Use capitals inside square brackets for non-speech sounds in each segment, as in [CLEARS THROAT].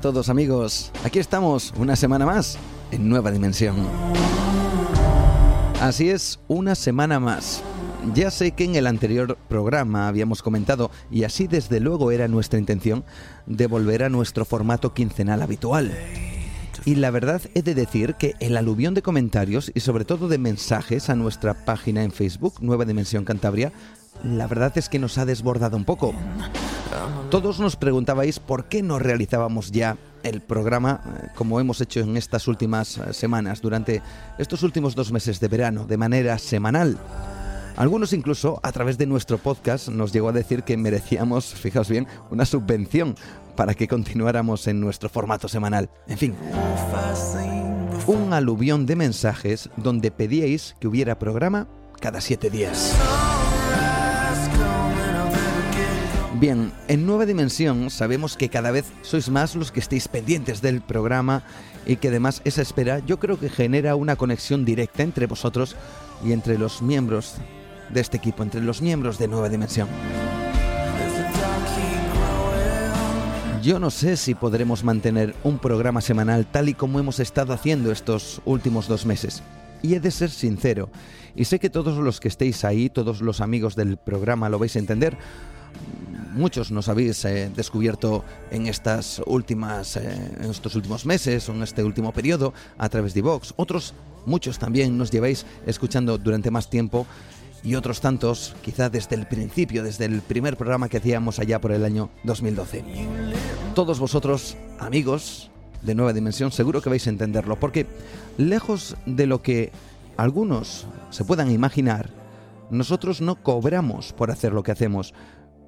Todos amigos, aquí estamos una semana más en Nueva Dimensión. Así es, una semana más. Ya sé que en el anterior programa habíamos comentado, y así desde luego era nuestra intención, de volver a nuestro formato quincenal habitual. Y la verdad he de decir que el aluvión de comentarios y sobre todo de mensajes a nuestra página en Facebook, Nueva Dimensión Cantabria, la verdad es que nos ha desbordado un poco. Todos nos preguntabais por qué no realizábamos ya el programa eh, como hemos hecho en estas últimas eh, semanas, durante estos últimos dos meses de verano, de manera semanal. Algunos incluso a través de nuestro podcast nos llegó a decir que merecíamos, [LAUGHS] fijaos bien, una subvención para que continuáramos en nuestro formato semanal. En fin, un aluvión de mensajes donde pedíais que hubiera programa cada siete días. Bien, en Nueva Dimensión sabemos que cada vez sois más los que estéis pendientes del programa y que además esa espera yo creo que genera una conexión directa entre vosotros y entre los miembros de este equipo, entre los miembros de Nueva Dimensión. Yo no sé si podremos mantener un programa semanal tal y como hemos estado haciendo estos últimos dos meses. Y he de ser sincero, y sé que todos los que estéis ahí, todos los amigos del programa lo vais a entender, muchos nos habéis eh, descubierto en estas últimas eh, en estos últimos meses o en este último periodo a través de Vox. Otros muchos también nos lleváis escuchando durante más tiempo y otros tantos quizá desde el principio, desde el primer programa que hacíamos allá por el año 2012. Todos vosotros, amigos de Nueva Dimensión, seguro que vais a entenderlo, porque lejos de lo que algunos se puedan imaginar, nosotros no cobramos por hacer lo que hacemos,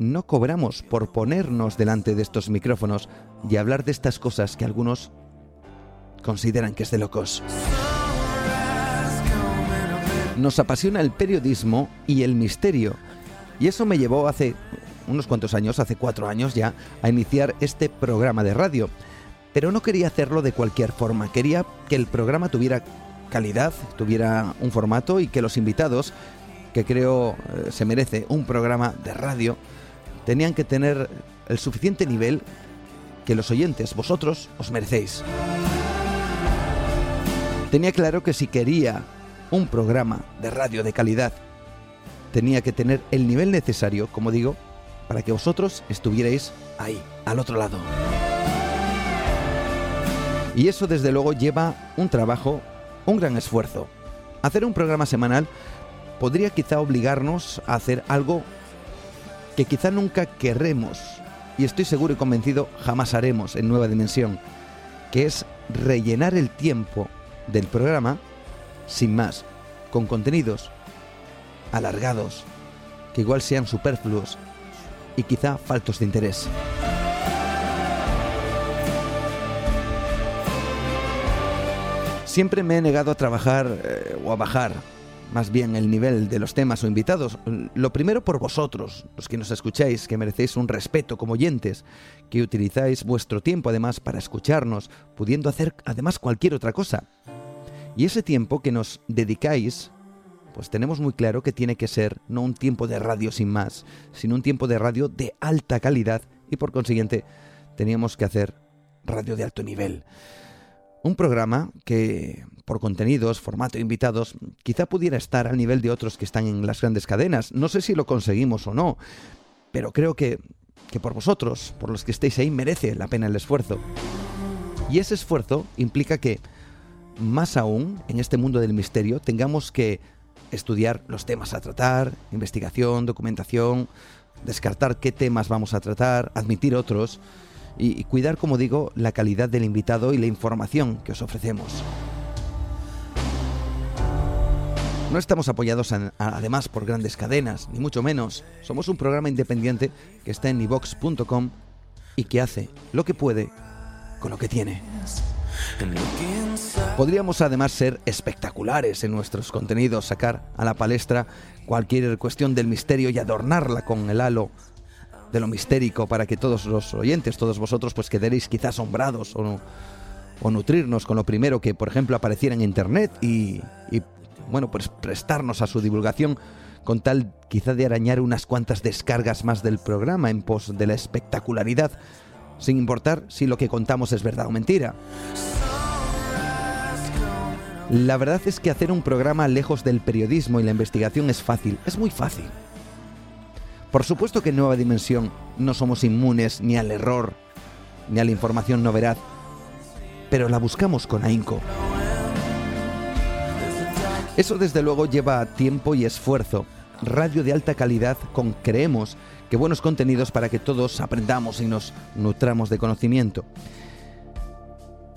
no cobramos por ponernos delante de estos micrófonos y hablar de estas cosas que algunos consideran que es de locos. Nos apasiona el periodismo y el misterio, y eso me llevó hace unos cuantos años, hace cuatro años ya, a iniciar este programa de radio. Pero no quería hacerlo de cualquier forma, quería que el programa tuviera calidad, tuviera un formato y que los invitados, que creo eh, se merece un programa de radio, tenían que tener el suficiente nivel que los oyentes, vosotros, os merecéis. Tenía claro que si quería un programa de radio de calidad, tenía que tener el nivel necesario, como digo, para que vosotros estuvierais ahí, al otro lado. Y eso desde luego lleva un trabajo, un gran esfuerzo. Hacer un programa semanal podría quizá obligarnos a hacer algo que quizá nunca querremos, y estoy seguro y convencido jamás haremos en Nueva Dimensión, que es rellenar el tiempo del programa sin más, con contenidos alargados, que igual sean superfluos y quizá faltos de interés. Siempre me he negado a trabajar eh, o a bajar más bien el nivel de los temas o invitados. Lo primero por vosotros, los que nos escucháis, que merecéis un respeto como oyentes, que utilizáis vuestro tiempo además para escucharnos, pudiendo hacer además cualquier otra cosa. Y ese tiempo que nos dedicáis, pues tenemos muy claro que tiene que ser no un tiempo de radio sin más, sino un tiempo de radio de alta calidad y por consiguiente teníamos que hacer radio de alto nivel. Un programa que, por contenidos, formato invitados, quizá pudiera estar al nivel de otros que están en las grandes cadenas. No sé si lo conseguimos o no, pero creo que que por vosotros, por los que estéis ahí, merece la pena el esfuerzo. Y ese esfuerzo implica que, más aún, en este mundo del misterio, tengamos que estudiar los temas a tratar, investigación, documentación, descartar qué temas vamos a tratar, admitir otros y, cuidar, como digo, la calidad del invitado y la información que os ofrecemos. No estamos apoyados además por grandes cadenas, ni mucho menos. Somos un programa independiente que está en ivox.com y que hace lo que puede con lo que tiene. Podríamos además ser espectaculares en nuestros contenidos, sacar a la palestra cualquier cuestión del misterio y adornarla con el halo de lo mistérico para que todos los oyentes, todos vosotros, pues quedaréis quizás asombrados o, o nutrirnos con lo primero que, por ejemplo, apareciera en Internet y, y, bueno, pues prestarnos a su divulgación con tal quizá de arañar unas cuantas descargas más del programa en pos de la espectacularidad, sin importar si lo que contamos es verdad o mentira. La verdad es que hacer un programa lejos del periodismo y la investigación es fácil, es muy fácil. Por supuesto que en Nueva Dimensión no somos inmunes ni al error, ni a la información no veraz, pero la buscamos con ahínco. Eso desde luego lleva tiempo y esfuerzo. Radio de alta calidad con, creemos, que buenos contenidos para que todos aprendamos y nos nutramos de conocimiento.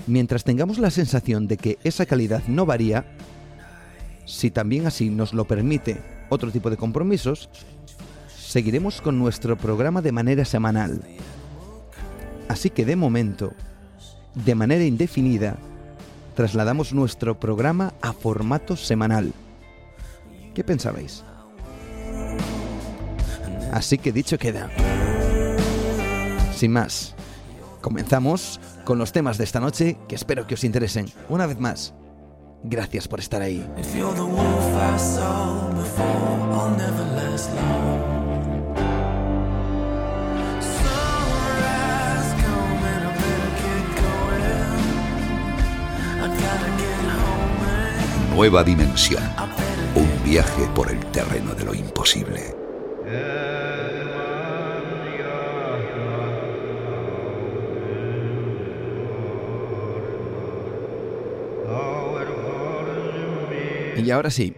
Mientras tengamos la sensación de que esa calidad no varía, si también así nos lo permite otro tipo de compromisos, seguiremos con nuestro programa de manera semanal. Así que de momento, de manera indefinida, trasladamos nuestro programa a formato semanal. ¿Qué pensabais? Así que dicho queda. Sin más, comenzamos con los temas de esta noche que espero que os interesen. Una vez más, gracias por estar ahí. Nueva dimensión. Un viaje por el terreno de lo imposible. Y ahora sí,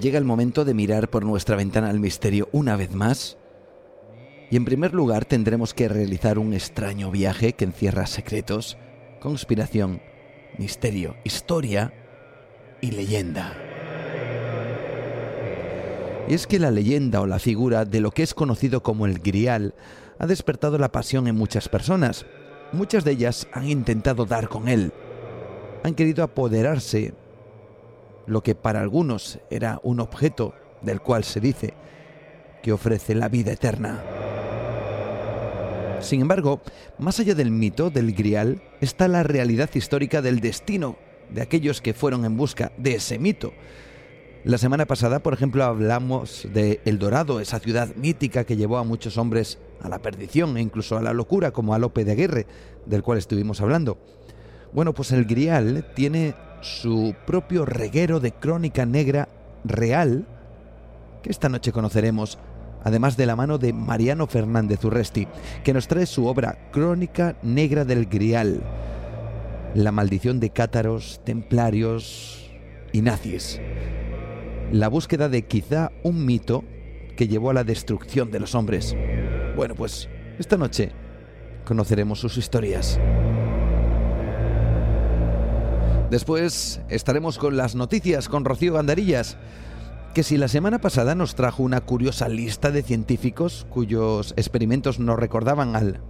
llega el momento de mirar por nuestra ventana al misterio una vez más. Y en primer lugar tendremos que realizar un extraño viaje que encierra secretos, conspiración, misterio, historia y leyenda. Y es que la leyenda o la figura de lo que es conocido como el grial ha despertado la pasión en muchas personas. Muchas de ellas han intentado dar con él. Han querido apoderarse lo que para algunos era un objeto del cual se dice que ofrece la vida eterna. Sin embargo, más allá del mito del grial está la realidad histórica del destino de aquellos que fueron en busca de ese mito. La semana pasada, por ejemplo, hablamos de El Dorado, esa ciudad mítica que llevó a muchos hombres a la perdición e incluso a la locura, como a Lope de Aguirre, del cual estuvimos hablando. Bueno, pues el Grial tiene su propio reguero de crónica negra real, que esta noche conoceremos, además de la mano de Mariano Fernández Urresti, que nos trae su obra Crónica Negra del Grial, la maldición de cátaros, templarios y nazis. La búsqueda de quizá un mito que llevó a la destrucción de los hombres. Bueno, pues esta noche conoceremos sus historias. Después estaremos con las noticias con Rocío Gandarillas, que si la semana pasada nos trajo una curiosa lista de científicos cuyos experimentos nos recordaban al,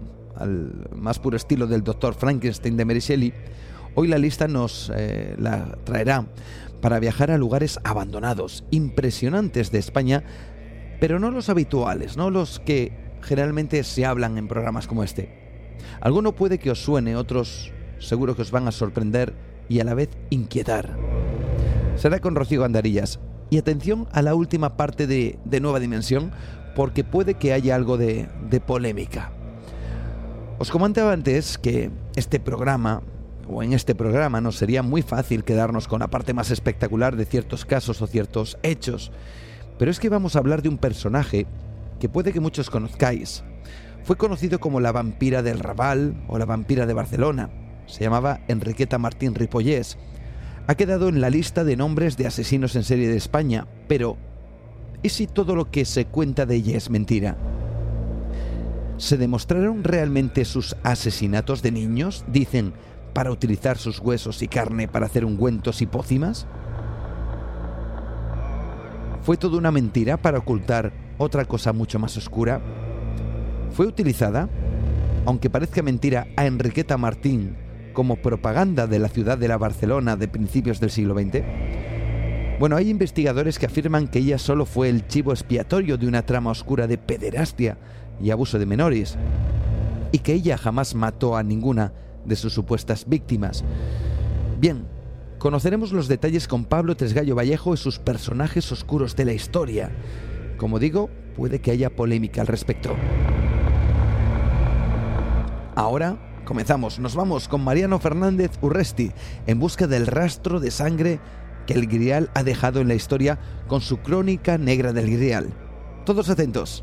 más puro estilo del doctor Frankenstein de Mary Shelley, hoy la lista nos eh, la traerá para viajar a lugares abandonados, impresionantes de España, pero no los habituales, no los que generalmente se hablan en programas como este. Alguno puede que os suene, otros seguro que os van a sorprender y a la vez inquietar. Será con Rocío Andarillas. Y atención a la última parte de, Nueva Dimensión, porque puede que haya algo de polémica. Os comentaba antes que este programa, o en este programa, nos sería muy fácil quedarnos con la parte más espectacular de ciertos casos o ciertos hechos. Pero es que vamos a hablar de un personaje que puede que muchos conozcáis. Fue conocido como la vampira del Raval o la vampira de Barcelona. Se llamaba Enriqueta Martín Ripollés. Ha quedado en la lista de nombres de asesinos en serie de España, pero ¿y si todo lo que se cuenta de ella es mentira? ¿Se demostraron realmente sus asesinatos de niños? Dicen, para utilizar sus huesos y carne para hacer ungüentos y pócimas? ¿Fue todo una mentira para ocultar otra cosa mucho más oscura? ¿Fue utilizada, aunque parezca mentira, a Enriqueta Martín como propaganda de la ciudad de la Barcelona de principios del siglo XX? Bueno, hay investigadores que afirman que ella solo fue el chivo expiatorio de una trama oscura de pederastia y abuso de menores, y que ella jamás mató a ninguna de sus supuestas víctimas. Bien, conoceremos los detalles con Pablo Tresgallo Vallejo y sus personajes oscuros de la historia. Como digo, puede que haya polémica al respecto. Ahora comenzamos, nos vamos con Mariano Fernández Urresti en busca del rastro de sangre que el Grial ha dejado en la historia con su crónica negra del Grial. Todos atentos,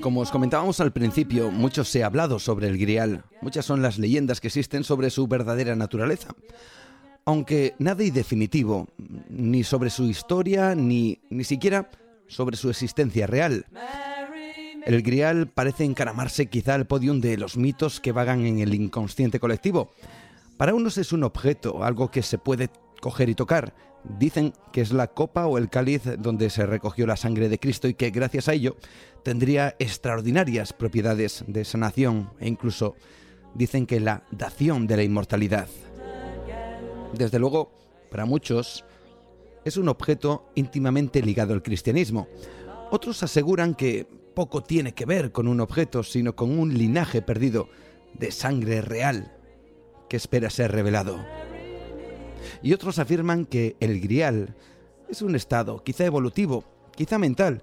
Como os comentábamos al principio, mucho se ha hablado sobre el grial. Muchas son las leyendas que existen sobre su verdadera naturaleza. Aunque nada y definitivo, ni sobre su historia, ni, ni siquiera sobre su existencia real. El Grial parece encaramarse quizá al podium de los mitos que vagan en el inconsciente colectivo. Para unos es un objeto, algo que se puede coger y tocar. Dicen que es la copa o el cáliz donde se recogió la sangre de Cristo y que gracias a ello tendría extraordinarias propiedades de sanación e incluso dicen que la dación de la inmortalidad. Desde luego, para muchos, es un objeto íntimamente ligado al cristianismo. Otros aseguran que poco tiene que ver con un objeto, sino con un linaje perdido de sangre real que espera ser revelado. Y otros afirman que el grial es un estado, quizá evolutivo, quizá mental,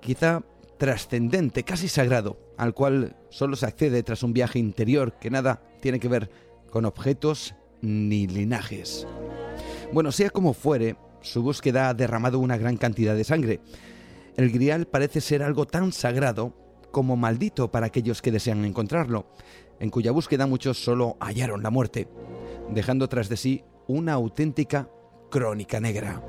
quizá trascendente, casi sagrado, al cual solo se accede tras un viaje interior que nada tiene que ver con objetos ni linajes. Bueno, sea como fuere, su búsqueda ha derramado una gran cantidad de sangre, el grial parece ser algo tan sagrado como maldito para aquellos que desean encontrarlo, en cuya búsqueda muchos solo hallaron la muerte, dejando tras de sí una auténtica crónica negra.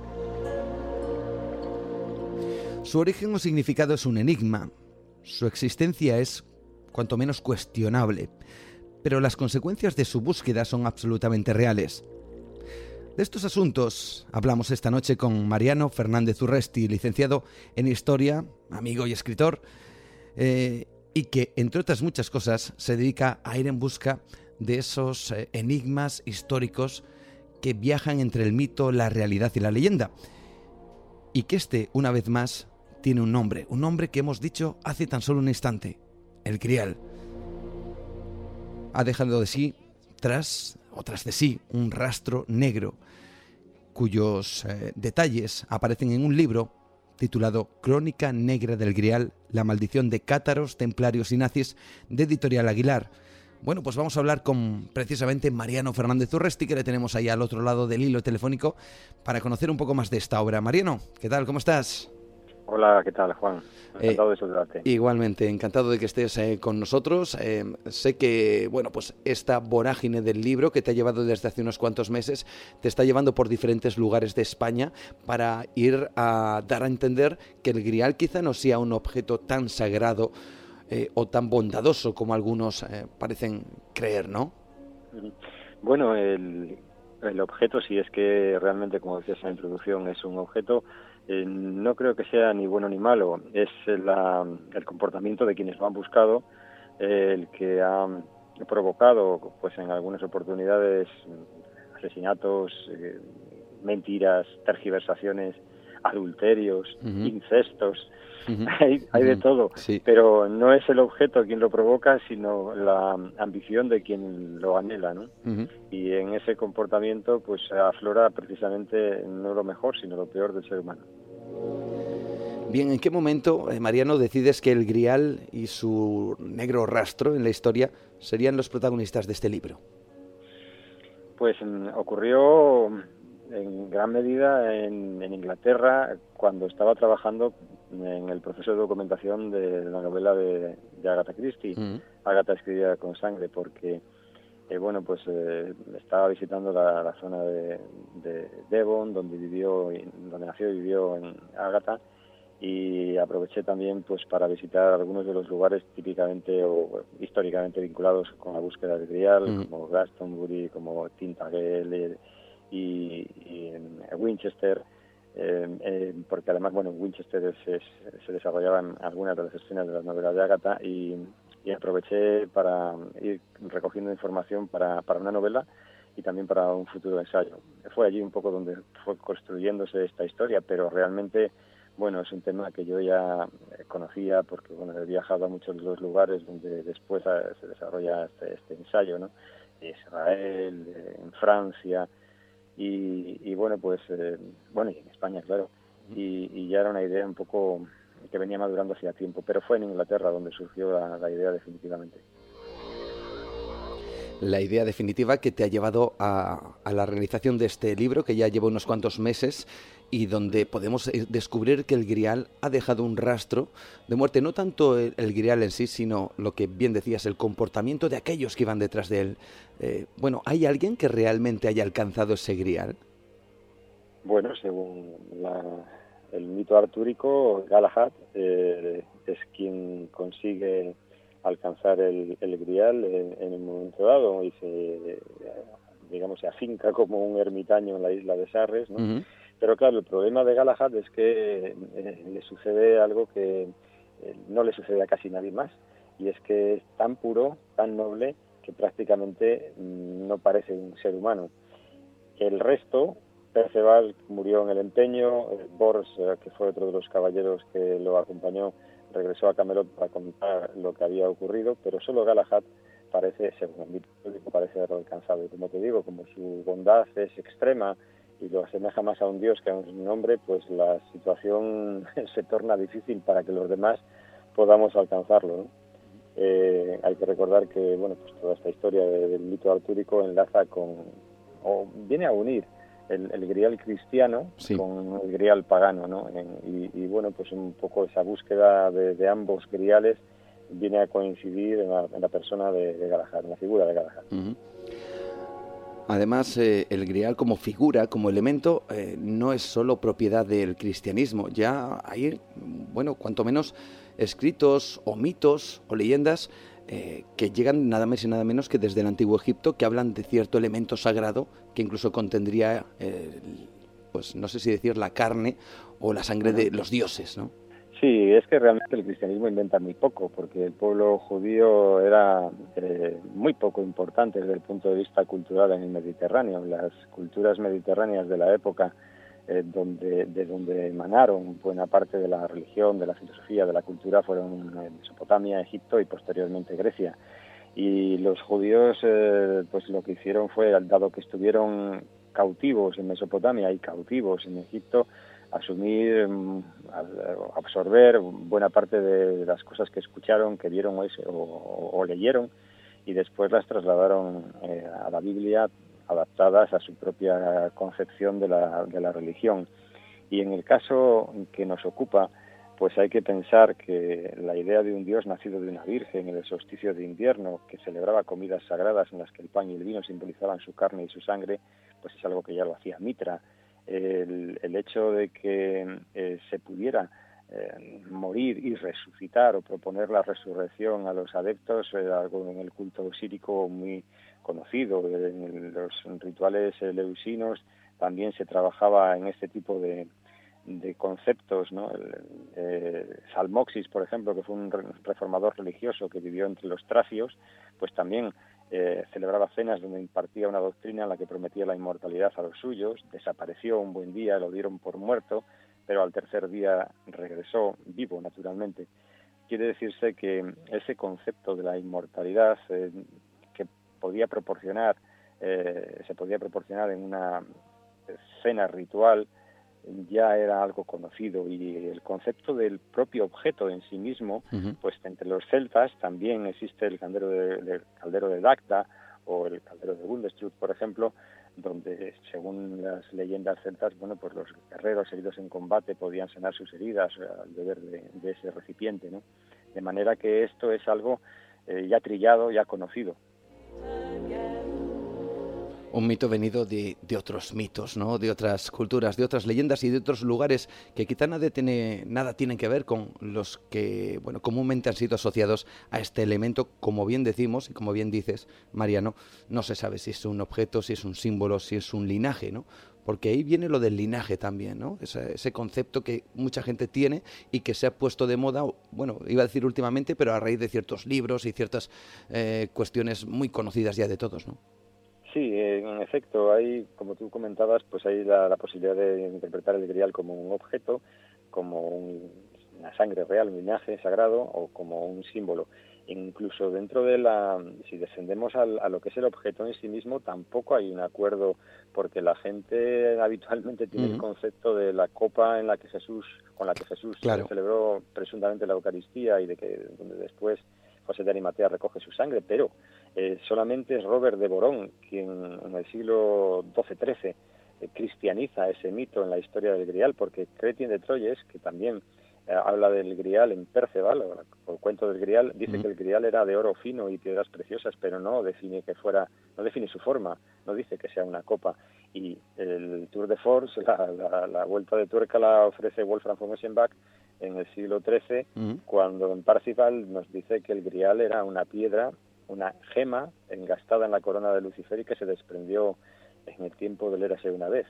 Su origen o significado es un enigma, su existencia es cuanto menos cuestionable, pero las consecuencias de su búsqueda son absolutamente reales. De estos asuntos hablamos esta noche con Mariano Fernández Urresti, licenciado en Historia, amigo y escritor, eh, y que, entre otras muchas cosas, se dedica a ir en busca de esos eh, enigmas históricos que viajan entre el mito, la realidad y la leyenda. Y que este, una vez más, tiene un nombre, un nombre que hemos dicho hace tan solo un instante, el Grial. Ha dejado de sí, tras o tras de sí un rastro negro, cuyos eh, detalles aparecen en un libro titulado Crónica Negra del Grial, la maldición de cátaros, templarios y nazis, de Editorial Aguilar. Bueno, pues vamos a hablar con precisamente Mariano Fernández Urresti, que le tenemos ahí al otro lado del hilo telefónico, para conocer un poco más de esta obra. Mariano, ¿qué tal? ¿Cómo estás? Hola, ¿qué tal, Juan? Encantado de saludarte. Igualmente, encantado de que estés eh, con nosotros. Eh, sé que, bueno, pues esta vorágine del libro que te ha llevado desde hace unos cuantos meses, te está llevando por diferentes lugares de España para ir a dar a entender que el grial quizá no sea un objeto tan sagrado eh, o tan bondadoso como algunos parecen creer, ¿no? Bueno, el, el objeto, si es que realmente, como decías en la introducción, es un objeto eh, no creo que sea ni bueno ni malo, es el comportamiento de quienes lo han buscado el que ha provocado, pues en algunas oportunidades, asesinatos, eh, mentiras, tergiversaciones, adulterios, incestos, [LAUGHS] hay, hay de todo, pero no es el objeto quien lo provoca, sino la ambición de quien lo anhela, ¿no? Y en ese comportamiento, pues aflora precisamente no lo mejor, sino lo peor del ser humano. Bien, ¿en qué momento, eh, Mariano, decides que el Grial y su negro rastro en la historia serían los protagonistas de este libro? Pues mm, ocurrió en gran medida en, Inglaterra cuando estaba trabajando en el proceso de documentación de la novela de, Agatha Christie, mm. Agatha escribía con sangre, porque eh, bueno, pues eh, estaba visitando la, zona de, Devon, donde vivió, donde nació y vivió en Agatha, y aproveché también pues para visitar algunos de los lugares típicamente o históricamente vinculados con la búsqueda del Grial, mm. como Glastonbury, como Tintagel y, Winchester, eh, eh, porque además, bueno, Winchester se desarrollaba en algunas de las escenas de las novelas de Agatha y, aproveché para ir recogiendo información para, para una novela y también para un futuro ensayo. Fue allí un poco donde fue construyéndose esta historia, pero realmente bueno, es un tema que yo ya conocía porque bueno, he viajado a muchos de los lugares donde después ah, se desarrolla este, este ensayo, ¿no? Israel, en Francia y, bueno, pues, eh, bueno, y en España, claro. Y, ya era una idea un poco que venía madurando hacía tiempo, pero fue en Inglaterra donde surgió la idea definitivamente la idea definitiva que te ha llevado a, la realización de este libro que ya lleva unos cuantos meses y donde podemos eh, descubrir que el grial ha dejado un rastro de muerte, no tanto el, grial en sí, sino lo que bien decías, el comportamiento de aquellos que iban detrás de él. Eh, bueno, ¿hay alguien que realmente haya alcanzado ese grial? Bueno, según el mito artúrico, Galahad eh, es quien consigue alcanzar el, el grial en, un momento dado y se, digamos, se afinca como un ermitaño en la isla de Sarres, ¿no? Pero claro, el problema de Galahad es que eh, le sucede algo que eh, no le sucede a casi nadie más, y es que es tan puro, tan noble, que prácticamente mm, no parece un ser humano. El resto, Perceval murió en el empeño, eh, Bors, que fue otro de los caballeros que lo acompañó, regresó a Camelot para contar lo que había ocurrido, pero solo Galahad parece, según el parece haberlo alcanzado. Como te digo, como su bondad es extrema y lo asemeja más a un dios que a un hombre, pues la situación [LAUGHS] se torna difícil para que los demás podamos alcanzarlo. Eh, hay que recordar que bueno, pues toda esta historia del mito artúrico enlaza con, o viene a unir el, grial cristiano con el grial pagano, ¿no? y, bueno, pues un poco esa búsqueda de, ambos griales viene a coincidir en la, persona de, de, Galahad, en la figura de Galahad. Además, eh, el grial como figura, como elemento, eh, no es solo propiedad del cristianismo. Ya hay, bueno, cuanto menos escritos o mitos o leyendas eh, que llegan nada más y nada menos que desde el antiguo Egipto, que hablan de cierto elemento sagrado que incluso contendría, pues no sé si decir la carne o la sangre de los dioses, ¿no? Sí, es que realmente el cristianismo inventa muy poco, porque el pueblo judío era eh, muy poco importante desde el punto de vista cultural en el Mediterráneo. Las culturas mediterráneas de la época eh, donde, de donde emanaron buena parte de la religión, de la filosofía, de la cultura, fueron Mesopotamia, Egipto y posteriormente Grecia. Y los judíos, eh, pues lo que hicieron fue, dado que estuvieron cautivos en Mesopotamia y cautivos en Egipto, asumir, mm, absorber buena parte de las cosas que escucharon, que vieron o, leyeron y después las trasladaron eh, a la Biblia adaptadas a su propia concepción de la, de la religión. Y en el caso que nos ocupa, pues hay que pensar que la idea de un Dios nacido de una Virgen en el solsticio de invierno, que celebraba comidas sagradas en las que el pan y el vino simbolizaban su carne y su sangre, pues es algo que ya lo hacía Mitra. El, el hecho de que eh, se pudiera eh, morir y resucitar o proponer la resurrección a los adeptos era algo en el culto osírico muy conocido. En los rituales leusinos también se trabajaba en este tipo de, conceptos, ¿no? Salmoxis, por ejemplo, que fue un reformador religioso que vivió entre los tracios, pues también eh, celebraba cenas donde impartía una doctrina en la que prometía la inmortalidad a los suyos, desapareció un buen día, lo dieron por muerto, pero al tercer día regresó vivo, naturalmente. Quiere decirse que ese concepto de la inmortalidad eh, que podía proporcionar, eh, se podía proporcionar en una cena ritual, ya era algo conocido y el concepto del propio objeto en sí mismo, pues entre los celtas también existe el caldero de, caldero de Dacta o el caldero de Bundestruth, por ejemplo, donde según las leyendas celtas, bueno, pues los guerreros heridos en combate podían sanar sus heridas al beber de, ese recipiente, ¿no? De manera que esto es algo eh, ya trillado, ya conocido un mito venido de, otros mitos, ¿no? de otras culturas, de otras leyendas y de otros lugares que quizá nada, tiene, nada tienen que ver con los que bueno, comúnmente han sido asociados a este elemento, como bien decimos y como bien dices, Mariano, no se sabe si es un objeto, si es un símbolo, si es un linaje, ¿no? porque ahí viene lo del linaje también, ¿no? Ese, concepto que mucha gente tiene y que se ha puesto de moda, bueno, iba a decir últimamente, pero a raíz de ciertos libros y ciertas eh, cuestiones muy conocidas ya de todos, ¿no? Sí, en efecto, hay, como tú comentabas, pues hay la, posibilidad de interpretar el grial como un objeto, como una sangre real, un linaje sagrado o como un símbolo. Incluso dentro de la, si descendemos a lo que es el objeto en sí mismo, tampoco hay un acuerdo, porque la gente [LAUGHS] habitualmente tiene el concepto de la copa en la que Jesús, con la que Jesús celebró presuntamente la Eucaristía y de que donde después José de Arimatea recoge su sangre, pero eh, solamente es Robert de Borón quien en el siglo XII-XIII eh, cristianiza ese mito en la historia del Grial, porque Cretien de Troyes, que también eh, habla del Grial en Perceval, o, el cuento del Grial, dice que el Grial era de oro fino y piedras preciosas, pero no define que fuera, no define su forma, no dice que sea una copa. Y el Tour de Force, la, vuelta de tuerca la ofrece Wolfram von Eschenbach en el siglo XIII, cuando en Parcival nos dice que el Grial era una piedra, una gema engastada en la corona de Lucifer y que se desprendió en el tiempo del Érase una vez.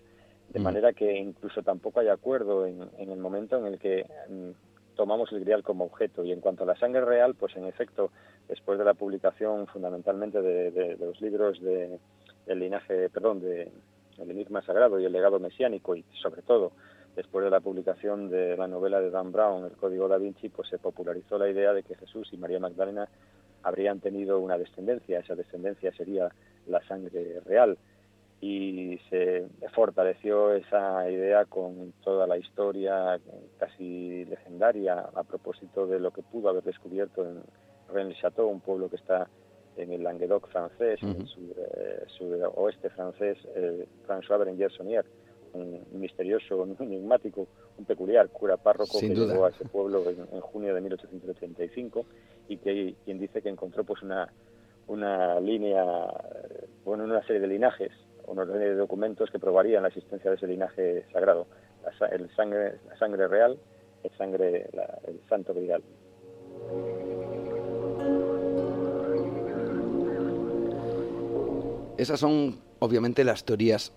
De manera que incluso tampoco hay acuerdo en, el momento en el que mm, tomamos el grial como objeto. Y en cuanto a la sangre real, pues en efecto, después de la publicación fundamentalmente de, los libros de, del linaje, perdón, de el enigma sagrado y el legado mesiánico y sobre todo después de la publicación de la novela de Dan Brown, El Código da Vinci, pues se popularizó la idea de que Jesús y María Magdalena habrían tenido una descendencia, esa descendencia sería la sangre real. Y se fortaleció esa idea con toda la historia casi legendaria a propósito de lo que pudo haber descubierto en Rennes-le-Château, un pueblo que está en el Languedoc francés, en el suroeste francés, eh, François Berenguer-Sonier, un misterioso, un enigmático, un peculiar cura párroco que llegó a ese pueblo en, junio de 1885 y que quien dice que encontró pues una una línea, bueno, una serie de linajes, una serie de documentos que probarían la existencia de ese linaje sagrado, la, el sangre, la sangre real, el sangre, el santo grial. Esas son obviamente las teorías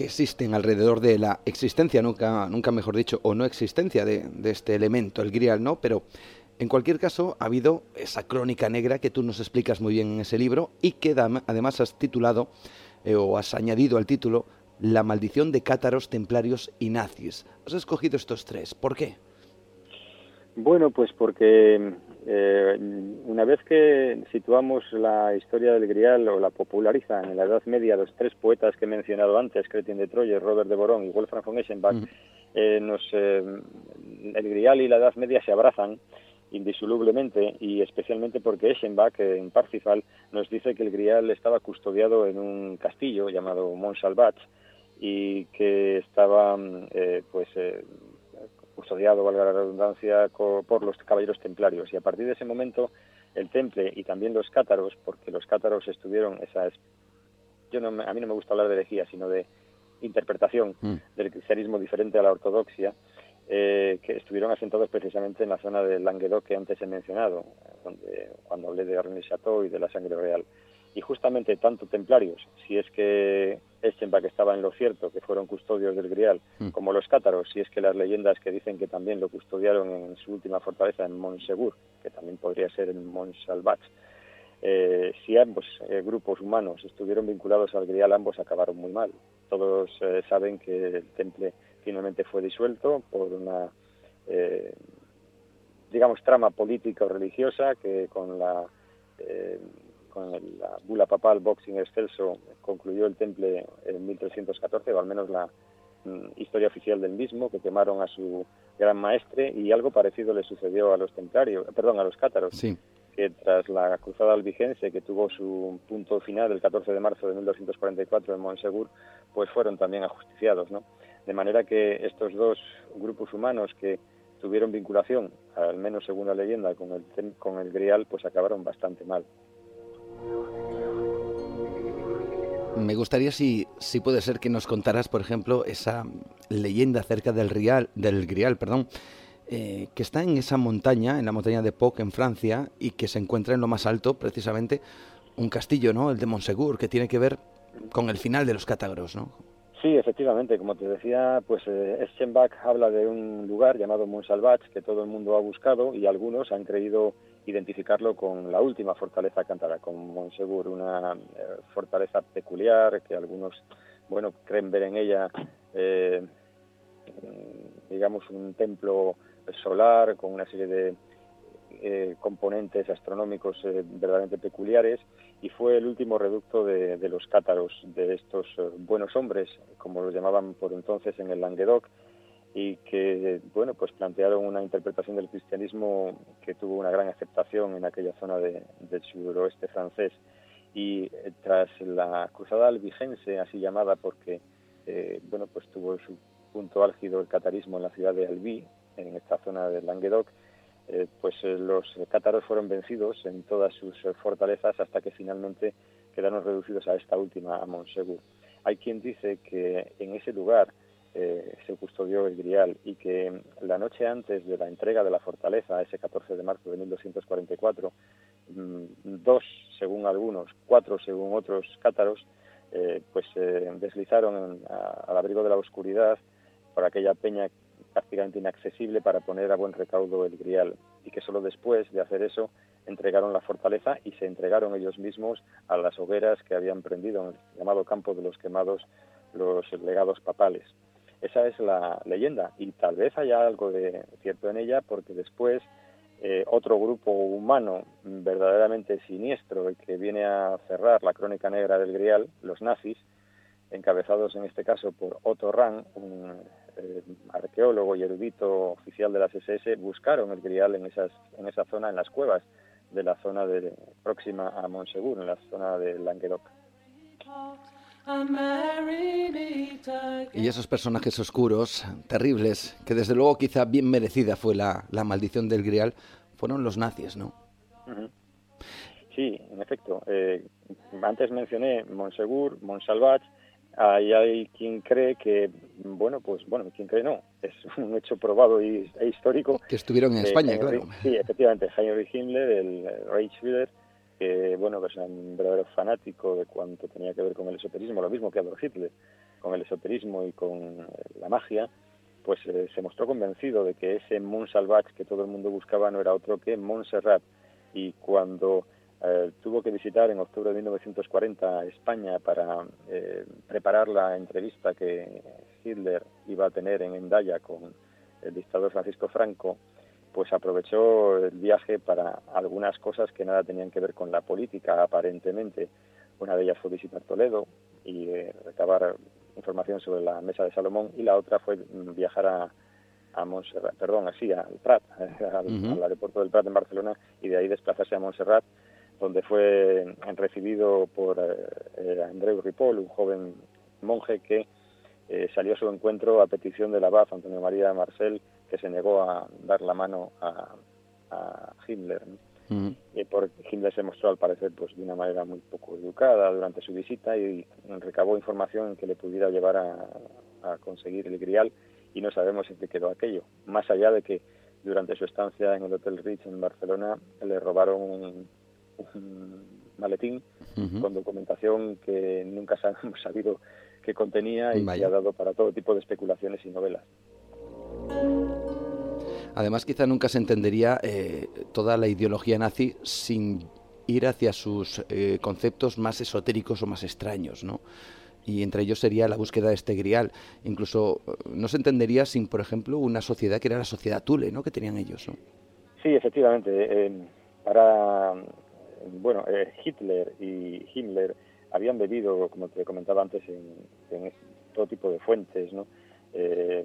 que existen alrededor de la existencia, nunca, nunca mejor dicho, o no existencia de, este elemento, el grial, ¿no? Pero en cualquier caso, ha habido esa crónica negra que tú nos explicas muy bien en ese libro y que además has titulado eh, o has añadido al título La maldición de cátaros, templarios y nazis. Has escogido estos tres. ¿Por qué? Bueno, pues porque eh, una vez que situamos la historia del Grial o la popularizan en la Edad Media los tres poetas que he mencionado antes, Cretien de Troyes, Robert de Borón y Wolfram von Eschenbach, eh, nos, eh, el Grial y la Edad Media se abrazan indisolublemente y especialmente porque Eschenbach en Parsifal nos dice que el Grial estaba custodiado en un castillo llamado Montsalvat y que estaba pues custodiado, valga la redundancia, por los caballeros templarios. Y a partir de ese momento, el temple y también los cátaros, porque los cátaros estuvieron, esa yo no, a mí no me gusta hablar de herejía, sino de interpretación mm. del cristianismo diferente a la ortodoxia, eh, que estuvieron asentados precisamente en la zona del Languedoc que antes he mencionado, donde, cuando hablé de René Chateau y de la sangre real y justamente tanto templarios, si es que Eschenbach estaba en lo cierto, que fueron custodios del Grial, mm. como los cátaros, si es que las leyendas que dicen que también lo custodiaron en su última fortaleza en Montsegur, que también podría ser en Montsalvat, eh, si ambos eh, grupos humanos estuvieron vinculados al Grial, ambos acabaron muy mal. Todos eh, saben que el temple finalmente fue disuelto por una, digamos, trama política o religiosa que con la, con la bula papal Boxing Excelso concluyó el temple en 1314, o al menos la mm, historia oficial del mismo, que quemaron a su gran maestre y algo parecido le sucedió a los templarios, perdón, a los cátaros. Sí que tras la cruzada albigense, que tuvo su punto final el 14 de marzo de 1244 en Montsegur, pues fueron también ajusticiados, ¿no? De manera que estos dos grupos humanos que tuvieron vinculación, al menos según la leyenda, con el, con el Grial, pues acabaron bastante mal. Me gustaría si, si puede ser que nos contaras, por ejemplo, esa leyenda acerca del, Rial, del Grial, perdón, eh, que está en esa montaña, en la montaña de Poc, en Francia, y que se encuentra en lo más alto, precisamente, un castillo, ¿no? El de Montsegur, que tiene que ver con el final de los cátagros, ¿no? Sí, efectivamente, como te decía, pues eh, Eschenbach habla de un lugar llamado Montsalvach que todo el mundo ha buscado y algunos han creído identificarlo con la última fortaleza cantada, con Montsegur, una eh, fortaleza peculiar que algunos, bueno, creen ver en ella, eh, digamos, un templo solar, con una serie de eh, componentes astronómicos eh, verdaderamente peculiares, y fue el último reducto de, los cátaros, de estos eh, buenos hombres, como los llamaban por entonces en el Languedoc, y que, bueno, pues plantearon una interpretación del cristianismo que tuvo una gran aceptación en aquella zona del suroeste francés. Y tras la cruzada albigense, así llamada porque, bueno, pues tuvo su punto álgido el catarismo en la ciudad de Albi, en esta zona del Languedoc, eh, pues eh, los cátaros fueron vencidos en todas sus eh, fortalezas hasta que finalmente quedaron reducidos a esta última, a Montsegur. Hay quien dice que en ese lugar se custodió el Grial y que la noche antes de la entrega de la fortaleza, ese 14 de marzo de 1244, mm, dos, según algunos, cuatro, según otros cátaros, pues se deslizaron al abrigo de la oscuridad por aquella peña prácticamente inaccesible para poner a buen recaudo el grial y que solo después de hacer eso entregaron la fortaleza y se entregaron ellos mismos a las hogueras que habían prendido en el llamado campo de los quemados los legados papales. Esa es la leyenda y tal vez haya algo de cierto en ella porque después eh, otro grupo humano verdaderamente siniestro y que viene a cerrar la crónica negra del Grial, los nazis, encabezados en este caso por Otto Rahn, un eh, arqueólogo y erudito oficial de las SS, buscaron el grial en, esas, en esa zona, en las cuevas de la zona de, próxima a Montsegur, en la zona de Languedoc. Y esos personajes oscuros, terribles, que desde luego quizá bien merecida fue la, la maldición del Grial, fueron los nazis, ¿no? Sí, en efecto. Eh, antes mencioné Montsegur, Montsalvat, Ahí hay quien cree que, bueno, pues bueno, quien cree no, es un hecho probado e histórico. Que estuvieron en España, claro. Sí, efectivamente, Heinrich Himmler, el Reichsführer, que, bueno, pues un verdadero fanático de cuanto tenía que ver con el esoterismo, lo mismo que Adolf Hitler, con el esoterismo y con la magia, pues eh, se mostró convencido de que ese Mont Salvage que todo el mundo buscaba no era otro que Montserrat. Y cuando eh, tuvo que visitar en octubre de 1940 España para eh, preparar la entrevista que Hitler iba a tener en Endaya con el dictador Francisco Franco, pues aprovechó el viaje para algunas cosas que nada tenían que ver con la política, aparentemente. Una de ellas fue visitar Toledo y eh, recabar información sobre la mesa de Salomón y la otra fue viajar a, a Montserrat, perdón, así, al Prat, [LAUGHS] al, aeropuerto del Prat en Barcelona y de ahí desplazarse a Montserrat donde fue recibido por eh, eh, Andreu Ripoll, un joven monje que eh, salió a su encuentro a petición del abad Antonio María Marcel, que se negó a dar la mano a, Himmler. y por Himmler se mostró al parecer pues de una manera muy poco educada durante su visita y recabó información que le pudiera llevar a, a conseguir el grial y no sabemos en qué quedó aquello, más allá de que durante su estancia en el Hotel Ritz en Barcelona le robaron un, un maletín con documentación que nunca [LAUGHS] hemos sabido qué contenía y que ha dado para todo tipo de especulaciones y novelas. Además, quizá nunca se entendería eh, toda la ideología nazi sin ir hacia sus eh, conceptos más esotéricos o más extraños, ¿no? y entre ellos sería la búsqueda de este grial. Incluso eh, no se entendería sin, por ejemplo, una sociedad que era la sociedad Thule, ¿no? Que tenían ellos. Sí, efectivamente. Para, bueno, eh, Hitler y Himmler habían bebido, como te comentaba antes, en, todo tipo de fuentes, ¿no?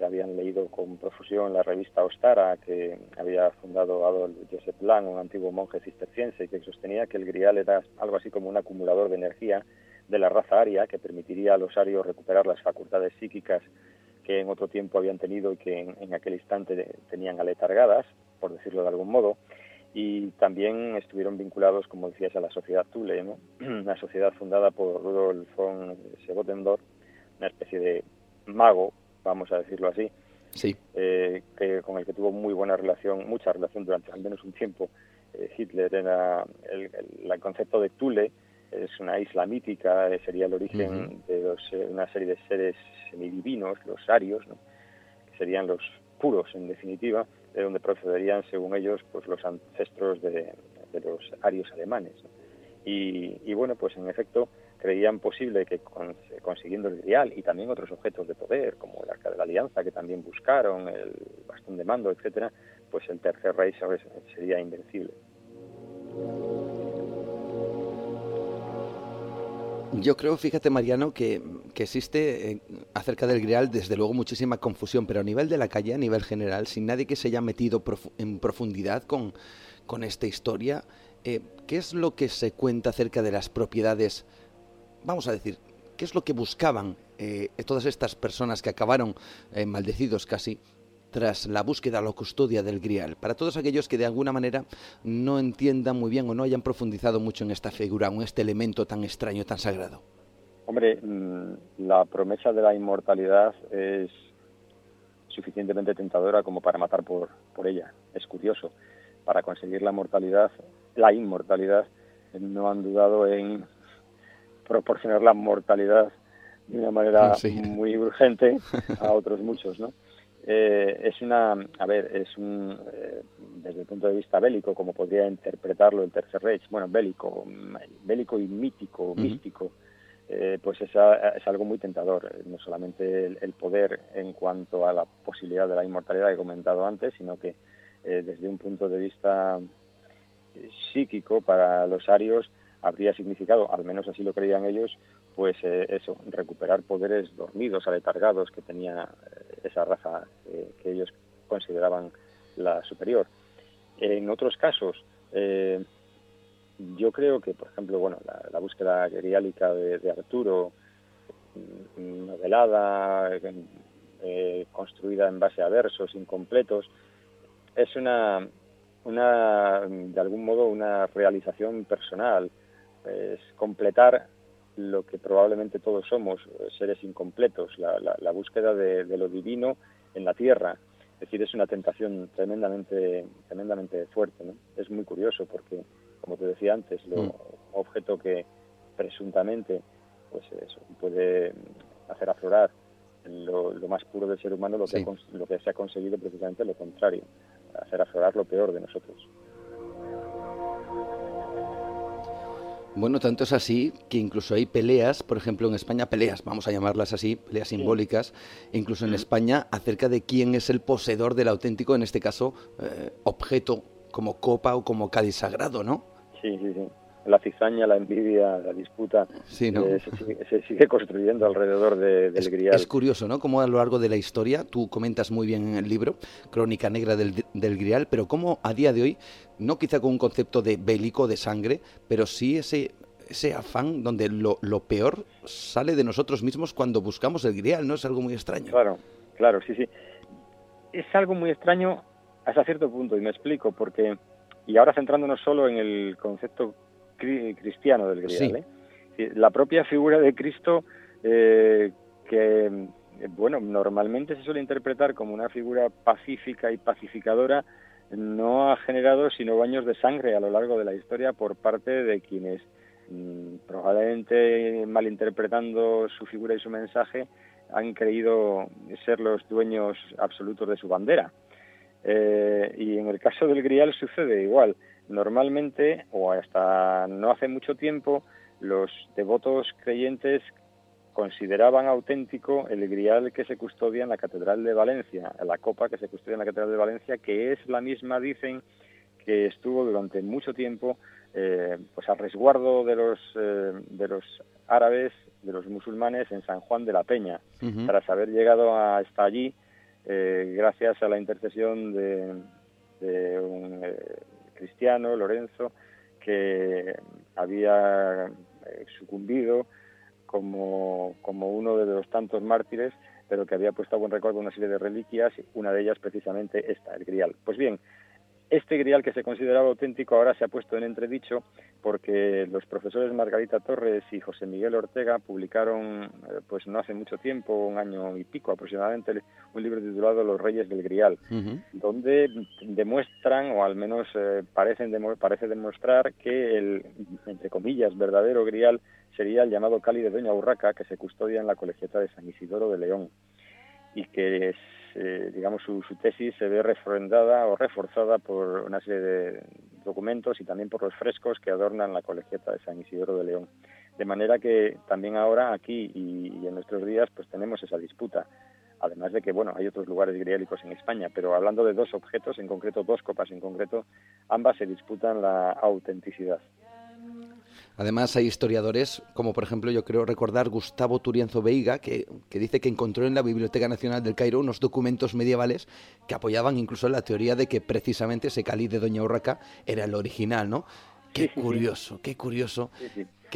Habían leído con profusión la revista Ostara que había fundado Adolf Joseph Lang, un antiguo monje cisterciense, que sostenía que el grial era algo así como un acumulador de energía de la raza aria que permitiría a los arios recuperar las facultades psíquicas que en otro tiempo habían tenido y que en, aquel instante tenían aletargadas, por decirlo de algún modo, y también estuvieron vinculados, como decías, a la sociedad Thule, [CLEARS THROAT] una sociedad fundada por Rudolf von Sebotendorf, una especie de mago, vamos a decirlo así, sí. Eh, que, con el que tuvo muy buena relación, mucha relación durante al menos un tiempo. Eh, Hitler era el, el, concepto de Thule, es una isla mítica, eh, sería el origen de eh, una serie de seres semidivinos, los arios, que serían los puros en definitiva, de donde procederían, según ellos, pues los ancestros de, los arios alemanes. Y, bueno, pues en efecto creían posible que consiguiendo el grial y también otros objetos de poder, como el arca de la alianza, que también buscaron, el bastón de mando, etcétera, pues el tercer rey sería invencible. Yo creo, fíjate Mariano, que, existe eh, acerca del Grial desde luego muchísima confusión, pero a nivel de la calle, a nivel general, sin nadie que se haya metido en profundidad con, con esta historia, eh, ¿qué es lo que se cuenta acerca de las propiedades, vamos a decir, qué es lo que buscaban eh, todas estas personas que acabaron maldecidos casi tras la búsqueda o la custodia del Grial, para todos aquellos que de alguna manera no entiendan muy bien o no hayan profundizado mucho en esta figura, en este elemento tan extraño, tan sagrado? Hombre, mm, la promesa de la inmortalidad es suficientemente tentadora como para matar por, por ella. Es curioso. Para conseguir la mortalidad, la inmortalidad, no han dudado en proporcionar la mortalidad de una manera muy urgente a [LAUGHS] otros muchos, ¿no? Eh, es una, a ver, es un, eh, desde el punto de vista bélico, como podría interpretarlo el Tercer Reich, bueno, bélico, bélico y mítico, místico, eh, pues es, es, algo muy tentador, no solamente el, poder en cuanto a la posibilidad de la inmortalidad que he comentado antes, sino que desde un punto de vista psíquico para los arios habría significado, al menos así lo creían ellos, pues eso, recuperar poderes dormidos, aletargados que tenía esa raza eh, que ellos consideraban la superior. En otros casos, eh, yo creo que, por ejemplo, bueno, la, búsqueda griálica de, Arturo, mm, novelada, eh, construida en base a versos incompletos, es una, una, de algún modo, una realización personal. Es completar lo que probablemente todos somos, seres incompletos, la, la, búsqueda de, lo divino en la tierra. Es decir, es una tentación tremendamente, tremendamente fuerte. ¿no? Es muy curioso porque, como te decía antes, lo mm. objeto que presuntamente pues eso, puede hacer aflorar lo, lo, más puro del ser humano, lo que, lo que se ha conseguido precisamente lo contrario, hacer aflorar lo peor de nosotros. Bueno, tanto es así que incluso hay peleas, por ejemplo en España, peleas, vamos a llamarlas así, peleas simbólicas, incluso en España, acerca de quién es el poseedor del auténtico, en este caso, eh, objeto como copa o como cáliz sagrado, ¿no? Sí, sí, sí la cizaña, la envidia, la disputa eh, se, sigue, construyendo alrededor del es, grial. Es curioso, ¿no? Cómo a lo largo de la historia, tú comentas muy bien en el libro, Crónica Negra del, del grial, pero cómo a día de hoy, no quizá con un concepto de bélico, de sangre, pero sí ese, ese afán donde lo, lo peor sale de nosotros mismos cuando buscamos el grial, ¿no? Es algo muy extraño. Claro, claro, sí, sí. Es algo muy extraño hasta cierto punto, y me explico, porque, y ahora centrándonos solo en el concepto cristiano del grial. ¿eh? La propia figura de Cristo, eh, que eh, bueno, normalmente se suele interpretar como una figura pacífica y pacificadora, no ha generado sino baños de sangre a lo largo de la historia por parte de quienes mm, probablemente malinterpretando su figura y su mensaje han creído ser los dueños absolutos de su bandera. y en el caso del Grial sucede igual normalmente, o hasta no hace mucho tiempo, los devotos creyentes consideraban auténtico el grial que se custodia en la Catedral de Valencia, la copa que se custodia en la Catedral de Valencia, que es la misma, dicen, que estuvo durante mucho tiempo eh, pues a resguardo de los, eh, de los árabes, de los musulmanes en San Juan de la Peña. Tras haber llegado hasta allí, eh, gracias a la intercesión de, de un cristiano, Lorenzo, que había sucumbido como, como uno de los tantos mártires, pero que había puesto a buen recuerdo una serie de reliquias, una de ellas precisamente esta, el grial. Pues bien, este grial que se consideraba auténtico ahora se ha puesto en entredicho porque los profesores Margarita Torres y José Miguel Ortega publicaron, eh, pues no hace mucho tiempo, un año y pico aproximadamente, un libro titulado Los Reyes del Grial, donde demuestran, o al menos eh, parecen parece demostrar que el, entre comillas, verdadero grial sería el llamado Cali de Doña Urraca, que se custodia en la colegiata de San Isidoro de León y que es, eh, digamos su, tesis se ve refrendada o reforzada por una serie de documentos y también por los frescos que adornan la colegiata de San Isidoro de León. De manera que también ahora aquí y, en nuestros días pues tenemos esa disputa. Además de que, bueno, hay otros lugares griálicos en España, pero hablando de dos objetos, en concreto dos copas en concreto, ambas se disputan la autenticidad. Además, hay historiadores, como por ejemplo, yo creo recordar Gustavo Turienzo Veiga, que, dice que encontró en la Biblioteca Nacional del Cairo unos documentos medievales que apoyaban incluso la teoría de que precisamente ese cáliz de Doña Urraca era el original, ¿no? Qué curioso, qué curioso.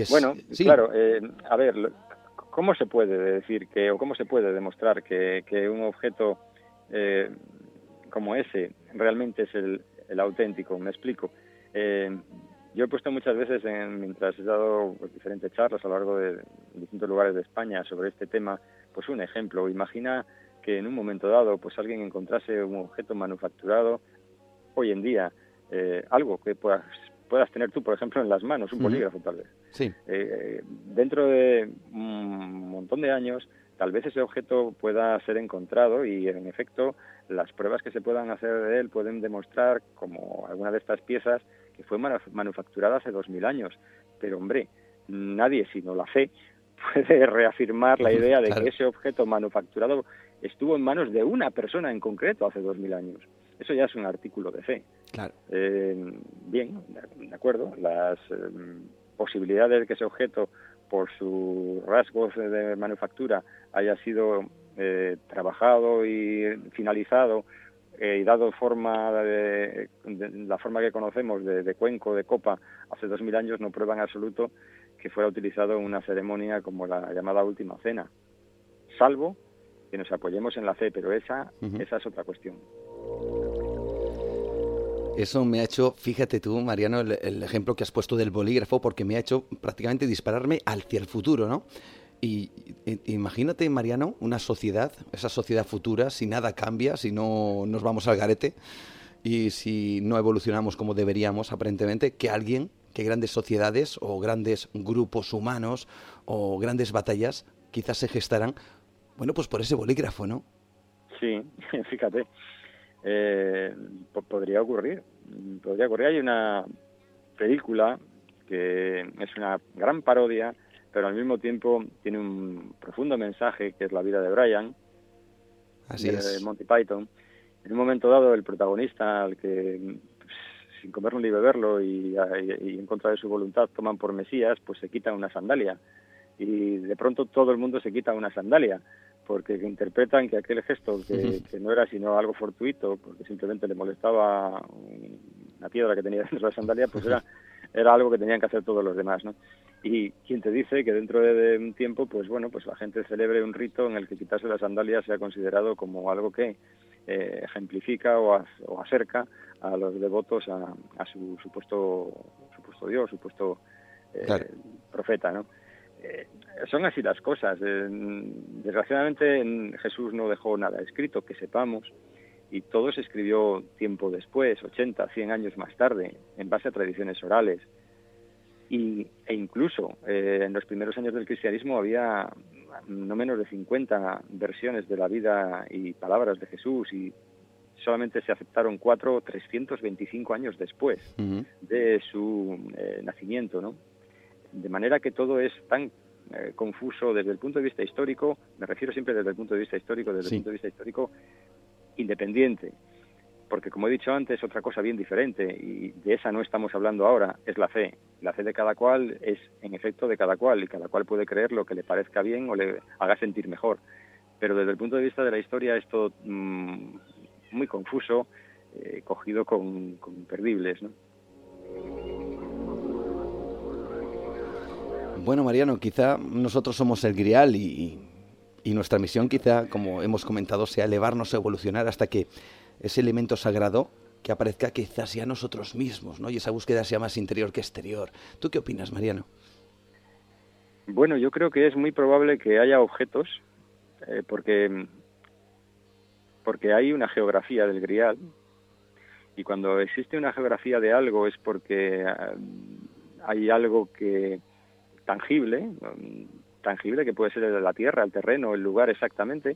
bueno, claro, eh, a ver, ¿cómo se puede decir que, o cómo se puede demostrar que, un objeto eh, como ese realmente es el, el auténtico? Me explico. Eh, yo he puesto muchas veces, en, mientras he dado pues, diferentes charlas a lo largo de, distintos lugares de España sobre este tema, pues un ejemplo. Imagina que en un momento dado, pues alguien encontrase un objeto manufacturado hoy en día, eh, algo que puedas, puedas tener tú, por ejemplo, en las manos, un bolígrafo tal vez. Sí. Eh, dentro de un montón de años, tal vez ese objeto pueda ser encontrado y, en efecto, las pruebas que se puedan hacer de él pueden demostrar, como alguna de estas piezas, que fue manufacturada hace dos mil años. Pero, hombre, nadie, sino la fe, [LAUGHS] puede reafirmar la idea de que ese objeto manufacturado estuvo en manos de una persona en concreto hace dos mil años. Eso ya es un artículo de fe. Claro. Eh, bien, de acuerdo. Las eh, posibilidades de que ese objeto, por sus rasgos de manufactura, haya sido eh, trabajado y finalizado eh, y dado forma de, la forma que conocemos de, cuenco, de copa, hace dos mil años no prueba en absoluto que fuera utilizado en una ceremonia como la llamada Última Cena, salvo que nos apoyemos en la fe, pero esa, esa es otra cuestión. Eso me ha hecho, fíjate tú, Mariano, el, el, ejemplo que has puesto del bolígrafo, porque me ha hecho prácticamente dispararme hacia el futuro, ¿no? Y, imagínate, Mariano, una sociedad, esa sociedad futura, si nada cambia, si no nos vamos al garete y si no evolucionamos como deberíamos, aparentemente, que alguien, que grandes sociedades o grandes grupos humanos o grandes batallas quizás se gestarán, bueno, pues por ese bolígrafo, ¿no? Sí, [LAUGHS] fíjate, eh, podría ocurrir, podría ocurrir. Hay una película que es una gran parodia pero al mismo tiempo tiene un profundo mensaje que es la vida de Brian, de, Monty Python. En un momento dado, el protagonista, al que pues, sin comerlo ni beberlo y, y, en contra de su voluntad toman por Mesías, pues se quita una sandalia. Y de pronto todo el mundo se quita una sandalia, porque interpretan que aquel gesto, que, que no era sino algo fortuito, porque simplemente le molestaba una piedra que tenía dentro de la sandalia, pues era, [LAUGHS] era algo que tenían que hacer todos los demás, ¿no? Y quien te dice que dentro de, un tiempo pues bueno pues la gente celebre un rito en el que quitarse las sandalias sea considerado como algo que eh, ejemplifica o, acerca a los devotos a, su supuesto supuesto Dios supuesto eh, profeta no eh, son así las cosas. Desgraciadamente Jesús no dejó nada escrito que sepamos y todo se escribió tiempo después 80 100 años más tarde en base a tradiciones orales y, e incluso eh, en los primeros años del cristianismo había no menos de 50 versiones de la vida y palabras de Jesús y solamente se aceptaron cuatro 325 años después de su eh, nacimiento, ¿no? De manera que todo es tan eh, confuso desde el punto de vista histórico, me refiero siempre desde el punto de vista histórico, desde el punto de vista histórico independiente, porque como he dicho antes, otra cosa bien diferente, y de esa no estamos hablando ahora, es la fe. La fe de cada cual es en efecto de cada cual, y cada cual puede creer lo que le parezca bien o le haga sentir mejor. Pero desde el punto de vista de la historia es todo mm, muy confuso, eh, cogido con, con imperdibles, ¿no? Bueno, Mariano, quizá nosotros somos el grial y, y, nuestra misión quizá, como hemos comentado, sea elevarnos, evolucionar hasta que ese elemento sagrado que aparezca quizás sea nosotros mismos, ¿no? Y esa búsqueda sea más interior que exterior. ¿Tú qué opinas, Mariano? Bueno, yo creo que es muy probable que haya objetos, eh, porque, porque hay una geografía del grial, y cuando existe una geografía de algo es porque eh, hay algo que tangible, tangible que puede ser la tierra, el terreno, el lugar exactamente,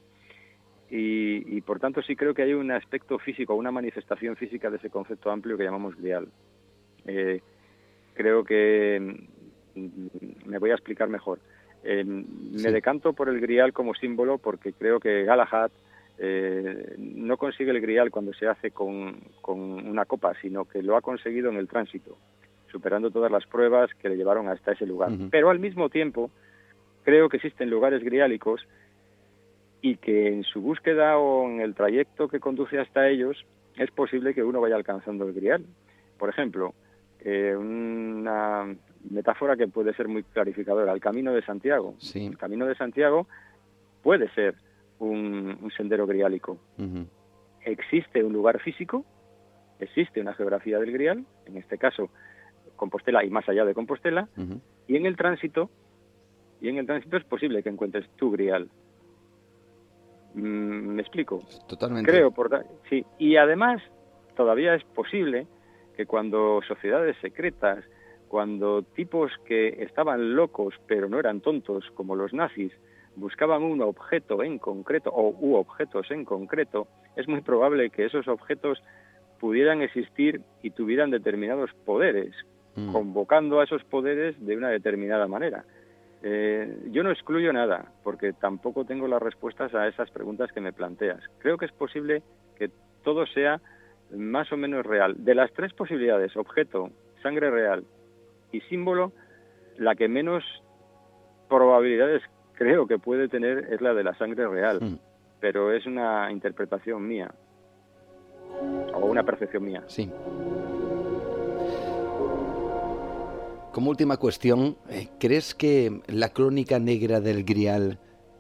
y, por tanto sí creo que hay un aspecto físico, una manifestación física de ese concepto amplio que llamamos grial. Eh, creo que mm, me voy a explicar mejor. Eh, me decanto por el grial como símbolo porque creo que Galahad eh, no consigue el grial cuando se hace con, una copa, sino que lo ha conseguido en el tránsito superando todas las pruebas que le llevaron hasta ese lugar. Pero al mismo tiempo, creo que existen lugares griálicos y que en su búsqueda o en el trayecto que conduce hasta ellos es posible que uno vaya alcanzando el grial. Por ejemplo, eh, una metáfora que puede ser muy clarificadora, el Camino de Santiago. El Camino de Santiago puede ser un, sendero griálico. Existe un lugar físico, existe una geografía del grial, en este caso Compostela y más allá de Compostela, y en el tránsito, y en el tránsito es posible que encuentres tu grial. Mm, ¿Me explico? Totalmente. Creo, por, sí. Y además, todavía es posible que cuando sociedades secretas, cuando tipos que estaban locos pero no eran tontos, como los nazis, buscaban un objeto en concreto o u objetos en concreto, es muy probable que esos objetos pudieran existir y tuvieran determinados poderes, Mm. convocando a esos poderes de una determinada manera. Eh, yo no excluyo nada, porque tampoco tengo las respuestas a esas preguntas que me planteas. Creo que es posible que todo sea más o menos real. De las tres posibilidades, objeto, sangre real y símbolo, la que menos probabilidades creo que puede tener es la de la sangre real, mm. pero es una interpretación mía o una percepción mía. Sí. Como última cuestión, eh, ¿crees que la crónica negra del Grial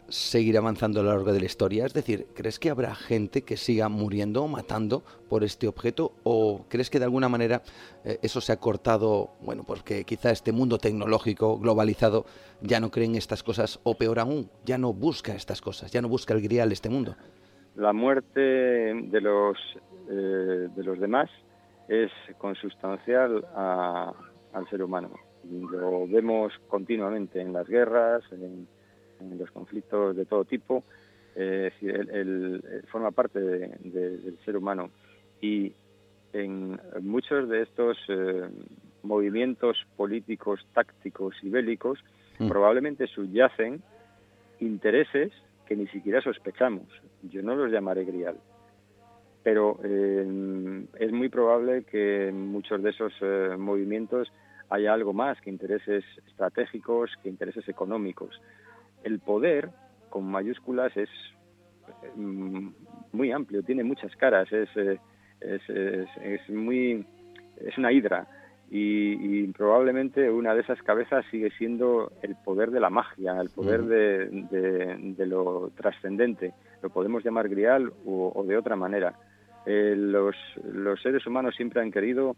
seguirá avanzando a lo largo de la historia? Es decir, ¿crees que habrá gente que siga muriendo o matando por este objeto? ¿O crees que de alguna manera eh, eso se ha cortado, bueno, porque quizá este mundo tecnológico globalizado ya no cree en estas cosas o peor aún, ya no busca estas cosas, ya no busca el Grial este mundo? La muerte de los, eh, de los demás es consustancial a al ser humano. Lo vemos continuamente en las guerras, en, los conflictos de todo tipo. Eh, él, forma parte del ser humano y en muchos de estos eh, movimientos políticos, tácticos y bélicos mm. probablemente subyacen intereses que ni siquiera sospechamos. Yo no los llamaré grial, pero eh, es muy probable que muchos de esos eh, movimientos haya algo más que intereses estratégicos, que intereses económicos. El poder, con mayúsculas, es mm, muy amplio, tiene muchas caras, es, eh, es, muy es una hidra y, probablemente una de esas cabezas sigue siendo el poder de la magia, el poder de, de, lo trascendente. Lo podemos llamar grial o, de otra manera. Eh, los, los seres humanos siempre han querido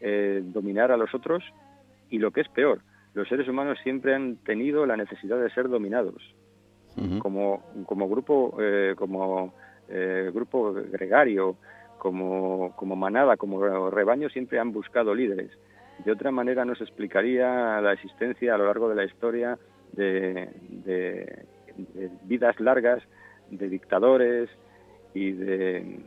eh, dominar a los otros y lo que es peor, los seres humanos siempre han tenido la necesidad de ser dominados. como, como grupo, eh, como eh, grupo gregario, como, como manada, como rebaño, siempre han buscado líderes. De otra manera no se explicaría la existencia a lo largo de la historia de, de vidas largas, de dictadores y de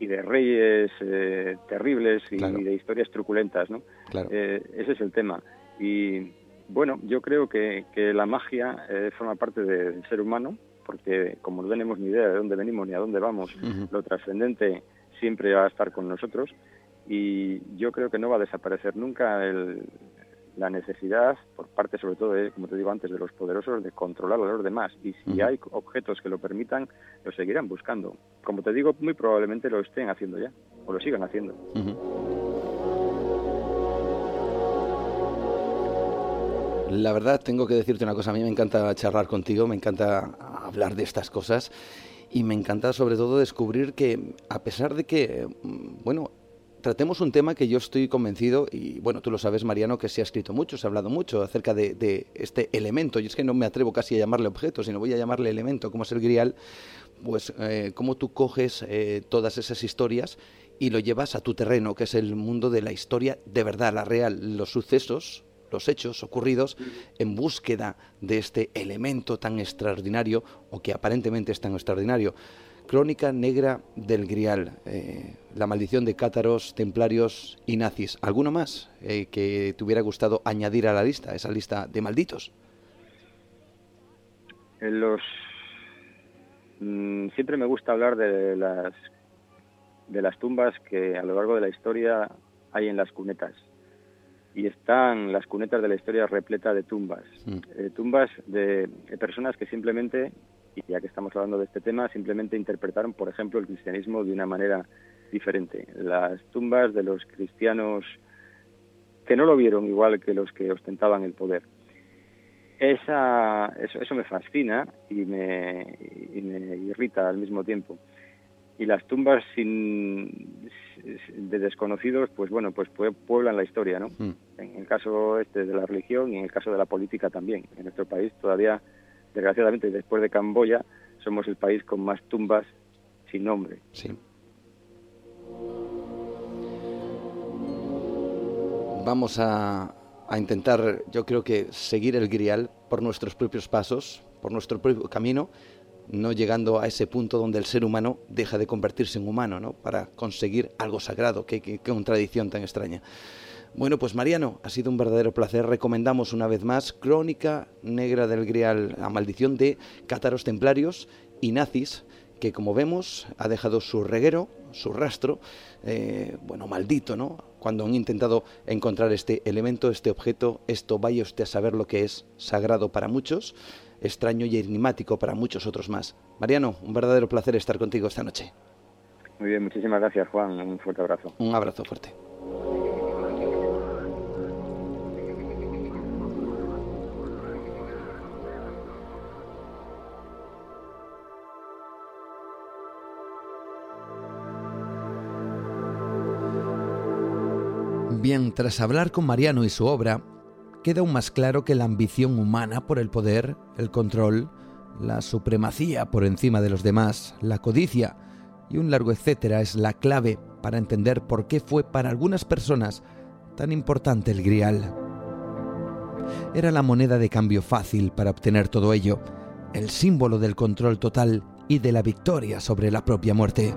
y de reyes eh, terribles y, de historias truculentas, ¿no? Eh, ese es el tema. Y bueno, yo creo que, que la magia eh, forma parte del ser humano, porque como no tenemos ni idea de dónde venimos ni a dónde vamos, lo trascendente siempre va a estar con nosotros y yo creo que no va a desaparecer nunca el, la necesidad, por parte sobre todo, de, como te digo antes, de los poderosos, de controlar a los demás. Y si hay objetos que lo permitan, lo seguirán buscando. Como te digo, muy probablemente lo estén haciendo ya, o lo sigan haciendo. La verdad, tengo que decirte una cosa, a mí me encanta charlar contigo, me encanta hablar de estas cosas y me encanta sobre todo descubrir que a pesar de que, mm, bueno, tratemos un tema que yo estoy convencido, y bueno, tú lo sabes, Mariano, que se ha escrito mucho, se ha hablado mucho acerca de, este elemento, y es que no me atrevo casi a llamarle objeto, sino voy a llamarle elemento, como es el grial, pues eh, cómo tú coges eh, todas esas historias y lo llevas a tu terreno, que es el mundo de la historia de verdad, la real, los sucesos, los hechos ocurridos en búsqueda de este elemento tan extraordinario, o que aparentemente es tan extraordinario. Crónica Negra del Grial, eh, La maldición de cátaros, templarios y nazis. ¿Alguno más eh, que te hubiera gustado añadir a la lista, esa lista de malditos? Los mm, siempre me gusta hablar de las de las tumbas que a lo largo de la historia hay en las cunetas y están las cunetas de la historia repleta de tumbas, mm. eh, tumbas de personas que simplemente y ya que estamos hablando de este tema, simplemente interpretaron, por ejemplo, el cristianismo de una manera diferente. Las tumbas de los cristianos que no lo vieron igual que los que ostentaban el poder. Esa, eso, me fascina y me, me irrita al mismo tiempo y las tumbas sin, de desconocidos, pues bueno, pues pueblan la historia, ¿no? Mm. En el caso este de la religión y en el caso de la política también. En nuestro país todavía desgraciadamente después de Camboya, somos el país con más tumbas sin nombre. Sí. Vamos a, intentar, yo creo que seguir el grial por nuestros propios pasos, por nuestro propio camino, no llegando a ese punto donde el ser humano deja de convertirse en humano, ¿no? Para conseguir algo sagrado. Qué, qué, qué contradicción tan extraña. Bueno, pues Mariano, ha sido un verdadero placer. Recomendamos una vez más Crónica Negra del Grial, la maldición de cátaros templarios y nazis, que como vemos ha dejado su reguero, su rastro, eh, bueno, maldito, ¿no? Cuando han intentado encontrar este elemento, este objeto, esto vaya usted a saber lo que es sagrado para muchos, extraño y enigmático para muchos otros más. Mariano, un verdadero placer estar contigo esta noche. Muy bien, muchísimas gracias Juan, un fuerte abrazo. Un abrazo fuerte. Bien, tras hablar con Mariano y su obra, queda aún más claro que la ambición humana por el poder, el control, la supremacía por encima de los demás, la codicia y un largo etcétera es la clave para entender por qué fue para algunas personas tan importante el grial. Era la moneda de cambio fácil para obtener todo ello, el símbolo del control total y de la victoria sobre la propia muerte.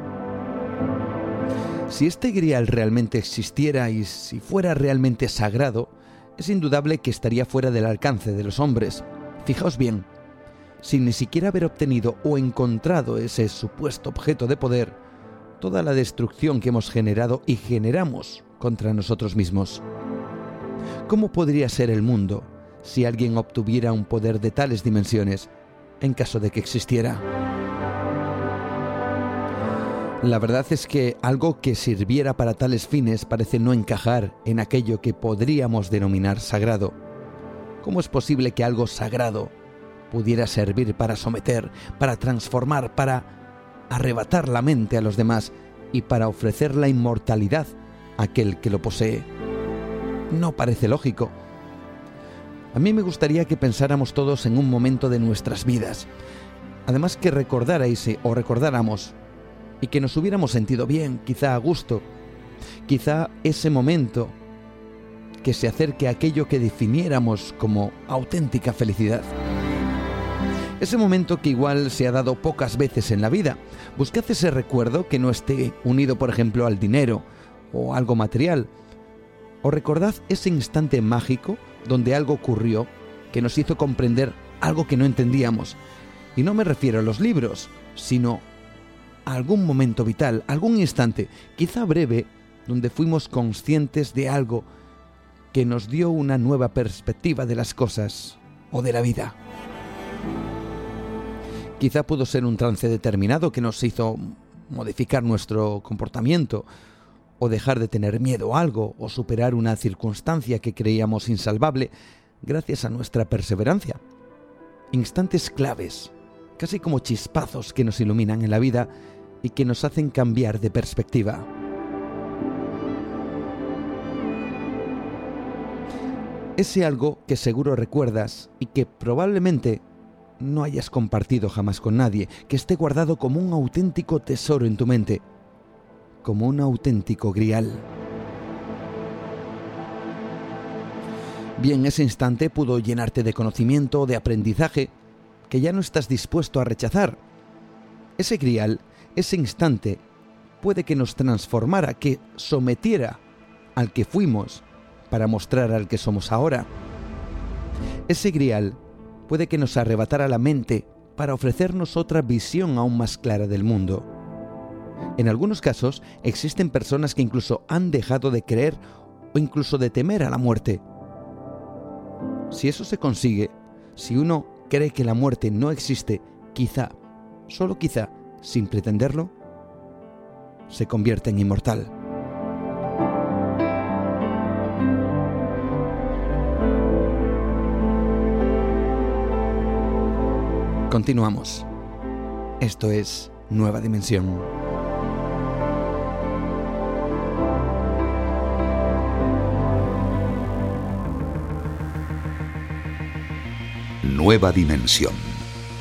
Si este grial realmente existiera y si fuera realmente sagrado, es indudable que estaría fuera del alcance de los hombres. Fijaos bien, sin ni siquiera haber obtenido o encontrado ese supuesto objeto de poder, toda la destrucción que hemos generado y generamos contra nosotros mismos. ¿Cómo podría ser el mundo si alguien obtuviera un poder de tales dimensiones en caso de que existiera? La verdad es que algo que sirviera para tales fines parece no encajar en aquello que podríamos denominar sagrado. ¿Cómo es posible que algo sagrado pudiera servir para someter, para transformar, para arrebatar la mente a los demás y para ofrecer la inmortalidad a aquel que lo posee? No parece lógico. A mí me gustaría que pensáramos todos en un momento de nuestras vidas. Además que recordarais o recordáramos y que nos hubiéramos sentido bien, quizá a gusto, quizá ese momento que se acerque a aquello que definiéramos como auténtica felicidad. Ese momento que igual se ha dado pocas veces en la vida. Buscad ese recuerdo que no esté unido, por ejemplo, al dinero o algo material. O recordad ese instante mágico donde algo ocurrió que nos hizo comprender algo que no entendíamos. Y no me refiero a los libros, sino algún momento vital, algún instante, quizá breve, donde fuimos conscientes de algo que nos dio una nueva perspectiva de las cosas o de la vida. Quizá pudo ser un trance determinado que nos hizo modificar nuestro comportamiento, o dejar de tener miedo a algo, o superar una circunstancia que creíamos insalvable, gracias a nuestra perseverancia. Instantes claves, casi como chispazos que nos iluminan en la vida y que nos hacen cambiar de perspectiva. Ese algo que seguro recuerdas y que probablemente no hayas compartido jamás con nadie, que esté guardado como un auténtico tesoro en tu mente, como un auténtico grial. Bien, ese instante pudo llenarte de conocimiento, de aprendizaje, que ya no estás dispuesto a rechazar. Ese grial, ese instante, puede que nos transformara, que sometiera al que fuimos para mostrar al que somos ahora. Ese grial puede que nos arrebatara la mente para ofrecernos otra visión aún más clara del mundo. En algunos casos existen personas que incluso han dejado de creer o incluso de temer a la muerte. Si eso se consigue, si uno cree que la muerte no existe, quizá, solo quizá, sin pretenderlo, se convierte en inmortal. Continuamos. Esto es Nueva Dimensión. Nueva Dimensión.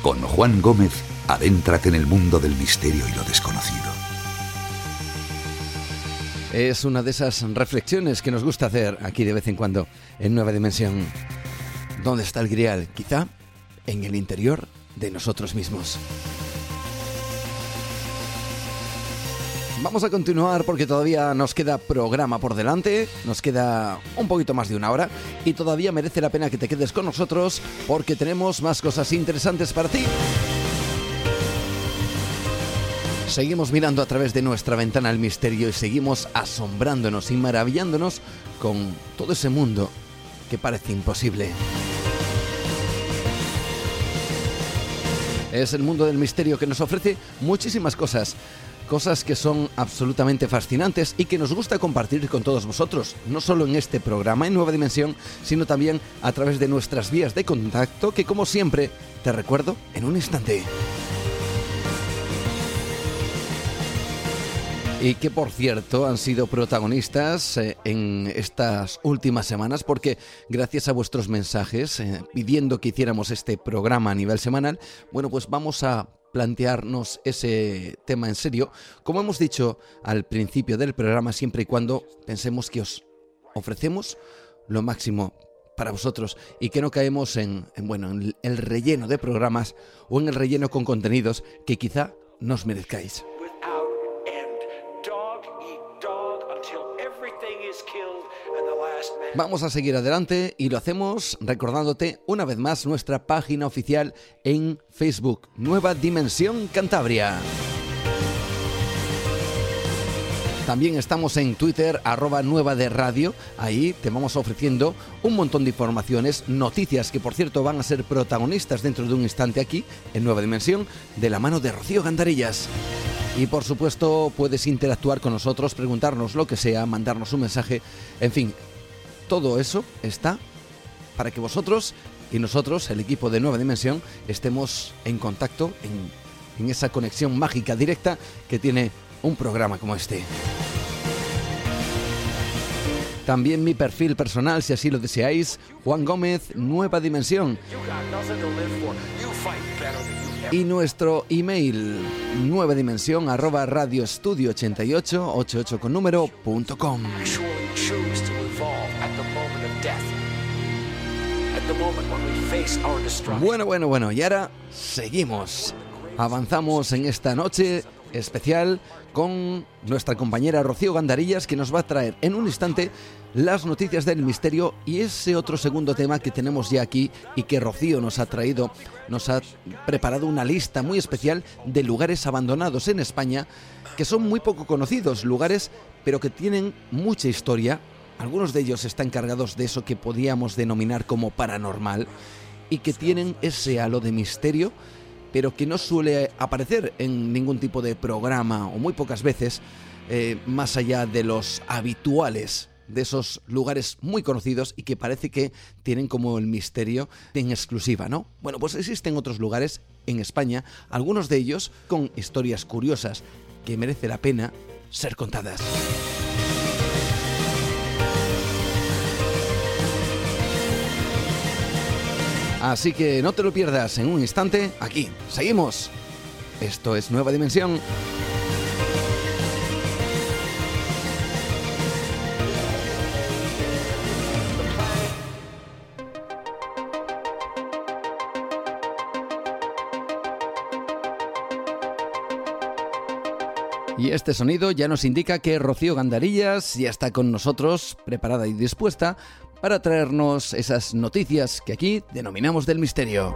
Con Juan Gómez, adéntrate en el mundo del misterio y lo desconocido. Es una de esas reflexiones que nos gusta hacer aquí de vez en cuando en Nueva Dimensión. ¿Dónde está el grial? Quizá en el interior de nosotros mismos. Vamos a continuar porque todavía nos queda programa por delante, nos queda un poquito más de una hora y todavía merece la pena que te quedes con nosotros porque tenemos más cosas interesantes para ti. Seguimos mirando a través de nuestra ventana el misterio y seguimos asombrándonos y maravillándonos con todo ese mundo que parece imposible. Es el mundo del misterio que nos ofrece muchísimas cosas cosas que son absolutamente fascinantes y que nos gusta compartir con todos vosotros, no solo en este programa en Nueva Dimensión, sino también a través de nuestras vías de contacto que como siempre te recuerdo en un instante. Y que por cierto han sido protagonistas eh, en estas últimas semanas porque gracias a vuestros mensajes eh, pidiendo que hiciéramos este programa a nivel semanal, bueno pues vamos a plantearnos ese tema en serio, como hemos dicho al principio del programa, siempre y cuando pensemos que os ofrecemos lo máximo para vosotros y que no caemos en, bueno, en el relleno de programas o en el relleno con contenidos que quizá nos merezcáis. Vamos a seguir adelante y lo hacemos recordándote una vez más nuestra página oficial en Facebook, Nueva Dimensión Cantabria. También estamos en Twitter, arroba nueva de radio. Ahí te vamos ofreciendo un montón de informaciones, noticias que por cierto van a ser protagonistas dentro de un instante aquí, en Nueva Dimensión, de la mano de Rocío Gandarillas. Y por supuesto puedes interactuar con nosotros, preguntarnos lo que sea, mandarnos un mensaje, en fin, todo eso está para que vosotros y nosotros, el equipo de Nueva Dimensión, estemos en contacto, en, esa conexión mágica directa que tiene un programa como este. También mi perfil personal, si así lo deseáis, Juan Gómez, Nueva Dimensión. Y nuestro email, nueva dimensión, arroba radioestudio 88, 88 con número, punto com. Bueno, bueno, bueno, y ahora seguimos. Avanzamos en esta noche especial con nuestra compañera Rocío Gandarillas que nos va a traer en un instante las noticias del misterio y ese otro segundo tema que tenemos ya aquí y que Rocío nos ha traído, nos ha preparado una lista muy especial de lugares abandonados en España que son muy poco conocidos, lugares pero que tienen mucha historia. Algunos de ellos están cargados de eso que podíamos denominar como paranormal y que tienen ese halo de misterio, pero que no suele aparecer en ningún tipo de programa o muy pocas veces, eh, más allá de los habituales de esos lugares muy conocidos y que parece que tienen como el misterio en exclusiva, ¿no? Bueno, pues existen otros lugares en España, algunos de ellos con historias curiosas que merece la pena ser contadas. Así que no te lo pierdas en un instante aquí. Seguimos. Esto es Nueva Dimensión. Y este sonido ya nos indica que Rocío Gandarillas ya está con nosotros, preparada y dispuesta para traernos esas noticias que aquí denominamos del misterio.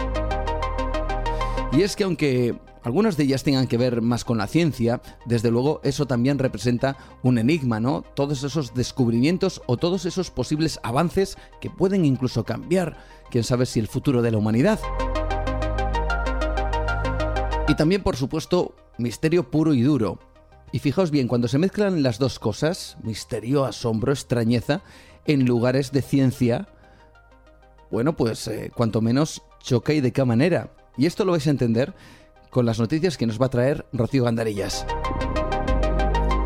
Y es que aunque algunas de ellas tengan que ver más con la ciencia, desde luego eso también representa un enigma, ¿no? Todos esos descubrimientos o todos esos posibles avances que pueden incluso cambiar, quién sabe si el futuro de la humanidad. Y también, por supuesto, misterio puro y duro. Y fijaos bien, cuando se mezclan las dos cosas, misterio, asombro, extrañeza, en lugares de ciencia, bueno, pues eh, cuanto menos choca y de qué manera. Y esto lo vais a entender con las noticias que nos va a traer Rocío Gandarillas.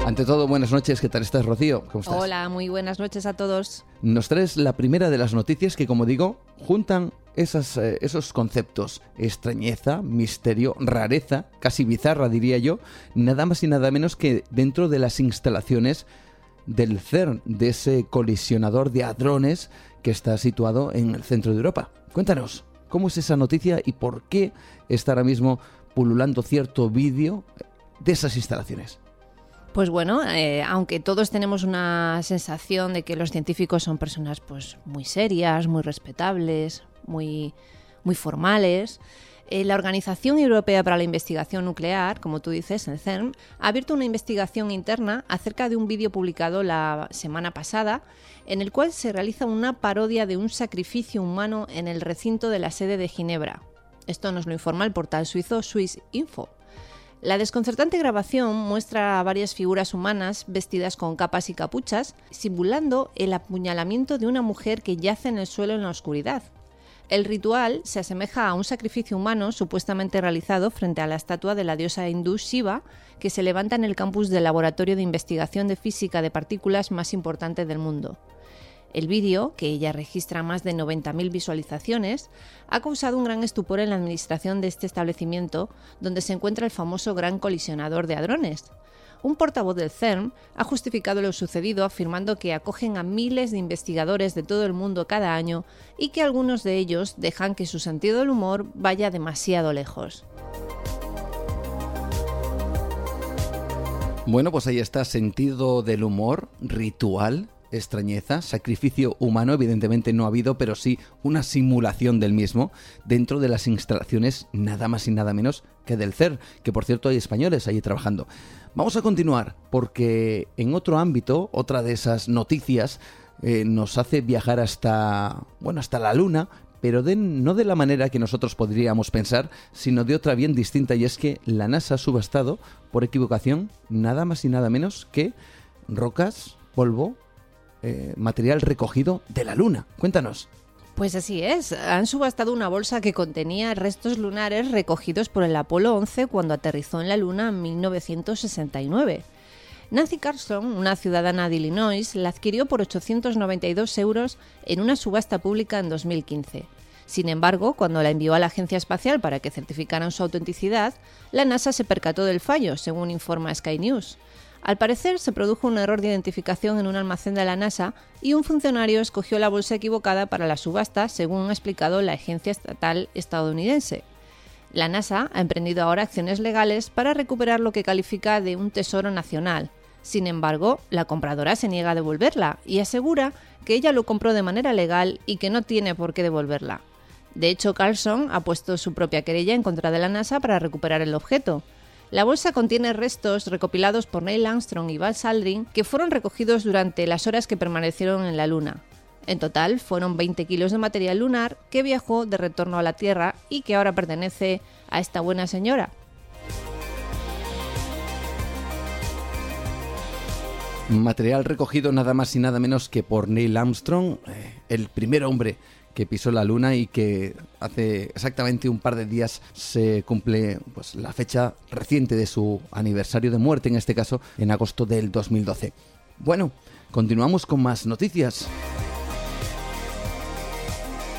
Ante todo, buenas noches. ¿Qué tal estás, Rocío? ¿Cómo estás? Hola, muy buenas noches a todos. Nos traes la primera de las noticias que, como digo, juntan esas, eh, esos conceptos. Extrañeza, misterio, rareza, casi bizarra, diría yo, nada más y nada menos que dentro de las instalaciones del CERN, de ese colisionador de hadrones que está situado en el centro de Europa. Cuéntanos, ¿cómo es esa noticia y por qué está ahora mismo pululando cierto vídeo de esas instalaciones? Pues bueno, eh, aunque todos tenemos una sensación de que los científicos son personas pues muy serias, muy respetables, muy, muy formales, eh, la Organización Europea para la Investigación Nuclear, como tú dices, el CERN, ha abierto una investigación interna acerca de un vídeo publicado la semana pasada en el cual se realiza una parodia de un sacrificio humano en el recinto de la sede de Ginebra. Esto nos lo informa el portal suizo Swiss Info. La desconcertante grabación muestra a varias figuras humanas vestidas con capas y capuchas, simulando el apuñalamiento de una mujer que yace en el suelo en la oscuridad. El ritual se asemeja a un sacrificio humano supuestamente realizado frente a la estatua de la diosa hindú Shiva, que se levanta en el campus del Laboratorio de Investigación de Física de Partículas más importante del mundo. El vídeo, que ya registra más de 90.000 visualizaciones, ha causado un gran estupor en la administración de este establecimiento, donde se encuentra el famoso gran colisionador de hadrones un portavoz del CERN ha justificado lo sucedido afirmando que acogen a miles de investigadores de todo el mundo cada año y que algunos de ellos dejan que su sentido del humor vaya demasiado lejos. Bueno, pues ahí está, sentido del humor, ritual, extrañeza, sacrificio humano, evidentemente no ha habido, pero sí una simulación del mismo dentro de las instalaciones nada más y nada menos que del CER, que por cierto hay españoles allí trabajando. Vamos a continuar porque en otro ámbito, otra de esas noticias eh, nos hace viajar hasta, bueno, hasta la luna, pero no de la manera que nosotros podríamos pensar, sino de otra bien distinta, y es que la NASA ha subastado, por equivocación, nada más y nada menos que rocas, polvo, eh, material recogido de la Luna. Cuéntanos. Pues así es, han subastado una bolsa que contenía restos lunares recogidos por el Apolo 11 cuando aterrizó en la Luna en 1969. Nancy Carlson, una ciudadana de Illinois, la adquirió por 892 euros en una subasta pública en 2015. Sin embargo, cuando la envió a la Agencia Espacial para que certificaran su autenticidad, la NASA se percató del fallo, según informa Sky News. Al parecer se produjo un error de identificación en un almacén de la NASA y un funcionario escogió la bolsa equivocada para la subasta, según ha explicado la agencia estatal estadounidense. La NASA ha emprendido ahora acciones legales para recuperar lo que califica de un tesoro nacional. Sin embargo, la compradora se niega a devolverla y asegura que ella lo compró de manera legal y que no tiene por qué devolverla. De hecho, Carlson ha puesto su propia querella en contra de la NASA para recuperar el objeto. La bolsa contiene restos recopilados por Neil Armstrong y Buzz Aldrin que fueron recogidos durante las horas que permanecieron en la Luna. En total fueron 20 kilos de material lunar que viajó de retorno a la Tierra y que ahora pertenece a esta buena señora. Material recogido nada más y nada menos que por Neil Armstrong, eh, el primer hombre que pisó la luna y que hace exactamente un par de días se cumple pues, la fecha reciente de su aniversario de muerte, en este caso en agosto del 2012. Bueno, continuamos con más noticias.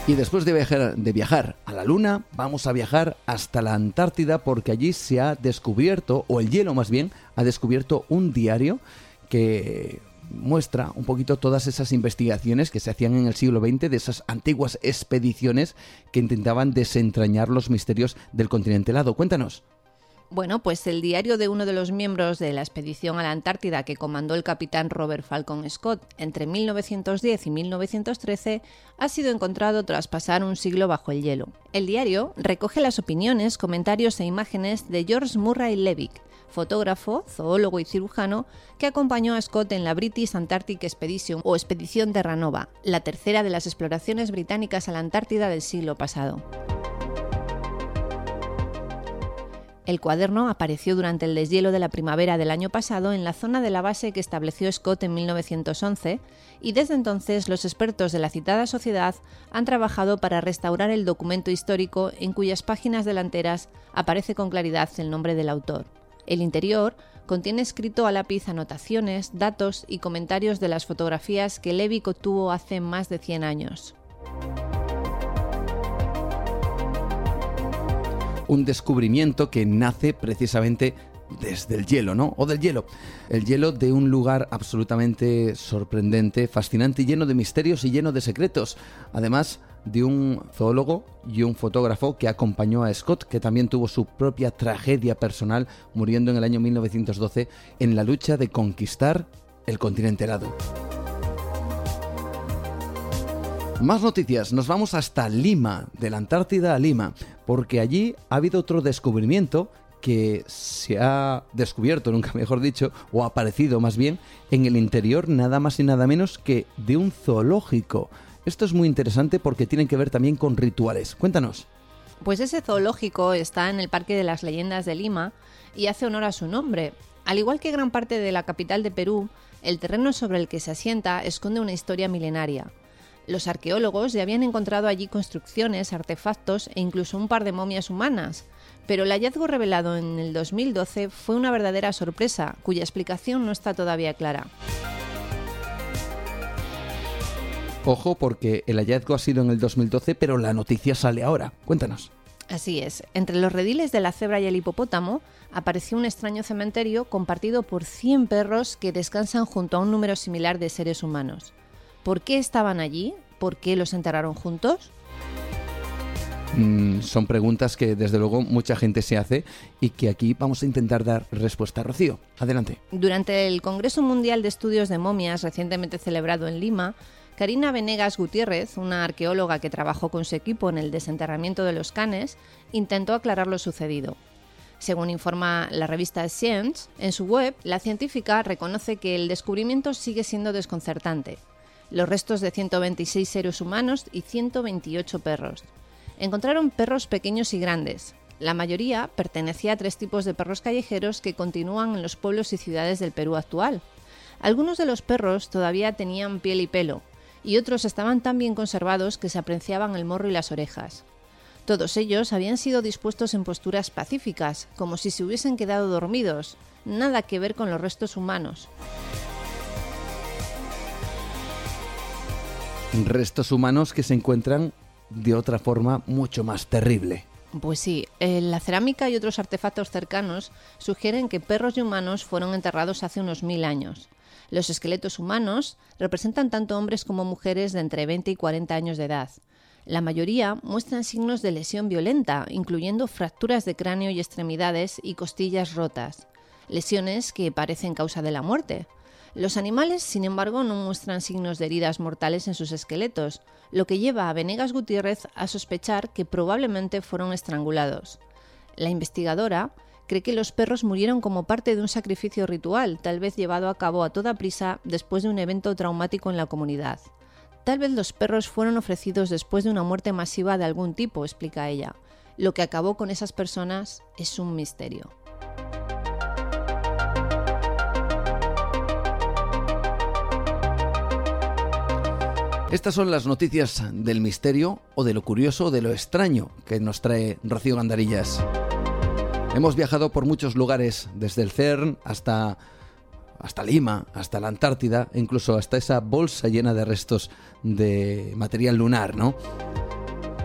Y después de viajar, de viajar a la Luna, vamos a viajar hasta la Antártida porque allí se ha descubierto, o el hielo más bien, ha descubierto un diario que muestra un poquito todas esas investigaciones que se hacían en el siglo XX de esas antiguas expediciones que intentaban desentrañar los misterios del continente helado. Cuéntanos. Bueno, pues el diario de uno de los miembros de la expedición a la Antártida que comandó el capitán Robert Falcon Scott entre 1910 y 1913 ha sido encontrado tras pasar un siglo bajo el hielo. El diario recoge las opiniones, comentarios e imágenes de George Murray Levick, fotógrafo, zoólogo y cirujano, que acompañó a Scott en la British Antarctic Expedition o Expedición Terranova, la tercera de las exploraciones británicas a la Antártida del siglo pasado. El cuaderno apareció durante el deshielo de la primavera del año pasado en la zona de la base que estableció Scott en 1911 y desde entonces los expertos de la citada sociedad han trabajado para restaurar el documento histórico en cuyas páginas delanteras aparece con claridad el nombre del autor. El interior contiene escrito a lápiz anotaciones, datos y comentarios de las fotografías que Levick obtuvo hace más de 100 años. Un descubrimiento que nace precisamente desde el hielo, ¿no? O del hielo. El hielo de un lugar absolutamente sorprendente, fascinante lleno de misterios y lleno de secretos. Además, de un zoólogo y un fotógrafo que acompañó a Scott, que también tuvo su propia tragedia personal muriendo en el año 1912 en la lucha de conquistar el continente helado. Más noticias, nos vamos hasta Lima, de la Antártida a Lima, porque allí ha habido otro descubrimiento que se ha descubierto, nunca mejor dicho, o aparecido más bien, en el interior nada más y nada menos que de un zoológico. Esto es muy interesante porque tiene que ver también con rituales. Cuéntanos. Pues ese zoológico está en el Parque de las Leyendas de Lima y hace honor a su nombre. Al igual que gran parte de la capital de Perú, el terreno sobre el que se asienta esconde una historia milenaria. Los arqueólogos ya habían encontrado allí construcciones, artefactos e incluso un par de momias humanas, pero el hallazgo revelado en el 2012 fue una verdadera sorpresa, cuya explicación no está todavía clara. Ojo porque el hallazgo ha sido en el 2012, pero la noticia sale ahora. Cuéntanos. Así es. Entre los rediles de la cebra y el hipopótamo apareció un extraño cementerio compartido por 100 perros que descansan junto a un número similar de seres humanos. ¿Por qué estaban allí? ¿Por qué los enterraron juntos? Mm, son preguntas que desde luego mucha gente se hace y que aquí vamos a intentar dar respuesta. Rocío, adelante. Durante el Congreso Mundial de Estudios de Momias recientemente celebrado en Lima, Karina Venegas Gutiérrez, una arqueóloga que trabajó con su equipo en el desenterramiento de los canes, intentó aclarar lo sucedido. Según informa la revista Science, en su web, la científica reconoce que el descubrimiento sigue siendo desconcertante. Los restos de 126 seres humanos y 128 perros. Encontraron perros pequeños y grandes. La mayoría pertenecía a tres tipos de perros callejeros que continúan en los pueblos y ciudades del Perú actual. Algunos de los perros todavía tenían piel y pelo, y otros estaban tan bien conservados que se apreciaban el morro y las orejas. Todos ellos habían sido dispuestos en posturas pacíficas, como si se hubiesen quedado dormidos, nada que ver con los restos humanos. Restos humanos que se encuentran de otra forma mucho más terrible. Pues sí, eh, la cerámica y otros artefactos cercanos sugieren que perros y humanos fueron enterrados hace unos mil años. Los esqueletos humanos representan tanto hombres como mujeres de entre 20 y 40 años de edad. La mayoría muestran signos de lesión violenta, incluyendo fracturas de cráneo y extremidades y costillas rotas, lesiones que parecen causa de la muerte. Los animales, sin embargo, no muestran signos de heridas mortales en sus esqueletos, lo que lleva a Venegas Gutiérrez a sospechar que probablemente fueron estrangulados. La investigadora cree que los perros murieron como parte de un sacrificio ritual, tal vez llevado a cabo a toda prisa después de un evento traumático en la comunidad. Tal vez los perros fueron ofrecidos después de una muerte masiva de algún tipo, explica ella. Lo que acabó con esas personas es un misterio. Estas son las noticias del misterio o de lo curioso o de lo extraño que nos trae Rocío Gandarillas. Hemos viajado por muchos lugares, desde el CERN hasta, hasta Lima, hasta la Antártida, incluso hasta esa bolsa llena de restos de material lunar, ¿no?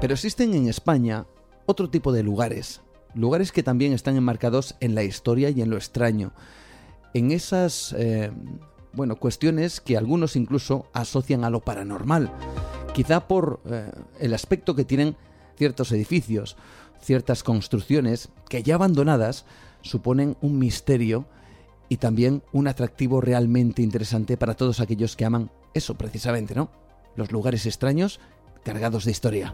Pero existen en España otro tipo de lugares, lugares que también están enmarcados en la historia y en lo extraño, en esas eh, bueno, cuestiones que algunos incluso asocian a lo paranormal, quizá por eh, el aspecto que tienen ciertos edificios, ciertas construcciones que ya abandonadas suponen un misterio y también un atractivo realmente interesante para todos aquellos que aman eso precisamente, ¿no? Los lugares extraños cargados de historia.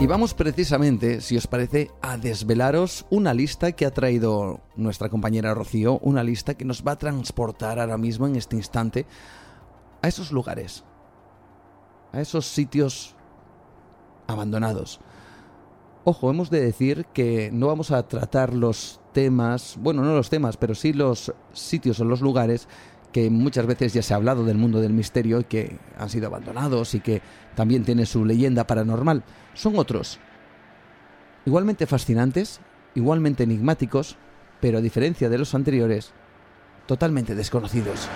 Y vamos precisamente, si os parece, a desvelaros una lista que ha traído nuestra compañera Rocío, una lista que nos va a transportar ahora mismo, en este instante, a esos lugares, a esos sitios abandonados. Ojo, hemos de decir que no vamos a tratar los temas, bueno, no los temas, pero sí los sitios o los lugares que muchas veces ya se ha hablado del mundo del misterio y que han sido abandonados y que también tiene su leyenda paranormal. Son otros, igualmente fascinantes, igualmente enigmáticos, pero a diferencia de los anteriores, totalmente desconocidos.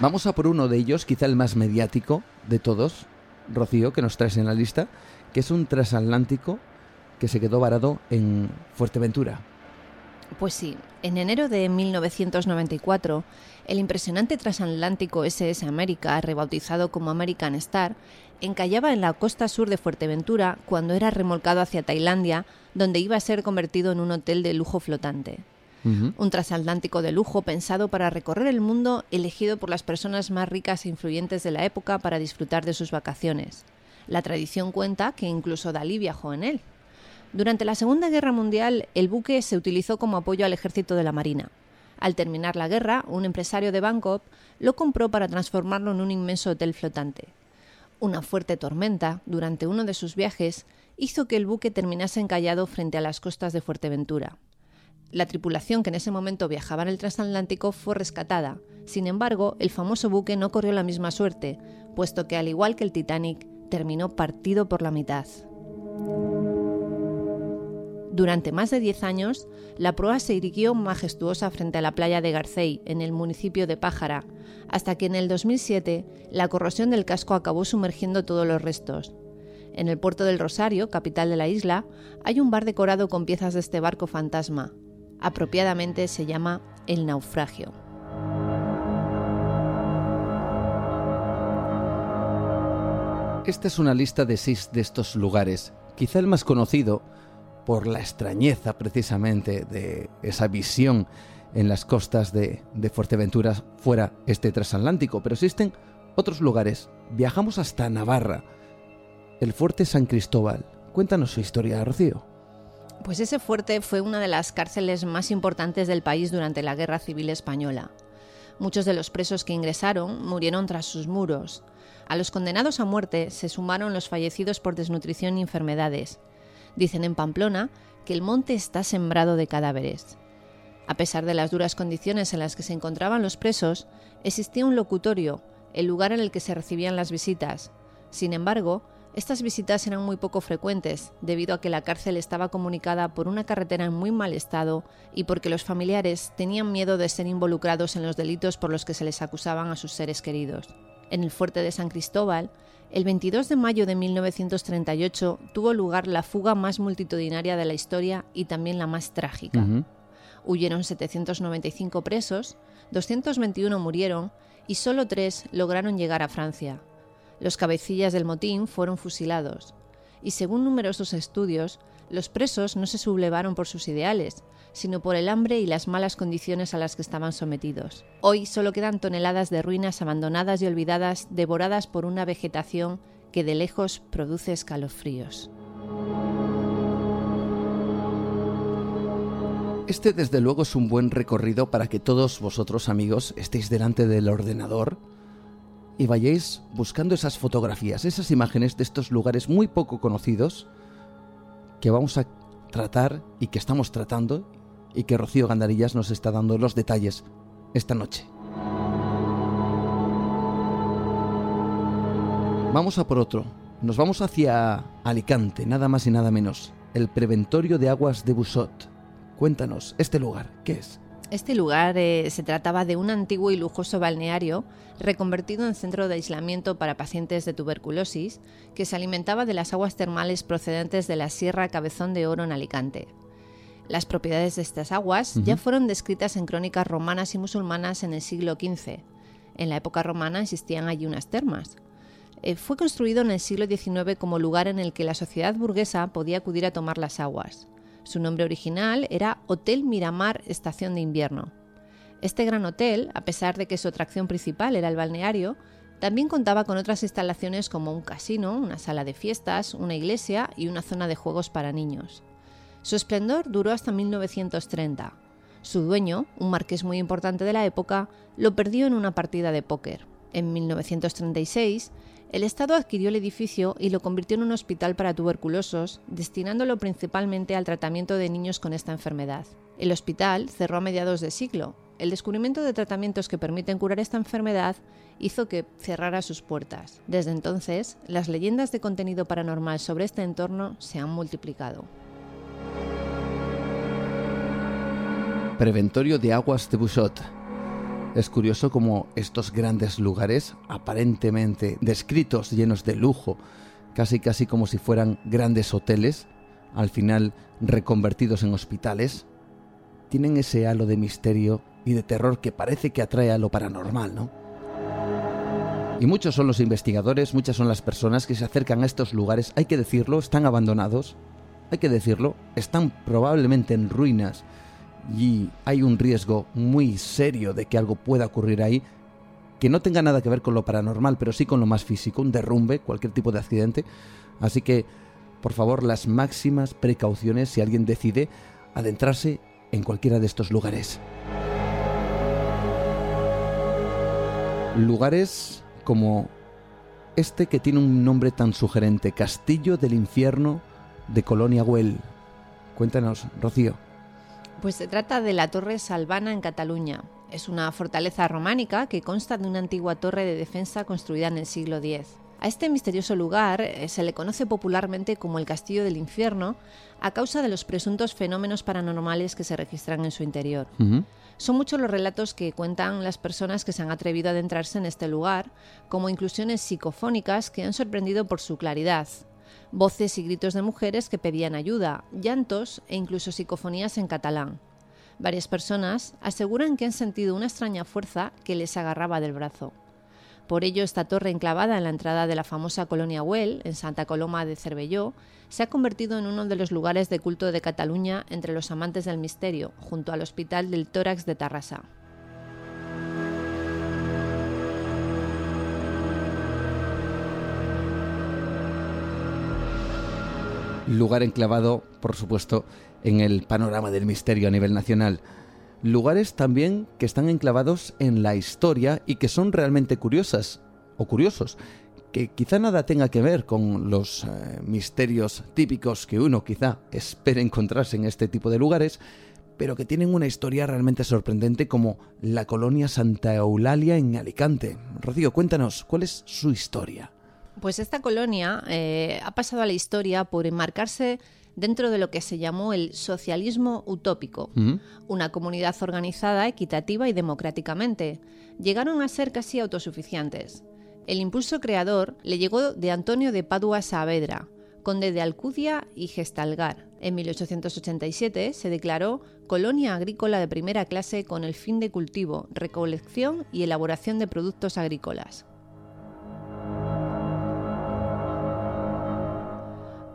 Vamos a por uno de ellos, quizá el más mediático de todos, Rocío, que nos traes en la lista, que es un transatlántico que se quedó varado en Fuerteventura. Pues sí, en enero de 1994, el impresionante transatlántico SS América, rebautizado como American Star, encallaba en la costa sur de Fuerteventura cuando era remolcado hacia Tailandia, donde iba a ser convertido en un hotel de lujo flotante. Un transatlántico de lujo pensado para recorrer el mundo, elegido por las personas más ricas e influyentes de la época para disfrutar de sus vacaciones. La tradición cuenta que incluso Dalí viajó en él. Durante la Segunda Guerra Mundial, el buque se utilizó como apoyo al ejército de la Marina. Al terminar la guerra, un empresario de Bangkok lo compró para transformarlo en un inmenso hotel flotante. Una fuerte tormenta, durante uno de sus viajes, hizo que el buque terminase encallado frente a las costas de Fuerteventura. La tripulación que en ese momento viajaba en el transatlántico fue rescatada. Sin embargo, el famoso buque no corrió la misma suerte, puesto que al igual que el Titanic, terminó partido por la mitad. Durante más de 10 años, la proa se irguió majestuosa frente a la playa de Garcey, en el municipio de Pájara, hasta que en el 2007 la corrosión del casco acabó sumergiendo todos los restos. En el puerto del Rosario, capital de la isla, hay un bar decorado con piezas de este barco fantasma. Apropiadamente se llama El Naufragio. Esta es una lista de seis de estos lugares. Quizá el más conocido por la extrañeza precisamente de esa visión en las costas de, Fuerteventura fuera este transatlántico, pero existen otros lugares. Viajamos hasta Navarra, el fuerte San Cristóbal. Cuéntanos su historia, Rocío. Pues ese fuerte fue una de las cárceles más importantes del país durante la Guerra Civil Española. Muchos de los presos que ingresaron murieron tras sus muros. A los condenados a muerte se sumaron los fallecidos por desnutrición y enfermedades, Dicen en Pamplona que el monte está sembrado de cadáveres. A pesar de las duras condiciones en las que se encontraban los presos, existía un locutorio, el lugar en el que se recibían las visitas. Sin embargo, estas visitas eran muy poco frecuentes, debido a que la cárcel estaba comunicada por una carretera en muy mal estado y porque los familiares tenían miedo de ser involucrados en los delitos por los que se les acusaban a sus seres queridos. En el fuerte de San Cristóbal, el 22 de mayo de 1938 tuvo lugar la fuga más multitudinaria de la historia y también la más trágica. Huyeron 795 presos, 221 murieron y solo tres lograron llegar a Francia. Los cabecillas del motín fueron fusilados. Y según numerosos estudios, los presos no se sublevaron por sus ideales, sino por el hambre y las malas condiciones a las que estaban sometidos. Hoy solo quedan toneladas de ruinas abandonadas y olvidadas, devoradas por una vegetación que de lejos produce escalofríos. Este desde luego es un buen recorrido para que todos vosotros amigos estéis delante del ordenador y vayáis buscando esas fotografías, esas imágenes de estos lugares muy poco conocidos que vamos a tratar y que estamos tratando y que Rocío Gandarillas nos está dando los detalles esta noche. Vamos a por otro. Nos vamos hacia Alicante, nada más y nada menos. El Preventorio de Aguas de Busot. Cuéntanos, este lugar, ¿qué es? Este lugar eh, se trataba de un antiguo y lujoso balneario reconvertido en centro de aislamiento para pacientes de tuberculosis que se alimentaba de las aguas termales procedentes de la Sierra Cabezón de Oro en Alicante. Las propiedades de estas aguas ya fueron descritas en crónicas romanas y musulmanas en el siglo XV. En la época romana existían allí unas termas. Eh, fue construido en el siglo XIX como lugar en el que la sociedad burguesa podía acudir a tomar las aguas. Su nombre original era Hotel Miramar Estación de Invierno. Este gran hotel, a pesar de que su atracción principal era el balneario, también contaba con otras instalaciones como un casino, una sala de fiestas, una iglesia y una zona de juegos para niños. Su esplendor duró hasta 1930. Su dueño, un marqués muy importante de la época, lo perdió en una partida de póker. En 1936, el Estado adquirió el edificio y lo convirtió en un hospital para tuberculosos, destinándolo principalmente al tratamiento de niños con esta enfermedad. El hospital cerró a mediados de siglo. El descubrimiento de tratamientos que permiten curar esta enfermedad hizo que cerrara sus puertas. Desde entonces, las leyendas de contenido paranormal sobre este entorno se han multiplicado. Preventorio de Aguas de Bouchot. Es curioso cómo estos grandes lugares, aparentemente descritos llenos de lujo, casi casi como si fueran grandes hoteles, al final reconvertidos en hospitales, tienen ese halo de misterio y de terror que parece que atrae a lo paranormal, ¿no? Y muchos son los investigadores, muchas son las personas que se acercan a estos lugares, hay que decirlo, están abandonados, hay que decirlo, están probablemente en ruinas y hay un riesgo muy serio de que algo pueda ocurrir ahí que no tenga nada que ver con lo paranormal, pero sí con lo más físico, un derrumbe, cualquier tipo de accidente. Así que, por favor, las máximas precauciones si alguien decide adentrarse en cualquiera de estos lugares. Lugares como este que tiene un nombre tan sugerente, Castillo del Infierno de Colonia Güell. Cuéntanos, Rocío. Pues se trata de la Torre Salvana en Cataluña. Es una fortaleza románica que consta de una antigua torre de defensa construida en el siglo X. A este misterioso lugar eh, se le conoce popularmente como el Castillo del Infierno a causa de los presuntos fenómenos paranormales que se registran en su interior. Son muchos los relatos que cuentan las personas que se han atrevido a adentrarse en este lugar, como inclusiones psicofónicas que han sorprendido por su claridad, voces y gritos de mujeres que pedían ayuda, llantos e incluso psicofonías en catalán. Varias personas aseguran que han sentido una extraña fuerza que les agarraba del brazo. Por ello, esta torre enclavada en la entrada de la famosa colonia Huel, en Santa Coloma de Cervelló, se ha convertido en uno de los lugares de culto de Cataluña entre los amantes del misterio, junto al Hospital del Tórax de Tarrasa. Lugar enclavado, por supuesto, en el panorama del misterio a nivel nacional. Lugares también que están enclavados en la historia y que son realmente curiosas o curiosos, que quizá nada tenga que ver con los eh, misterios típicos que uno quizá espera encontrarse en este tipo de lugares, pero que tienen una historia realmente sorprendente como la colonia Santa Eulalia en Alicante. Rocío, cuéntanos, ¿cuál es su historia? Pues esta colonia eh, ha pasado a la historia por enmarcarse dentro de lo que se llamó el socialismo utópico, una comunidad organizada, equitativa y democráticamente. Llegaron a ser casi autosuficientes. El impulso creador le llegó de Antonio de Padua Saavedra, conde de Alcudia y Gestalgar. En 1887 se declaró colonia agrícola de primera clase con el fin de cultivo, recolección y elaboración de productos agrícolas.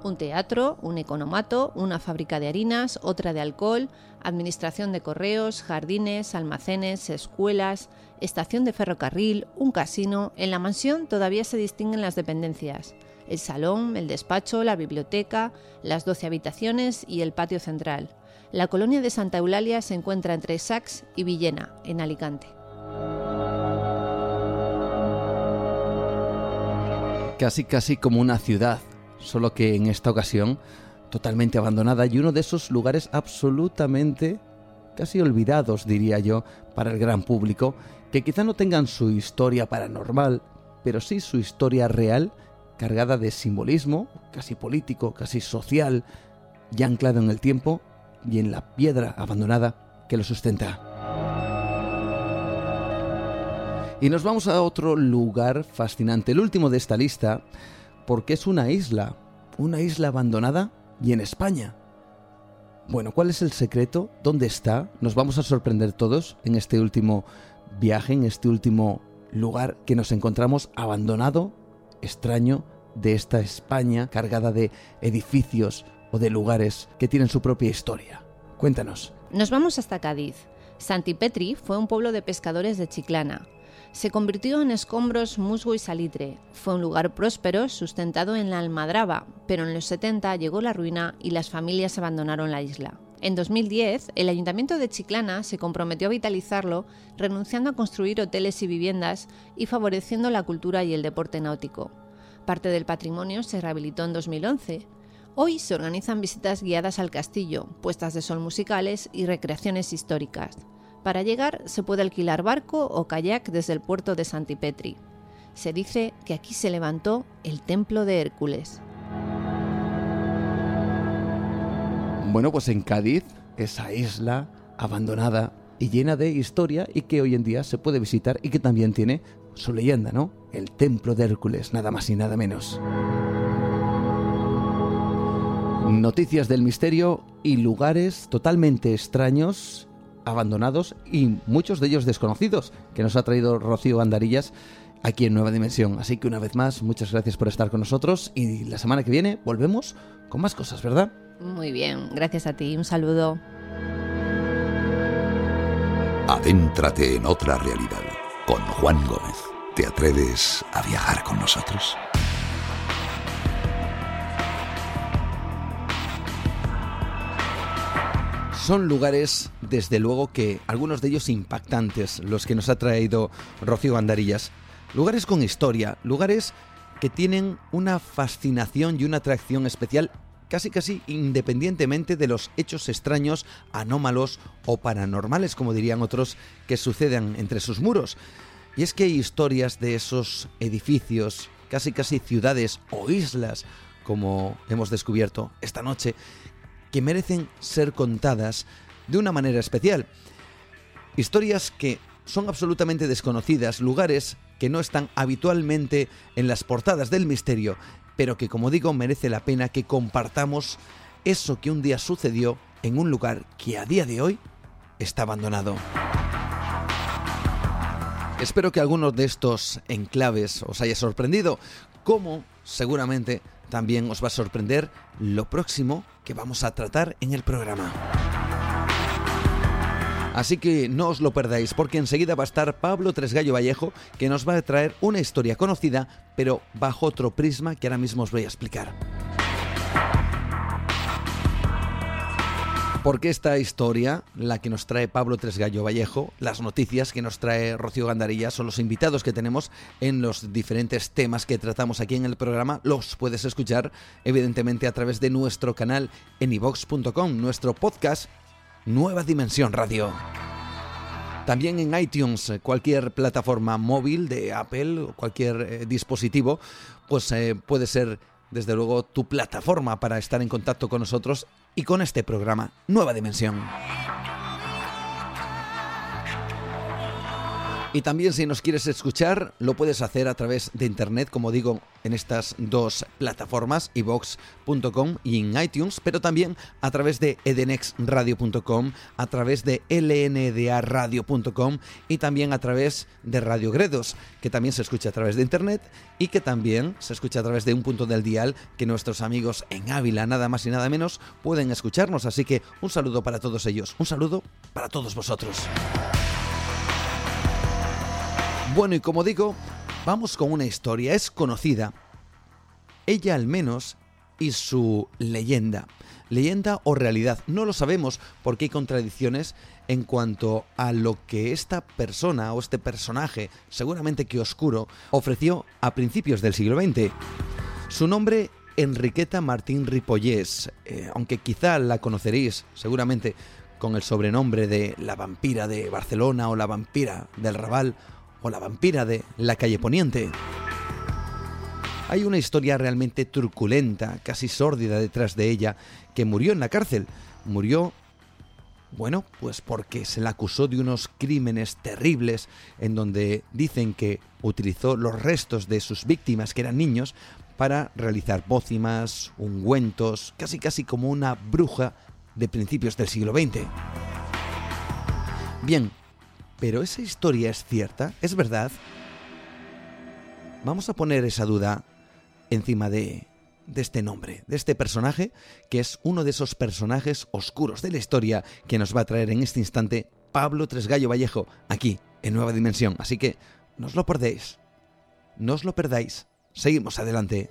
Un teatro, un economato, una fábrica de harinas, otra de alcohol, administración de correos, jardines, almacenes, escuelas, estación de ferrocarril, un casino. En la mansión todavía se distinguen las dependencias. El salón, el despacho, la biblioteca, las doce habitaciones y el patio central. La colonia de Santa Eulalia se encuentra entre Sax y Villena, en Alicante. Casi, casi como una ciudad solo que en esta ocasión totalmente abandonada y uno de esos lugares absolutamente casi olvidados, diría yo, para el gran público, que quizá no tengan su historia paranormal, pero sí su historia real, cargada de simbolismo, casi político, casi social, y anclado en el tiempo y en la piedra abandonada que lo sustenta. Y nos vamos a otro lugar fascinante, el último de esta lista, porque es una isla, una isla abandonada y en España. Bueno, ¿cuál es el secreto? ¿Dónde está? Nos vamos a sorprender todos en este último viaje, en este último lugar que nos encontramos abandonado, extraño, de esta España cargada de edificios o de lugares que tienen su propia historia. Cuéntanos. Nos vamos hasta Cádiz. Santipetri fue un pueblo de pescadores de Chiclana se convirtió en escombros, musgo y salitre. Fue un lugar próspero, sustentado en la almadraba, pero en los 70 llegó la ruina y las familias abandonaron la isla. En 2010, el Ayuntamiento de Chiclana se comprometió a vitalizarlo, renunciando a construir hoteles y viviendas y favoreciendo la cultura y el deporte náutico. Parte del patrimonio se rehabilitó en 2011. Hoy se organizan visitas guiadas al castillo, puestas de sol musicales y recreaciones históricas. Para llegar se puede alquilar barco o kayak desde el puerto de Santipetri. Se dice que aquí se levantó el templo de Hércules. Bueno, pues en Cádiz, esa isla abandonada y llena de historia y que hoy en día se puede visitar y que también tiene su leyenda, ¿no? El templo de Hércules, nada más y nada menos. Noticias del misterio y lugares totalmente extraños abandonados y muchos de ellos desconocidos que nos ha traído Rocío Andarillas aquí en Nueva Dimensión. Así que una vez más, muchas gracias por estar con nosotros y la semana que viene volvemos con más cosas, ¿verdad? Muy bien, gracias a ti, un saludo. Adéntrate en otra realidad con Juan Gómez. ¿Te atreves a viajar con nosotros? Son lugares, desde luego, que algunos de ellos impactantes, los que nos ha traído Rocío Andarillas. Lugares con historia, lugares que tienen una fascinación y una atracción especial casi casi independientemente de los hechos extraños, anómalos o paranormales, como dirían otros, que sucedan entre sus muros. Y es que hay historias de esos edificios, casi casi ciudades o islas, como hemos descubierto esta noche, que merecen ser contadas de una manera especial. Historias que son absolutamente desconocidas, lugares que no están habitualmente en las portadas del misterio, pero que como digo merece la pena que compartamos eso que un día sucedió en un lugar que a día de hoy está abandonado. Espero que algunos de estos enclaves os haya sorprendido, como seguramente también os va a sorprender lo próximo que vamos a tratar en el programa. Así que no os lo perdáis porque enseguida va a estar Pablo Tresgallo Vallejo que nos va a traer una historia conocida pero bajo otro prisma que ahora mismo os voy a explicar. Porque esta historia, la que nos trae Pablo Tresgallo Vallejo, las noticias que nos trae Rocío Gandarilla, son los invitados que tenemos en los diferentes temas que tratamos aquí en el programa, los puedes escuchar evidentemente a través de nuestro canal en ivox.com, nuestro podcast Nueva Dimensión Radio. También en iTunes, cualquier plataforma móvil de Apple cualquier eh, dispositivo, pues eh, puede ser desde luego tu plataforma para estar en contacto con nosotros y con este programa Nueva Dimensión. Y también si nos quieres escuchar, lo puedes hacer a través de internet, como digo, en estas dos plataformas, ivox.com y en iTunes, pero también a través de edenexradio.com, a través de lndradio.com y también a través de Radio Gredos, que también se escucha a través de internet y que también se escucha a través de un punto del dial que nuestros amigos en Ávila, nada más y nada menos, pueden escucharnos. Así que un saludo para todos ellos, un saludo para todos vosotros. Bueno, y como digo, vamos con una historia, es conocida. Ella al menos y su leyenda. Leyenda o realidad, no lo sabemos porque hay contradicciones en cuanto a lo que esta persona o este personaje, seguramente que oscuro, ofreció a principios del siglo XX. Su nombre, Enriqueta Martín Ripollés, eh, aunque quizá la conoceréis seguramente con el sobrenombre de la vampira de Barcelona o la vampira del Raval o la vampira de la calle Poniente. Hay una historia realmente truculenta, casi sórdida detrás de ella, que murió en la cárcel. Murió, bueno, pues porque se la acusó de unos crímenes terribles en donde dicen que utilizó los restos de sus víctimas, que eran niños, para realizar pócimas, ungüentos, casi casi como una bruja de principios del siglo XX. Bien, pero esa historia es cierta, es verdad. Vamos a poner esa duda encima de, de este nombre, de este personaje, que es uno de esos personajes oscuros de la historia que nos va a traer en este instante Pablo Tresgallo Vallejo, aquí, en Nueva Dimensión. Así que no os lo perdéis, no os lo perdáis. Seguimos adelante.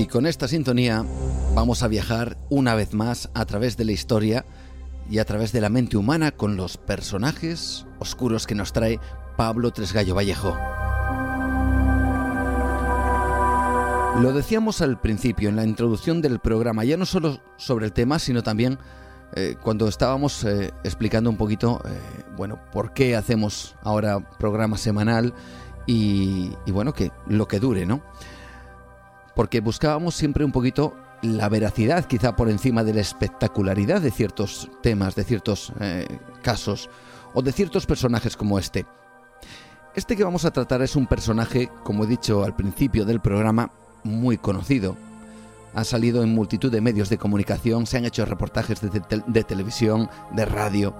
Y con esta sintonía vamos a viajar una vez más a través de la historia y a través de la mente humana con los personajes oscuros que nos trae Pablo Tresgallo Vallejo. Lo decíamos al principio, en la introducción del programa, ya no solo sobre el tema, sino también eh, cuando estábamos eh, explicando un poquito, eh, bueno, por qué hacemos ahora programa semanal y, y bueno, que lo que dure, ¿no? Porque buscábamos siempre un poquito la veracidad, quizá por encima de la espectacularidad de ciertos temas, de ciertos eh, casos o de ciertos personajes como este. Este que vamos a tratar es un personaje, como he dicho al principio del programa, muy conocido. Ha salido en multitud de medios de comunicación, se han hecho reportajes de, de televisión, de radio.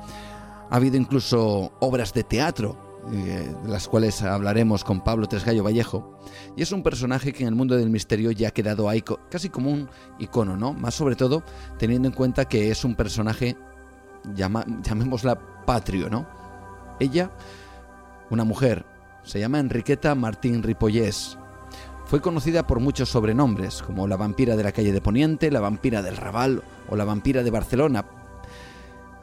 Ha habido incluso obras de teatro de las cuales hablaremos con Pablo Tresgallo Vallejo. Y es un personaje que en el mundo del misterio ya ha quedado ahí casi como un icono, ¿no? Más sobre todo teniendo en cuenta que es un personaje, llamémosla patrio, ¿no? Ella, una mujer, se llama Enriqueta Martín Ripollés. Fue conocida por muchos sobrenombres, como la vampira de la calle de Poniente, la vampira del Raval o la vampira de Barcelona,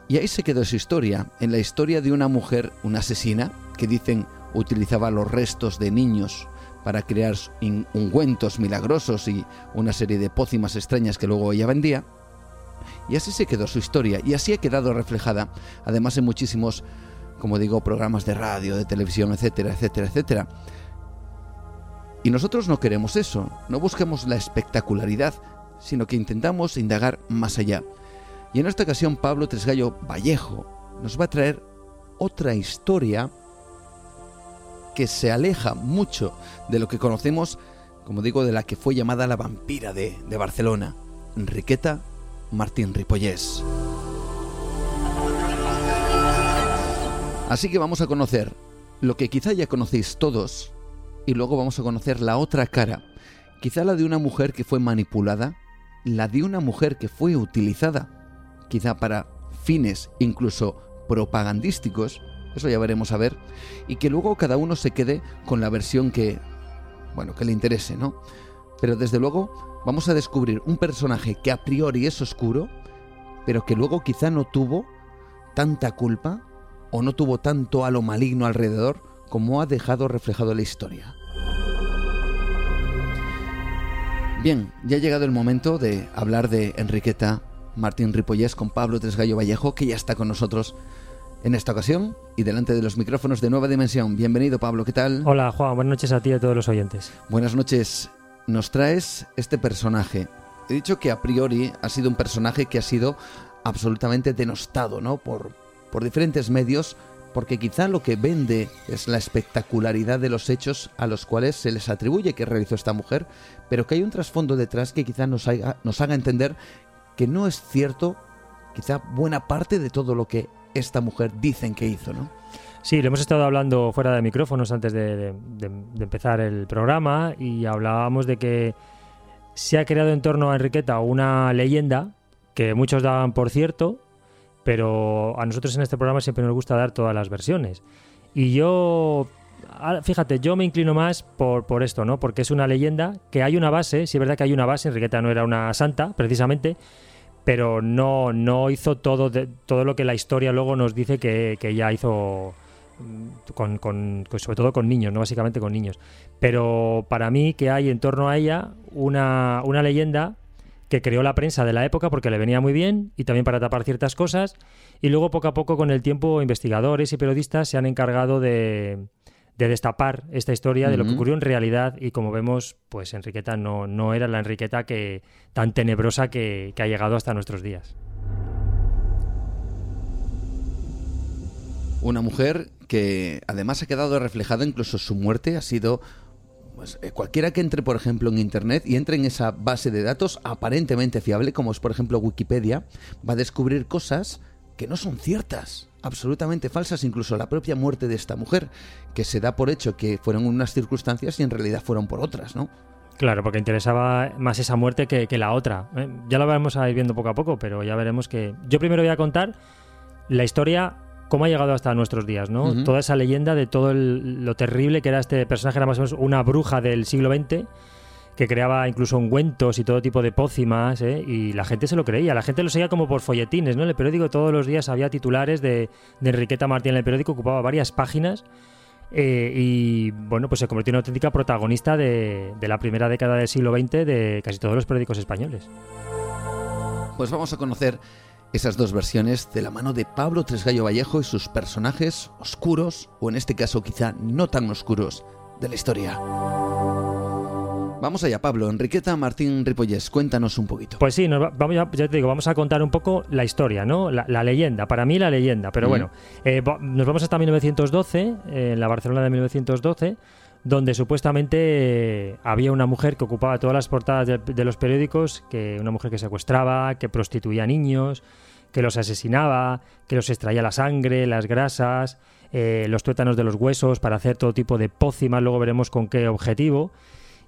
y ahí se quedó su historia, en la historia de una mujer, una asesina, que dicen utilizaba los restos de niños para crear ungüentos milagrosos y una serie de pócimas extrañas que luego ella vendía. Y así se quedó su historia y así ha quedado reflejada, además en muchísimos, como digo, programas de radio, de televisión, etcétera, etcétera, etcétera. Y nosotros no queremos eso, no buscamos la espectacularidad, sino que intentamos indagar más allá. Y en esta ocasión Pablo Tresgallo Vallejo nos va a traer otra historia que se aleja mucho de lo que conocemos, como digo, de la que fue llamada la vampira de, de Barcelona, Enriqueta Martín Ripollés. Así que vamos a conocer lo que quizá ya conocéis todos y luego vamos a conocer la otra cara, quizá la de una mujer que fue manipulada, la de una mujer que fue utilizada quizá para fines incluso propagandísticos, eso ya veremos a ver, y que luego cada uno se quede con la versión que, bueno, que le interese, ¿no? Pero desde luego vamos a descubrir un personaje que a priori es oscuro, pero que luego quizá no tuvo tanta culpa o no tuvo tanto a lo maligno alrededor como ha dejado reflejado la historia. Bien, ya ha llegado el momento de hablar de Enriqueta Martín Ripollés con Pablo Tresgallo Vallejo, que ya está con nosotros en esta ocasión y delante de los micrófonos de Nueva Dimensión. Bienvenido Pablo, ¿qué tal? Hola Juan, buenas noches a ti y a todos los oyentes. Buenas noches. Nos traes este personaje. He dicho que a priori ha sido un personaje que ha sido absolutamente denostado, ¿no? Por, por diferentes medios, porque quizá lo que vende es la espectacularidad de los hechos a los cuales se les atribuye que realizó esta mujer, pero que hay un trasfondo detrás que quizá nos haga, nos haga entender que no es cierto quizá buena parte de todo lo que esta mujer dicen que hizo, ¿no? Sí, lo hemos estado hablando fuera de micrófonos antes de, empezar el programa y hablábamos de que se ha creado en torno a Enriqueta una leyenda que muchos daban por cierto, pero a nosotros en este programa siempre nos gusta dar todas las versiones. Y yo, fíjate, yo me inclino más por, por esto, ¿no? Porque es una leyenda que hay una base, si es verdad que hay una base, Enriqueta no era una santa, precisamente, pero no, no hizo todo, todo lo que la historia luego nos dice que, que ella hizo mm, con, con, sobre todo con niños, no básicamente con niños. Pero para mí que hay en torno a ella una, una leyenda que creó la prensa de la época porque le venía muy bien y también para tapar ciertas cosas. Y luego poco a poco con el tiempo investigadores y periodistas se han encargado de, de destapar esta historia de lo que ocurrió en realidad y como vemos, pues Enriqueta no, no era la Enriqueta que, tan tenebrosa que, ha llegado hasta nuestros días. Una mujer que además ha quedado reflejada, incluso su muerte ha sido pues, eh, cualquiera que entre, por ejemplo, en Internet y entre en esa base de datos aparentemente fiable, como es, por ejemplo, Wikipedia, va a descubrir cosas que no son ciertas, absolutamente falsas, incluso la propia muerte de esta mujer, que se da por hecho que fueron unas circunstancias y en realidad fueron por otras, ¿no? Claro, porque interesaba más esa muerte que, la otra. ¿eh? Ya lo vamos a ir viendo poco a poco, pero ya veremos que... Yo primero voy a contar la historia, cómo ha llegado hasta nuestros días, ¿no? Toda esa leyenda de todo lo terrible que era este personaje, era más o menos una bruja del siglo XX que creaba incluso ungüentos y todo tipo de pócimas, ¿eh? y la gente se lo creía, la gente lo seguía como por folletines, ¿no? En el periódico todos los días había titulares de, Enriqueta Martín en el periódico, ocupaba varias páginas, eh, y bueno, pues se convirtió en una auténtica protagonista de, de la primera década del siglo XX de casi todos los periódicos españoles. Pues vamos a conocer esas dos versiones de la mano de Pablo Tresgallo Vallejo y sus personajes oscuros, o en este caso quizá no tan oscuros, de la historia. Vamos allá, Pablo. Enriqueta Martín Ripollés, cuéntanos un poquito. Pues sí, vamos, ya, te digo, vamos a contar un poco la historia, ¿no? La, leyenda, para mí la leyenda. Pero bueno, eh, nos vamos hasta 1912, en la Barcelona de 1912 donde supuestamente eh, había una mujer que ocupaba todas las portadas de, los periódicos, que una mujer que secuestraba, que prostituía niños, que los asesinaba, que los extraía la sangre, las grasas, eh, los tuétanos de los huesos para hacer todo tipo de pócimas, luego veremos con qué objetivo.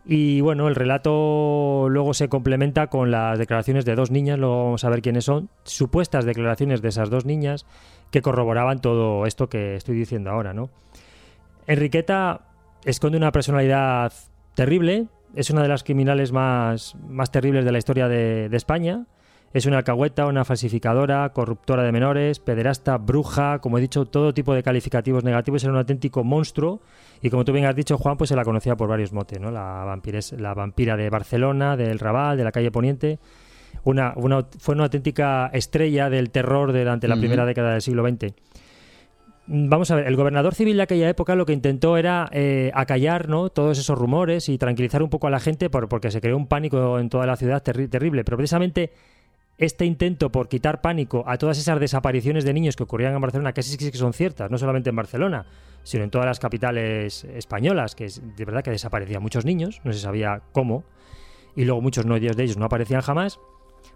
Y bueno, el relato luego se complementa con las declaraciones de dos niñas, luego vamos a ver quiénes son, supuestas declaraciones de esas dos niñas que corroboraban todo esto que estoy diciendo ahora, ¿no? Enriqueta esconde una personalidad terrible, es una de las criminales más, más terribles de la historia de, de España, es una alcahueta, una falsificadora, corruptora de menores, pederasta, bruja, como he dicho, todo tipo de calificativos negativos, era un auténtico monstruo y como tú bien has dicho, Juan, pues se la conocía por varios motes, ¿no? La, vampires, la vampira de Barcelona, del Raval, de la calle Poniente. Una, fue una auténtica estrella del terror durante la primera década del siglo XX. Vamos a ver, el gobernador civil de aquella época lo que intentó era eh, acallar ¿no? todos esos rumores y tranquilizar un poco a la gente porque se creó un pánico en toda la ciudad terrible. Pero precisamente este intento por quitar pánico a todas esas desapariciones de niños que ocurrían en Barcelona, que sí que son ciertas, no solamente en Barcelona, sino en todas las capitales españolas, que es de verdad que desaparecían muchos niños, no se sabía cómo, y luego muchos de ellos no aparecían jamás,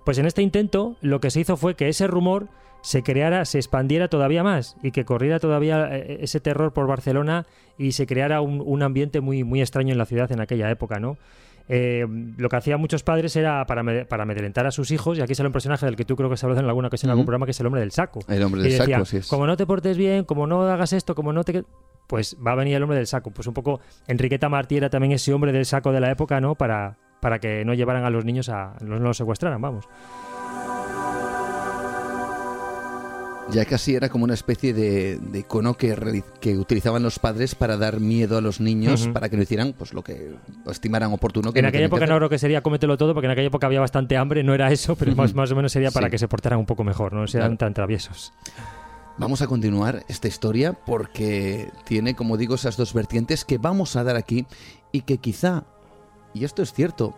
pues en este intento lo que se hizo fue que ese rumor se creara, se expandiera todavía más y que corriera todavía eh, ese terror por Barcelona y se creara un, un ambiente muy, muy extraño en la ciudad en aquella época, ¿no? Eh, lo que hacían muchos padres era para, para amedrentar a sus hijos, y aquí sale un personaje del que tú creo que se hablado en alguna ocasión en algún programa, que es el hombre del saco. El hombre del saco, sí Como no te portes bien, como no hagas esto, como no te... Pues va a venir el hombre del saco. Pues un poco Enriqueta Martí era también ese hombre del saco de la época, ¿no? Para, para que no llevaran a los niños a... no los secuestraran, vamos. Ya casi era como una especie de, icono que, que, utilizaban los padres para dar miedo a los niños, para que no hicieran pues lo que estimaran oportuno. en aquella época no creo que sería cómetelo todo, porque en aquella época había bastante hambre, no era eso, pero más, más o menos sería para que se portaran un poco mejor, no sean tan traviesos. Vamos a continuar esta historia porque tiene, como digo, esas dos vertientes que vamos a dar aquí y que quizá, y esto es cierto,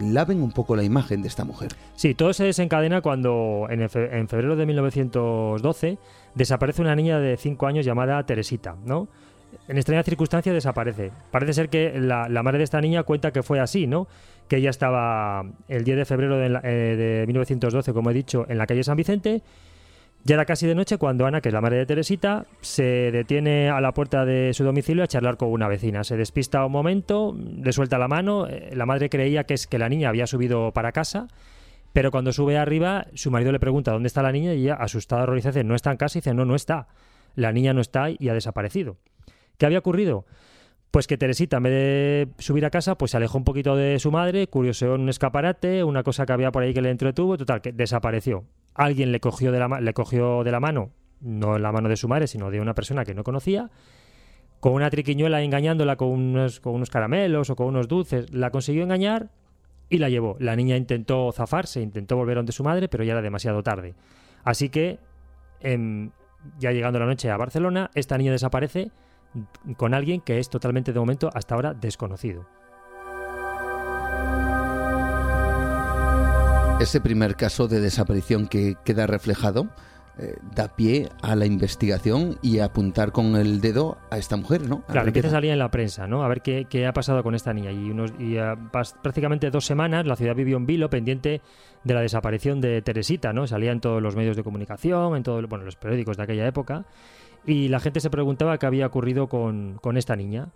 laven un poco la imagen de esta mujer. Sí, todo se desencadena cuando en, febrero de 1912 desaparece una niña de 5 años llamada Teresita, ¿no? En extraña circunstancia desaparece. Parece ser que la, madre de esta niña cuenta que fue así, ¿no? Que ella estaba el 10 de febrero de, eh, de 1912, como he dicho, en la calle San Vicente ya era casi de noche cuando Ana, que es la madre de Teresita, se detiene a la puerta de su domicilio a charlar con una vecina. Se despista un momento, le suelta la mano. Eh, la madre creía que es que la niña había subido para casa, pero cuando sube arriba, su marido le pregunta dónde está la niña y ella, asustada, horrorizada, dice, no está en casa y dice, no, no está. La niña no está y ha desaparecido. ¿Qué había ocurrido? Pues que Teresita, en vez de subir a casa, pues se alejó un poquito de su madre, curioseó en un escaparate, una cosa que había por ahí que le entretuvo, total, que desapareció alguien le cogió de la, le cogió de la mano, no la mano de su madre, sino de una persona que no conocía, con una triquiñuela engañándola con unos, caramelos o con unos dulces, la consiguió engañar y la llevó. La niña intentó zafarse, intentó volver donde su madre, pero ya era demasiado tarde. Así que, em, ya llegando la noche a Barcelona, esta niña desaparece con alguien que es totalmente de momento hasta ahora desconocido. Ese primer caso de desaparición que queda reflejado eh, da pie a la investigación y a apuntar con el dedo a esta mujer, ¿no? claro, empieza a salir en la prensa, ¿no? A ver qué, ha pasado con esta niña. Y, unos, y prácticamente dos semanas la ciudad vivió en vilo pendiente de la desaparición de Teresita, ¿no? Salía en todos los medios de comunicación, en todos bueno, los periódicos de aquella época. Y la gente se preguntaba qué había ocurrido con, esta niña.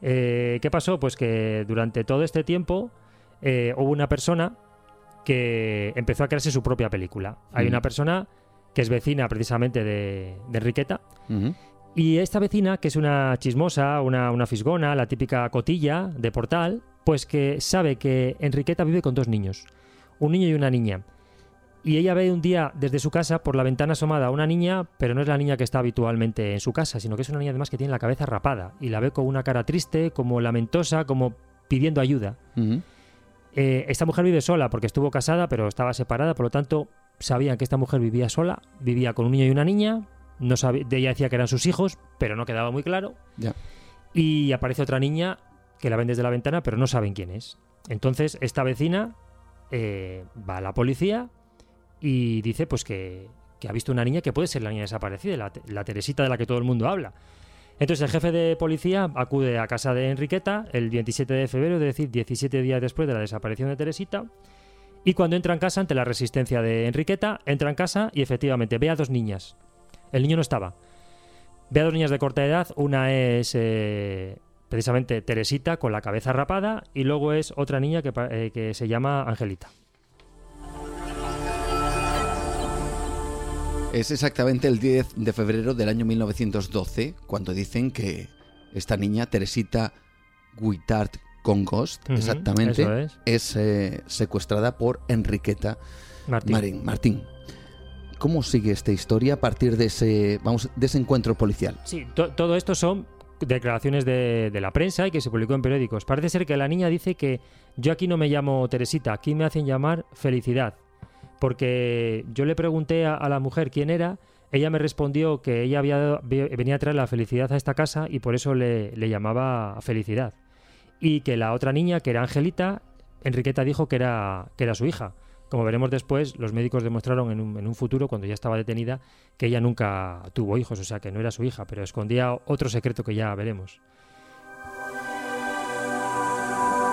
Eh, ¿Qué pasó? Pues que durante todo este tiempo eh, hubo una persona que empezó a crearse su propia película. Hay una persona que es vecina precisamente de, Enriqueta. Y esta vecina, que es una chismosa, una, una, fisgona, la típica cotilla de portal, pues que sabe que Enriqueta vive con dos niños, un niño y una niña. Y ella ve un día desde su casa por la ventana asomada a una niña, pero no es la niña que está habitualmente en su casa, sino que es una niña además que tiene la cabeza rapada y la ve con una cara triste, como lamentosa, como pidiendo ayuda. Eh, esta mujer vive sola porque estuvo casada, pero estaba separada, por lo tanto sabían que esta mujer vivía sola, vivía con un niño y una niña, no de ella decía que eran sus hijos, pero no quedaba muy claro. Y aparece otra niña que la ven desde la ventana, pero no saben quién es. Entonces esta vecina eh, va a la policía y dice pues que, ha visto una niña que puede ser la niña desaparecida, la, la Teresita de la que todo el mundo habla. Entonces el jefe de policía acude a casa de Enriqueta el 27 de febrero, es decir, 17 días después de la desaparición de Teresita. Y cuando entra en casa, ante la resistencia de Enriqueta, entra en casa y efectivamente ve a dos niñas. El niño no estaba. Ve a dos niñas de corta edad. Una es eh, precisamente Teresita con la cabeza rapada y luego es otra niña que, eh, que se llama Angelita. Es exactamente el 10 de febrero del año 1912 cuando dicen que esta niña, Teresita Guitart Congost, exactamente, es, eh, secuestrada por Enriqueta Martín. Martín. ¿Cómo sigue esta historia a partir de ese, vamos, de ese encuentro policial? Sí, todo esto son declaraciones de, de, la prensa y que se publicó en periódicos. Parece ser que la niña dice que yo aquí no me llamo Teresita, aquí me hacen llamar Felicidad porque yo le pregunté a, la mujer quién era, ella me respondió que ella venía a traer la felicidad a esta casa y por eso le, llamaba felicidad. Y que la otra niña, que era Angelita, Enriqueta dijo que era, que era su hija. Como veremos después, los médicos demostraron en un, en un, futuro, cuando ya estaba detenida, que ella nunca tuvo hijos, o sea que no era su hija, pero escondía otro secreto que ya veremos.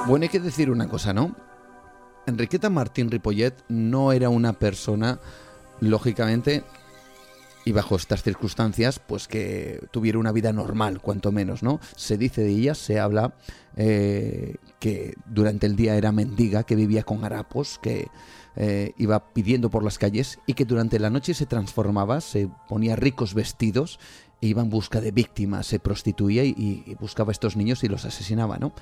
Bueno, hay que decir una cosa, ¿no? Enriqueta Martín Ripollet no era una persona, lógicamente, y bajo estas circunstancias, pues que tuviera una vida normal, cuanto menos, ¿no? Se dice de ella, se habla eh, que durante el día era mendiga, que vivía con harapos, que eh, iba pidiendo por las calles y que durante la noche se transformaba, se ponía ricos vestidos e iba en busca de víctimas, se prostituía y, y buscaba a estos niños y los asesinaba, ¿no?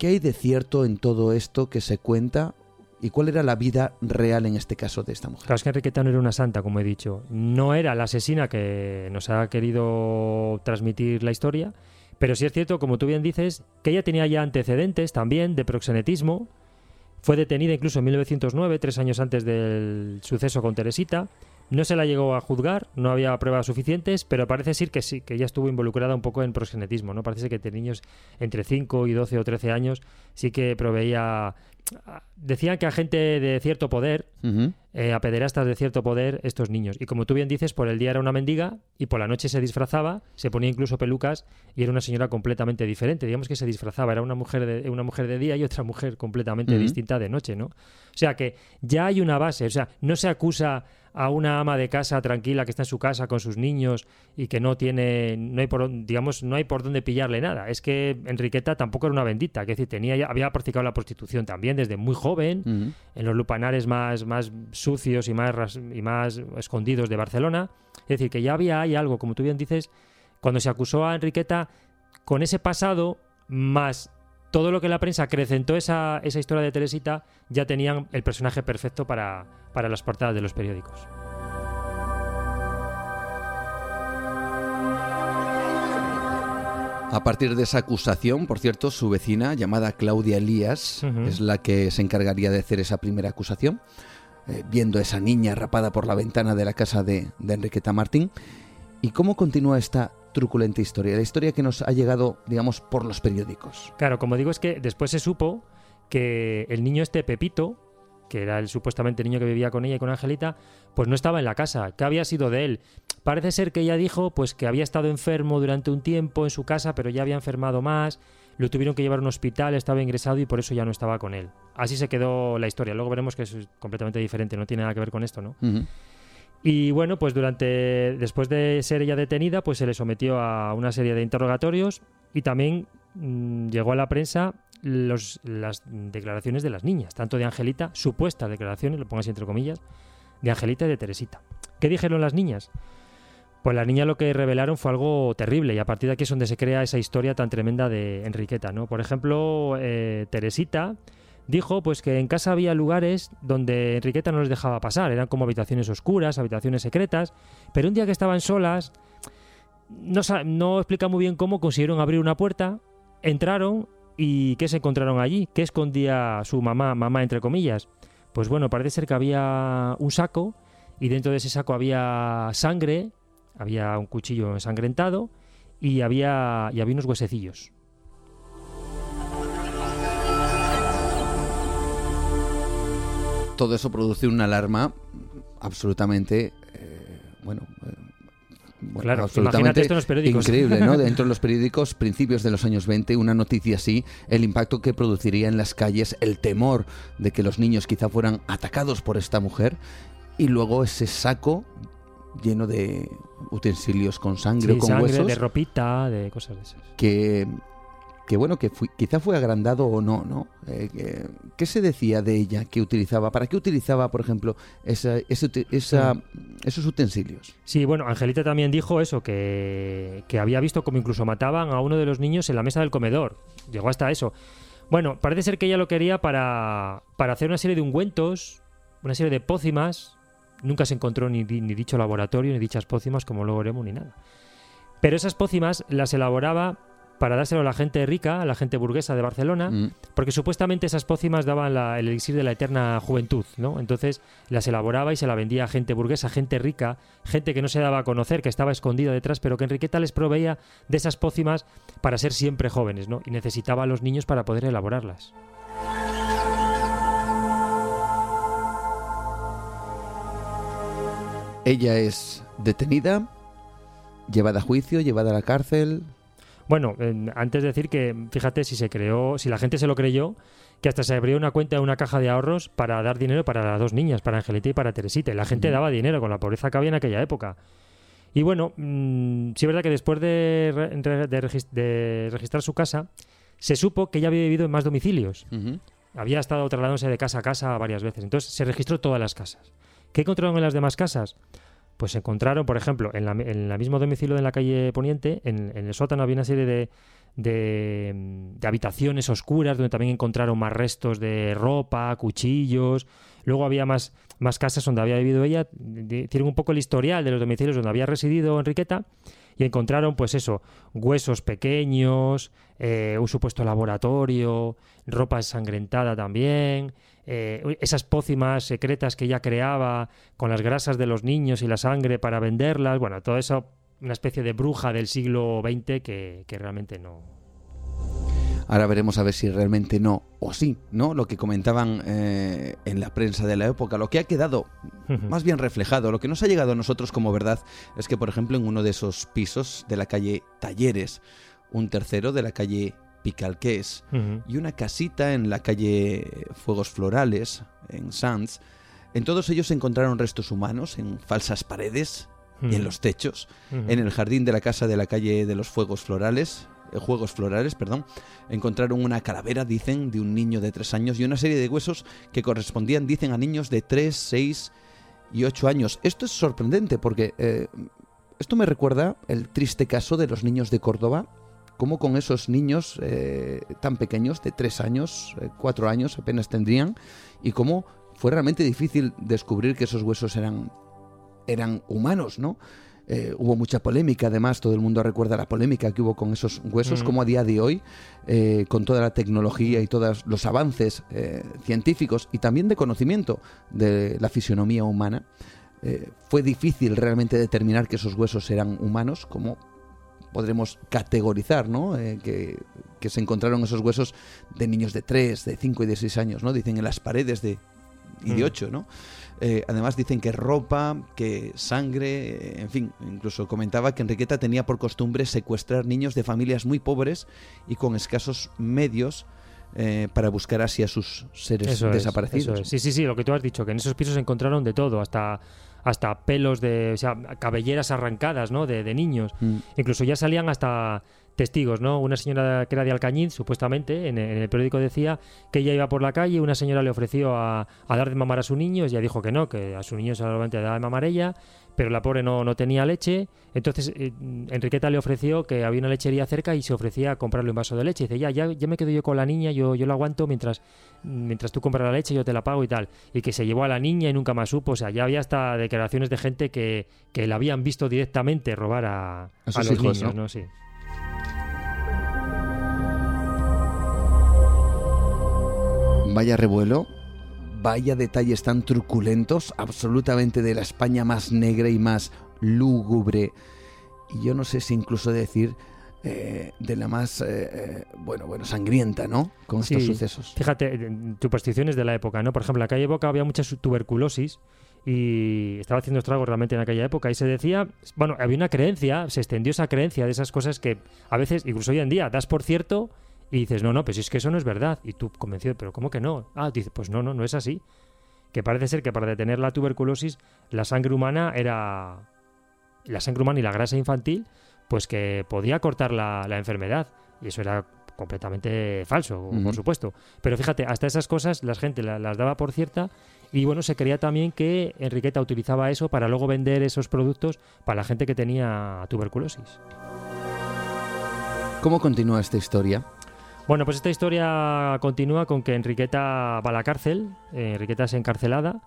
¿Qué hay de cierto en todo esto que se cuenta ¿Y cuál era la vida real en este caso de esta mujer? Claro, es que Enriqueta no era una santa, como he dicho. No era la asesina que nos ha querido transmitir la historia, pero sí es cierto, como tú bien dices, que ella tenía ya antecedentes también de proxenetismo. Fue detenida incluso en 1909, tres años antes del suceso con Teresita, No se la llegó a juzgar, no había pruebas suficientes, pero parece ser que sí, que ella estuvo involucrada un poco en proxenetismo, ¿no? Parece que de niños entre 5 y 12 o 13 años sí que proveía decían que a gente de cierto poder, eh, a pederastas de cierto poder, estos niños. Y como tú bien dices, por el día era una mendiga y por la noche se disfrazaba, se ponía incluso pelucas y era una señora completamente diferente. Digamos que se disfrazaba, era una mujer de, una mujer de día y otra mujer completamente distinta de noche, ¿no? O sea que ya hay una base, o sea, no se acusa a una ama de casa tranquila que está en su casa con sus niños y que no tiene, no hay por, digamos, no hay por dónde pillarle nada. Es que Enriqueta tampoco era una bendita, que decir, tenía, había practicado la prostitución también desde muy joven, en los lupanares más, más sucios y más, y más escondidos de Barcelona. Es decir, que ya había hay algo, como tú bien dices, cuando se acusó a Enriqueta con ese pasado más todo lo que la prensa acrecentó esa, esa historia de Teresita, ya tenían el personaje perfecto para, para las portadas de los periódicos. A partir de esa acusación, por cierto, su vecina, llamada Claudia Elías, es la que se encargaría de hacer esa primera acusación, eh, viendo a esa niña rapada por la ventana de la casa de, de Enriqueta Martín. ¿Y cómo continúa esta truculenta historia? La historia que nos ha llegado, digamos, por los periódicos. Claro, como digo, es que después se supo que el niño este Pepito, que era el supuestamente niño que vivía con ella y con Angelita, pues no estaba en la casa, que había sido de él. Parece ser que ella dijo pues que había estado enfermo durante un tiempo en su casa, pero ya había enfermado más, lo tuvieron que llevar a un hospital, estaba ingresado y por eso ya no estaba con él. Así se quedó la historia. Luego veremos que es completamente diferente, no tiene nada que ver con esto, ¿no? Y bueno, pues durante después de ser ella detenida, pues se le sometió a una serie de interrogatorios y también mm, llegó a la prensa los, las declaraciones de las niñas, tanto de Angelita, supuestas declaraciones, lo pongo así entre comillas, de Angelita y de Teresita. ¿Qué dijeron las niñas? Pues las niñas lo que revelaron fue algo terrible y a partir de aquí es donde se crea esa historia tan tremenda de Enriqueta, ¿no? Por ejemplo, eh, Teresita dijo pues que en casa había lugares donde Enriqueta no les dejaba pasar, eran como habitaciones oscuras, habitaciones secretas, pero un día que estaban solas, no, no explica muy bien cómo consiguieron abrir una puerta, entraron ¿Y qué se encontraron allí? ¿Qué escondía su mamá, mamá entre comillas? Pues bueno, parece ser que había un saco y dentro de ese saco había sangre, había un cuchillo ensangrentado y había, y había unos huesecillos. Todo eso produce una alarma absolutamente, eh, bueno, eh, claro, absolutamente esto en los periódicos. increíble, ¿no? [LAUGHS] Dentro de los periódicos, principios de los años 20, una noticia así, el impacto que produciría en las calles, el temor de que los niños quizá fueran atacados por esta mujer, y luego ese saco lleno de utensilios con sangre o con sangre, de ropita, de cosas de esas. Que que bueno, que quizá fue agrandado o no, ¿no? Eh, ¿Qué se decía de ella que utilizaba? ¿Para qué utilizaba, por ejemplo, esa, esos utensilios? Sí, bueno, Angelita también dijo eso, que, que había visto como incluso mataban a uno de los niños en la mesa del comedor. Llegó hasta eso. Bueno, parece ser que ella lo quería para, para hacer una serie de ungüentos, una serie de pócimas. Nunca se encontró ni, ni dicho laboratorio, ni dichas pócimas, como luego veremos, ni nada. Pero esas pócimas las elaboraba para dárselo a la gente rica, a la gente burguesa de Barcelona, mm. porque supuestamente esas pócimas daban el elixir de la eterna juventud, ¿no? Entonces las elaboraba y se la vendía a gente burguesa, gente rica, gente que no se daba a conocer, que estaba escondida detrás, pero que Enriqueta les proveía de esas pócimas para ser siempre jóvenes, ¿no? Y necesitaba a los niños para poder elaborarlas. Ella es detenida, llevada a juicio, llevada a la cárcel, bueno, antes de decir que, fíjate, si se creó, si la gente se lo creyó, que hasta se abrió una cuenta de una caja de ahorros para dar dinero para las dos niñas, para Angelita y para Teresita. Y la gente daba dinero con la pobreza que había en aquella época. Y bueno, mm, sí es verdad que después de, de, registrar su casa, se supo que ella había vivido en más domicilios. Había estado trasladándose de casa a casa varias veces. Entonces se registró todas las casas. ¿Qué encontraron en las demás casas? pues encontraron, por ejemplo, en, la, en el mismo domicilio de la calle Poniente, en, el sótano había una serie de, de, habitaciones oscuras donde también encontraron más restos de ropa, cuchillos. Luego había más, más casas donde había vivido ella. Tienen un poco el historial de los domicilios donde había residido Enriqueta. y encontraron, pues eso, huesos pequeños, eh, un supuesto laboratorio, ropa ensangrentada también, eh, esas pócimas secretas que ella creaba con las grasas de los niños y la sangre para venderlas, bueno, todo eso, una especie de bruja del siglo XX que, que realmente no, Ahora veremos a ver si realmente no o sí, ¿no? Lo que comentaban eh, en la prensa de la época, lo que ha quedado [LAUGHS] más bien reflejado, lo que nos ha llegado a nosotros como verdad es que, por ejemplo, en uno de esos pisos de la calle Talleres, un tercero de la calle Picalqués y una casita en la calle Fuegos Florales, en Sanz, en todos ellos se encontraron restos humanos en falsas paredes y en los techos. En el jardín de la casa de la calle de los Fuegos Florales, eh, Juegos Florales, perdón, encontraron una calavera, dicen, de un niño de tres años y una serie de huesos que correspondían, dicen, a niños de tres, seis y ocho años. Esto es sorprendente porque eh, esto me recuerda el triste caso de los niños de Córdoba, como con esos niños eh, tan pequeños, de tres años, cuatro años apenas tendrían, y cómo fue realmente difícil descubrir que esos huesos eran, eran humanos, ¿no? Eh, hubo mucha polémica, además todo el mundo recuerda la polémica que hubo con esos huesos, como a día de hoy, eh, con toda la tecnología y todos los avances eh, científicos y también de conocimiento de la fisionomía humana, fue difícil realmente determinar que esos huesos eran humanos, como podremos categorizar, ¿no? que, que, se encontraron esos huesos de niños de 3, de 5 y de 6 años, ¿no? Dicen en las paredes de, y de 8, ¿no? Eh, además dicen que ropa, que sangre, en fin, incluso comentaba que Enriqueta tenía por costumbre secuestrar niños de familias muy pobres y con escasos medios eh, para buscar así a sus seres desaparecidos. Sí, sí, sí, lo que tú has dicho, que en esos pisos encontraron de todo, hasta hasta pelos de, o sea, cabelleras arrancadas, ¿no? De, niños. Mm. Incluso ya salían hasta testigos, ¿no? Una señora que era de Alcañiz, supuestamente, en, el periódico decía que ella iba por la calle, una señora le ofreció a, dar de mamar a su niño, ella dijo que no, que a su niño solamente le daba de mamar ella, pero la pobre no, no tenía leche, entonces eh, Enriqueta le ofreció que había una lechería cerca y se ofrecía a comprarle un vaso de leche, y dice, ya, ya, ya me quedo yo con la niña, yo, yo la aguanto mientras, mientras tú compras la leche, yo te la pago y tal, y que se llevó a la niña y nunca más supo, o sea, ya había hasta declaraciones de gente que, que la habían visto directamente robar a, los hijos, niños, ¿no? Sí. Vaya revuelo, vaya detalles tan truculentos, absolutamente de la España más negra y más lúgubre. Y yo no sé si incluso decir eh, de la más, eh, eh, bueno, bueno, sangrienta, ¿no? Con estos sucesos. Fíjate, supersticiones de la época, ¿no? Por ejemplo, en aquella época había mucha tuberculosis y estaba haciendo estragos realmente en aquella época y se decía, bueno, había una creencia, se extendió esa creencia de esas cosas que a veces, incluso hoy en día, das por cierto y dices, no, no, pues es que eso no es verdad. Y tú convencido, pero ¿cómo que no? Ah, dices, pues no, no, no es así. Que parece ser que para detener la tuberculosis, la sangre humana era. La sangre humana y la grasa infantil, pues que podía cortar la, enfermedad. Y eso era completamente falso, por supuesto. Pero fíjate, hasta esas cosas la gente las daba por cierta y bueno, se creía también que Enriqueta utilizaba eso para luego vender esos productos para la gente que tenía tuberculosis. ¿Cómo continúa esta historia? Bueno, pues esta historia continúa con que Enriqueta va a la cárcel, eh, Enriqueta es encarcelada.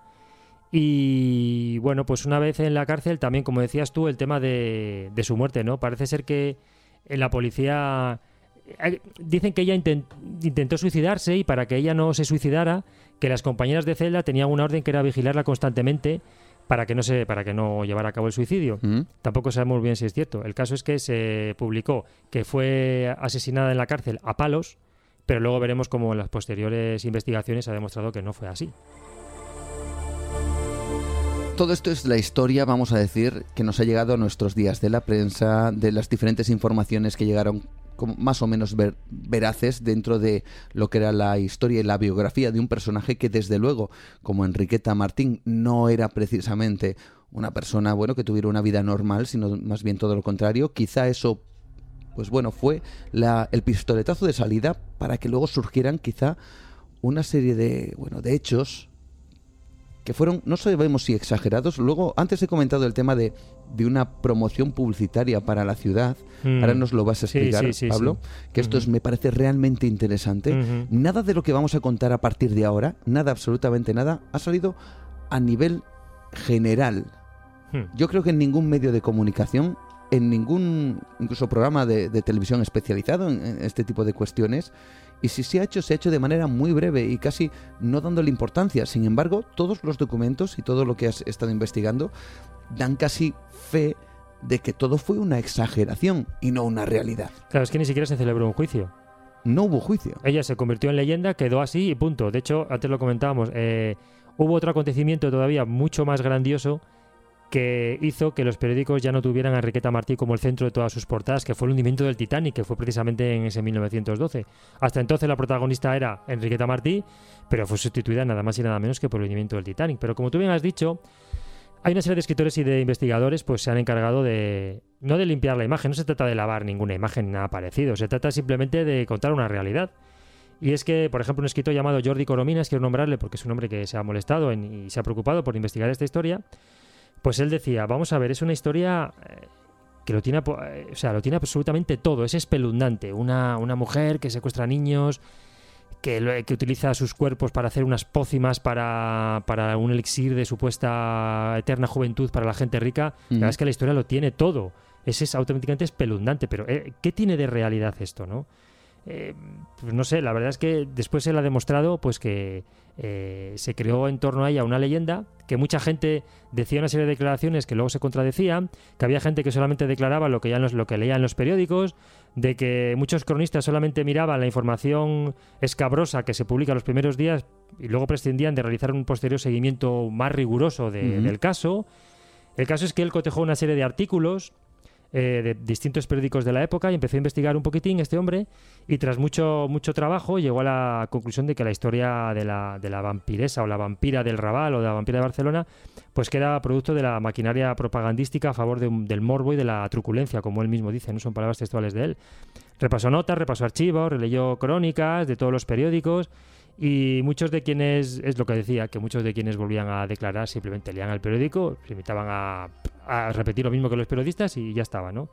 Y bueno, pues una vez en la cárcel, también, como decías tú, el tema de, su muerte, ¿no? Parece ser que en la policía eh, dicen que ella intentó suicidarse y para que ella no se suicidara, que las compañeras de celda tenían una orden que era vigilarla constantemente para que no se para que no llevara a cabo el suicidio. Mm. Tampoco sabemos bien si es cierto. El caso es que se publicó que fue asesinada en la cárcel a palos, pero luego veremos cómo en las posteriores investigaciones ha demostrado que no fue así. Todo esto es la historia, vamos a decir, que nos ha llegado a nuestros días de la prensa, de las diferentes informaciones que llegaron más o menos veraces dentro de lo que era la historia y la biografía de un personaje que desde luego, como Enriqueta Martín, no era precisamente una persona, bueno, que tuviera una vida normal, sino más bien todo lo contrario. Quizá eso, pues bueno, fue la, el pistoletazo de salida para que luego surgieran quizá una serie de, bueno, de hechos que fueron, no sabemos si exagerados. Luego, antes he comentado el tema de, de una promoción publicitaria para la ciudad. Mm. Ahora nos lo vas a explicar, Pablo. Que esto es, me parece realmente interesante. Nada de lo que vamos a contar a partir de ahora, nada, absolutamente nada, ha salido a nivel general. Hmm. Yo creo que en ningún medio de comunicación en ningún incluso programa de, televisión especializado en, este tipo de cuestiones. Y si se ha hecho, se ha hecho de manera muy breve y casi no dándole importancia. Sin embargo, todos los documentos y todo lo que has estado investigando dan casi fe de que todo fue una exageración y no una realidad. Claro, es que ni siquiera se celebró un juicio. No hubo juicio. Ella se convirtió en leyenda, quedó así y punto. De hecho, antes lo comentábamos, eh, hubo otro acontecimiento todavía mucho más grandioso que hizo que los periódicos ya no tuvieran a Enriqueta Martí como el centro de todas sus portadas, que fue el hundimiento del Titanic, que fue precisamente en ese 1912. Hasta entonces la protagonista era Enriqueta Martí, pero fue sustituida nada más y nada menos que por el hundimiento del Titanic. Pero como tú bien has dicho, hay una serie de escritores y de investigadores pues se han encargado de no de limpiar la imagen, no se trata de lavar ninguna imagen nada parecido, se trata simplemente de contar una realidad. Y es que, por ejemplo, un escritor llamado Jordi Corominas, quiero nombrarle porque es un hombre que se ha molestado y se ha preocupado por investigar esta historia, pues él decía, vamos a ver, es una historia eh, que lo tiene, eh, o sea, lo tiene absolutamente todo, es espeluznante. Una, una mujer que secuestra niños, que, que, utiliza sus cuerpos para hacer unas pócimas para, para, un elixir de supuesta eterna juventud para la gente rica. La verdad es que la historia lo tiene todo. Es, es auténticamente espeluznante, pero eh, ¿qué tiene de realidad esto, no? Eh, pues no sé, la verdad es que después él ha demostrado pues que eh, se creó en torno a ella una leyenda, que mucha gente decía una serie de declaraciones que luego se contradecían, que había gente que solamente declaraba lo que, ya lo que leía en los periódicos, de que muchos cronistas solamente miraban la información escabrosa que se publica los primeros días y luego prescindían de realizar un posterior seguimiento más riguroso del caso. El caso es que él cotejó una serie de artículos eh, de distintos periódicos de la época y empezó a investigar un poquitín este hombre y tras mucho, mucho trabajo llegó a la conclusión de que la historia de la, de la vampiresa o la vampira del Raval o de la vampira de Barcelona pues que era producto de la maquinaria propagandística a favor del morbo y de la truculencia, como él mismo dice, no son palabras textuales de él. Repasó notas, repasó archivos, releyó crónicas de todos los periódicos y muchos de quienes, es lo que decía, que muchos de quienes volvían a declarar simplemente leían el periódico, se limitaban a, a repetir lo mismo que los periodistas y ya estaba, ¿no?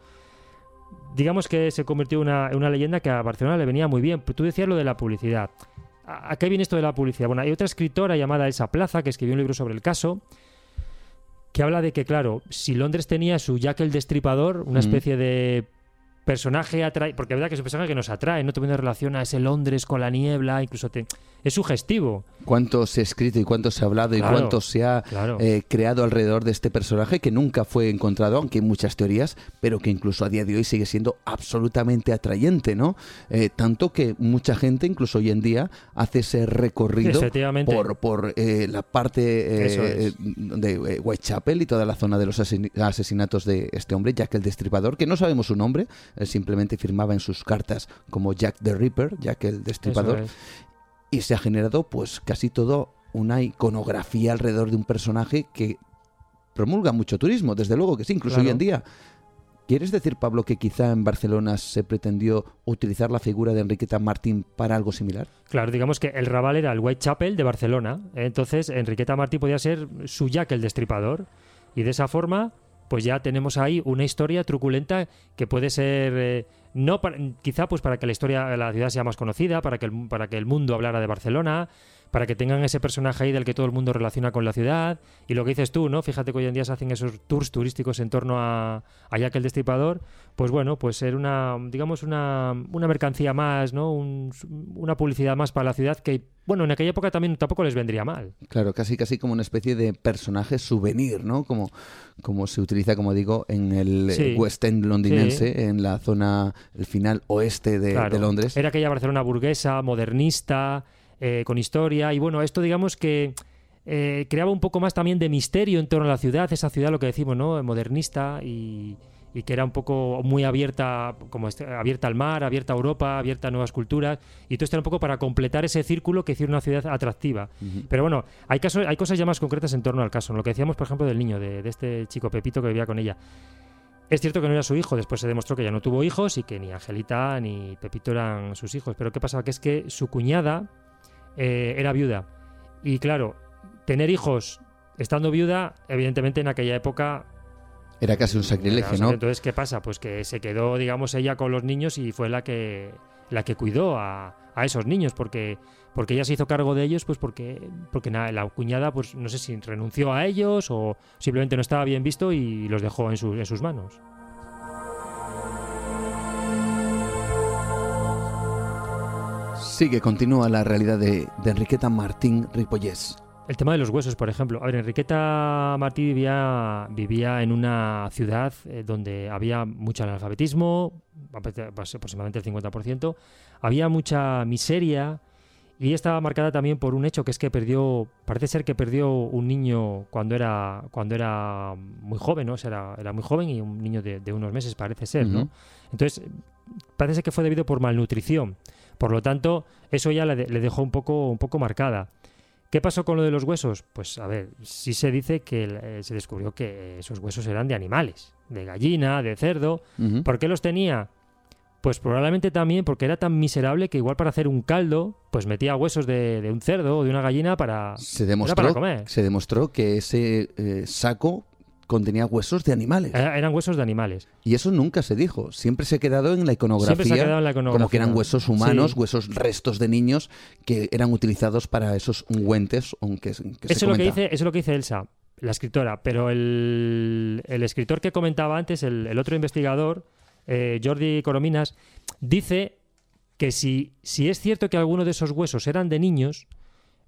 Digamos que se convirtió en una, leyenda que a Barcelona le venía muy bien. Tú decías lo de la publicidad. ¿A, qué viene esto de la publicidad? Bueno, hay otra escritora llamada Elsa Plaza que escribió un libro sobre el caso que habla de que, claro, si Londres tenía su Jack el Destripador, una especie de personaje atrae, porque es verdad que es un personaje que nos atrae, no teniendo relación a ese Londres con la niebla, incluso te, es sugestivo. Cuánto se ha escrito y cuánto se ha hablado y cuánto se ha eh, creado alrededor de este personaje que nunca fue encontrado, aunque hay muchas teorías, pero que incluso a día de hoy sigue siendo absolutamente atrayente, ¿no? Eh, tanto que mucha gente, incluso hoy en día, hace ese recorrido por, por eh, la parte de Whitechapel y toda la zona de los asesinatos de este hombre, Jack el Destripador, que no sabemos su nombre, simplemente firmaba en sus cartas como Jack the Ripper, Jack el Destripador, y se ha generado pues casi todo una iconografía alrededor de un personaje que promulga mucho turismo, desde luego que sí, incluso hoy en día. ¿Quieres decir, Pablo, que quizá en Barcelona se pretendió utilizar la figura de Enriqueta Martín para algo similar? Claro, digamos que el Raval era el Whitechapel de Barcelona. Entonces, Enriqueta Martín podía ser su Jack el Destripador. Y de esa forma, pues ya tenemos ahí una historia truculenta que puede ser eh, no quizá pues para que la historia de la ciudad sea más conocida, para que para que el mundo hablara de Barcelona, para que tengan ese personaje ahí del que todo el mundo relaciona con la ciudad. Y lo que dices tú, ¿no? Fíjate que hoy en día se hacen esos tours turísticos en torno a, a Jack el Destripador. Pues bueno, pues ser una, digamos, una, una mercancía más, ¿no? una publicidad más para la ciudad que, bueno, en aquella época también tampoco les vendría mal. Claro, casi casi como una especie de personaje souvenir, ¿no? Como, como se utiliza, como digo, en el West End londinense, en la zona, el final oeste de, de Londres. Era aquella Barcelona burguesa, modernista, eh, con historia. Y bueno, esto digamos que eh, creaba un poco más también de misterio en torno a la ciudad, esa ciudad, lo que decimos, ¿no? Modernista y, que era un poco muy abierta, como este, abierta al mar, abierta a Europa, abierta a nuevas culturas. Y todo esto era un poco para completar ese círculo que hacía una ciudad atractiva. Pero bueno, hay, casos, hay cosas ya más concretas en torno al caso. Lo que decíamos, por ejemplo, del niño, de, de este chico Pepito que vivía con ella. Es cierto que no era su hijo, después se demostró que ya no tuvo hijos y que ni Angelita ni Pepito eran sus hijos. Pero ¿qué pasaba? Que es que su cuñada, eh, era viuda. Y claro, tener hijos estando viuda, evidentemente en aquella época... Era casi un sacrilegio, ¿no? Entonces, ¿qué pasa? Pues que se quedó, digamos, ella con los niños y fue la que, la que cuidó a, a esos niños, porque, porque ella se hizo cargo de ellos, pues porque, porque nada, la cuñada, pues no sé si renunció a ellos o simplemente no estaba bien visto y los dejó en, en sus manos. Sigue, continúa la realidad de, Enriqueta Martín Ripollés. El tema de los huesos, por ejemplo. A ver, Enriqueta Martín vivía, vivía en una ciudad eh, donde había mucho analfabetismo, aproximadamente el 50%, había mucha miseria, y estaba marcada también por un hecho que es que perdió, parece ser que perdió un niño cuando era, cuando era muy joven, ¿no? era, era muy joven y un niño de, unos meses parece ser, ¿no? Entonces, parece ser que fue debido por malnutrición. Por lo tanto, eso ya le, dejó un poco, un poco marcada. ¿Qué pasó con lo de los huesos? Pues a ver, sí se dice que eh, se descubrió que esos huesos eran de animales, de gallina, de cerdo. ¿Por qué los tenía? Pues probablemente también porque era tan miserable que igual para hacer un caldo, pues metía huesos de, un cerdo o de una gallina para, se demostró, comer. Se demostró que ese eh, saco contenía huesos de animales. eran huesos de animales. Y eso nunca se dijo. Siempre se ha quedado en la iconografía, como que eran huesos humanos, huesos restos de niños que eran utilizados para esos ungüentes. Aunque, eso, es lo que dice, eso es lo que dice Elsa, la escritora. Pero el, escritor que comentaba antes, el otro investigador, eh, Jordi Corominas, dice que si, si es cierto que algunos de esos huesos eran de niños,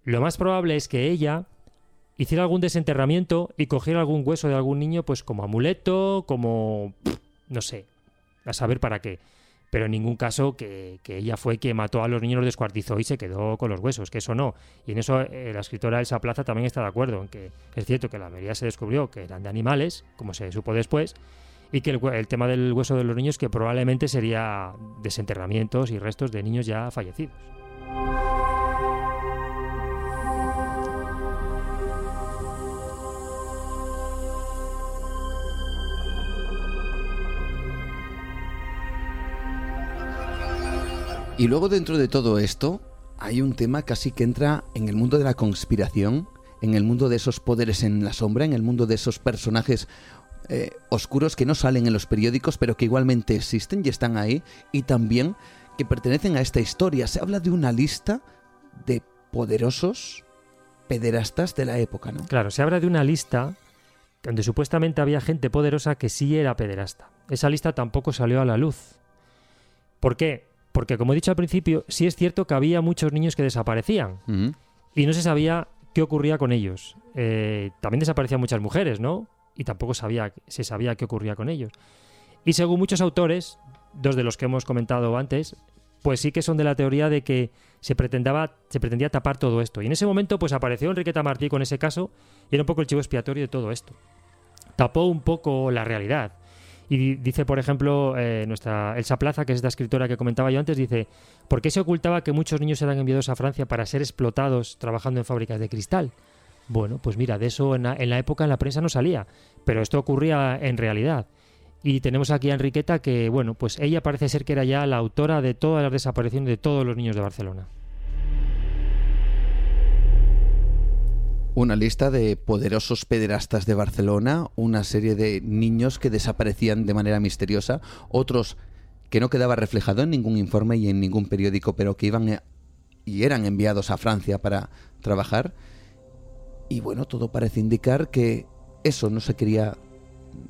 lo más probable es que ella hiciera algún desenterramiento y cogiera algún hueso de algún niño, pues como amuleto, como... no sé, a saber para qué. Pero en ningún caso que, ella fue quien mató a los niños, los descuartizó y se quedó con los huesos, que eso no. Y en eso eh, la escritora Elsa Plaza también está de acuerdo, en que es cierto que la mayoría se descubrió que eran de animales, como se supo después, y que el, tema del hueso de los niños que probablemente sería desenterramientos y restos de niños ya fallecidos. Y luego dentro de todo esto hay un tema casi que entra en el mundo de la conspiración, en el mundo de esos poderes en la sombra, en el mundo de esos personajes eh, oscuros que no salen en los periódicos, pero que igualmente existen y están ahí, y también que pertenecen a esta historia. Se habla de una lista de poderosos pederastas de la época, ¿no? Claro, se habla de una lista donde supuestamente había gente poderosa que sí era pederasta. Esa lista tampoco salió a la luz. ¿Por qué? Porque, como he dicho al principio, sí es cierto que había muchos niños que desaparecían y no se sabía qué ocurría con ellos. Eh, también desaparecían muchas mujeres, ¿no? y tampoco sabía, se sabía qué ocurría con ellos. Y según muchos autores, dos de los que hemos comentado antes, pues sí que son de la teoría de que se, pretendaba, se pretendía tapar todo esto. Y en ese momento pues apareció Enriqueta Martí con ese caso y era un poco el chivo expiatorio de todo esto. Tapó un poco la realidad. Y dice, por ejemplo, eh, nuestra Elsa Plaza, que es la escritora que comentaba yo antes, dice, ¿por qué se ocultaba que muchos niños eran enviados a Francia para ser explotados trabajando en fábricas de cristal? Bueno, pues mira, de eso en la, época en la prensa no salía, pero esto ocurría en realidad. Y tenemos aquí a Enriqueta que, bueno, pues ella parece ser que era ya la autora de todas las desapariciones de todos los niños de Barcelona. Una lista de poderosos pederastas de Barcelona, una serie de niños que desaparecían de manera misteriosa, otros que no quedaba reflejado en ningún informe y en ningún periódico, pero que iban y eran enviados a Francia para trabajar. Y bueno, todo parece indicar que eso no se quería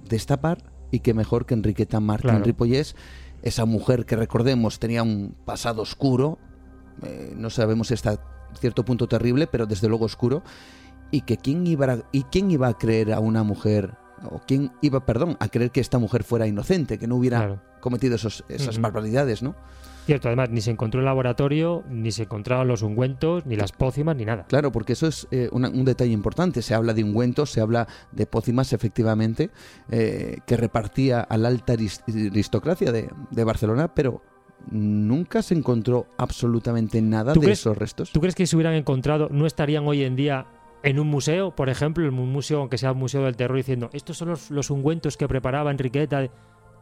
destapar y que mejor que Enriqueta Martín Ripollés, esa mujer que recordemos tenía un pasado oscuro, eh, no sabemos si está cierto punto terrible, pero desde luego oscuro, y que quién iba a, y quién iba a creer a una mujer o quién iba, perdón, a creer que esta mujer fuera inocente, que no hubiera cometido esos, esas barbaridades, ¿no? Cierto, además, ni se encontró el laboratorio, ni se encontraron los ungüentos, ni las pócimas, ni nada. Claro, porque eso es eh, un detalle importante. Se habla de ungüentos, se habla de pócimas, efectivamente, eh, que repartía a la alta aristocracia de, Barcelona, pero nunca se encontró absolutamente nada de esos restos. ¿Tú crees que si hubieran encontrado, no estarían hoy en día en un museo, por ejemplo, en un museo, aunque sea un museo del terror, diciendo, estos son los, los ungüentos que preparaba Enriqueta?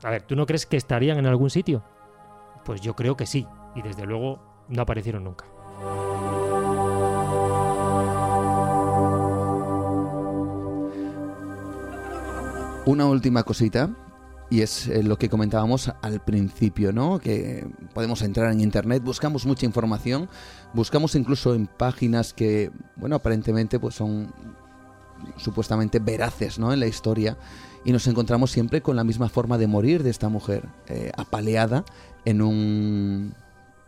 A ver, ¿tú no crees que estarían en algún sitio? Pues yo creo que sí, y desde luego no aparecieron nunca. Una última cosita, y es eh, lo que comentábamos al principio, ¿no? Que podemos entrar en internet, buscamos mucha información, buscamos incluso en páginas que, bueno, aparentemente pues son supuestamente veraces, ¿no? En la historia y nos encontramos siempre con la misma forma de morir de esta mujer, eh, apaleada en un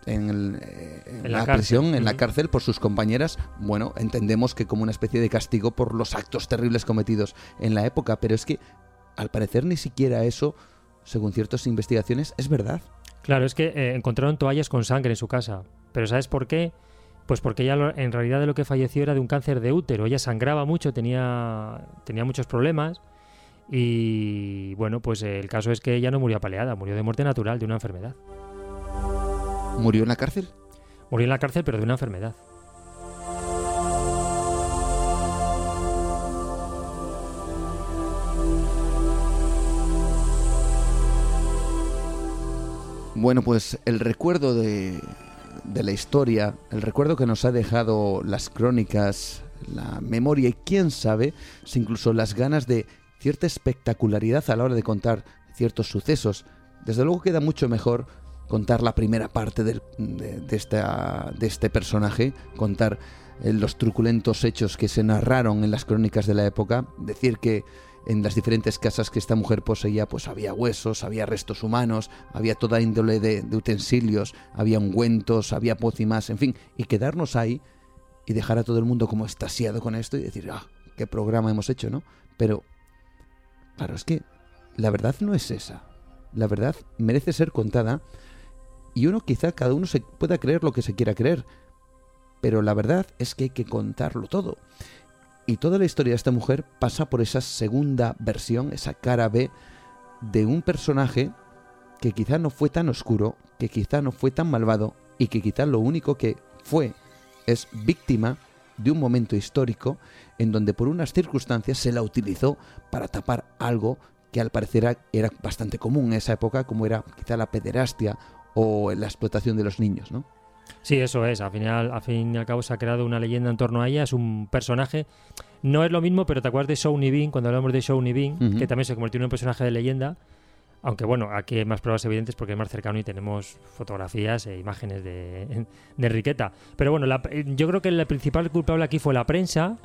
en, eh, la, prisión, en la cárcel por sus compañeras, bueno, entendemos que como una especie de castigo por los actos terribles cometidos en la época, pero es que al parecer ni siquiera eso, según ciertas investigaciones, es verdad. Claro, es que eh, encontraron toallas con sangre en su casa, pero ¿sabes por qué? Pues porque ella en realidad de lo que falleció era de un cáncer de útero, ella sangraba mucho, tenía, tenía muchos problemas y bueno, pues el caso es que ella no murió apaleada, murió de muerte natural, de una enfermedad. ¿Murió en la cárcel? Murió en la cárcel, pero de una enfermedad. Bueno, pues el recuerdo de, de, la historia, el recuerdo que nos ha dejado las crónicas, la memoria y quién sabe si incluso las ganas de cierta espectacularidad a la hora de contar ciertos sucesos, desde luego queda mucho mejor contar la primera parte de, esta, de este personaje, contar eh, los truculentos hechos que se narraron en las crónicas de la época, decir que en las diferentes casas que esta mujer poseía, pues había huesos, había restos humanos, había toda índole de, utensilios, había ungüentos, había pócimas, en fin, y quedarnos ahí y dejar a todo el mundo como estasiado con esto y decir, ah, qué programa hemos hecho, ¿no? Pero, claro, es que la verdad no es esa. La verdad merece ser contada y uno quizá cada uno se pueda creer lo que se quiera creer, pero la verdad es que hay que contarlo todo. Y toda la historia de esta mujer pasa por esa segunda versión, esa cara B de un personaje que quizá no fue tan oscuro, que quizá no fue tan malvado y que quizá lo único que fue es víctima de un momento histórico en donde por unas circunstancias se la utilizó para tapar algo que al parecer era bastante común en esa época, como era quizá la pederastia o la explotación de los niños, ¿no? Sí, eso es. Al final, al fin y al cabo se ha creado una leyenda en torno a ella. Es un personaje. No es lo mismo, pero te acuerdas de Shawnee Bean, cuando hablamos de Shawnee Bean, que también se convirtió en un personaje de leyenda. Aunque bueno, aquí hay más pruebas evidentes porque es más cercano y tenemos fotografías e imágenes de, [LAUGHS] de Enriqueta. Pero bueno, yo creo que el principal culpable aquí fue la prensa,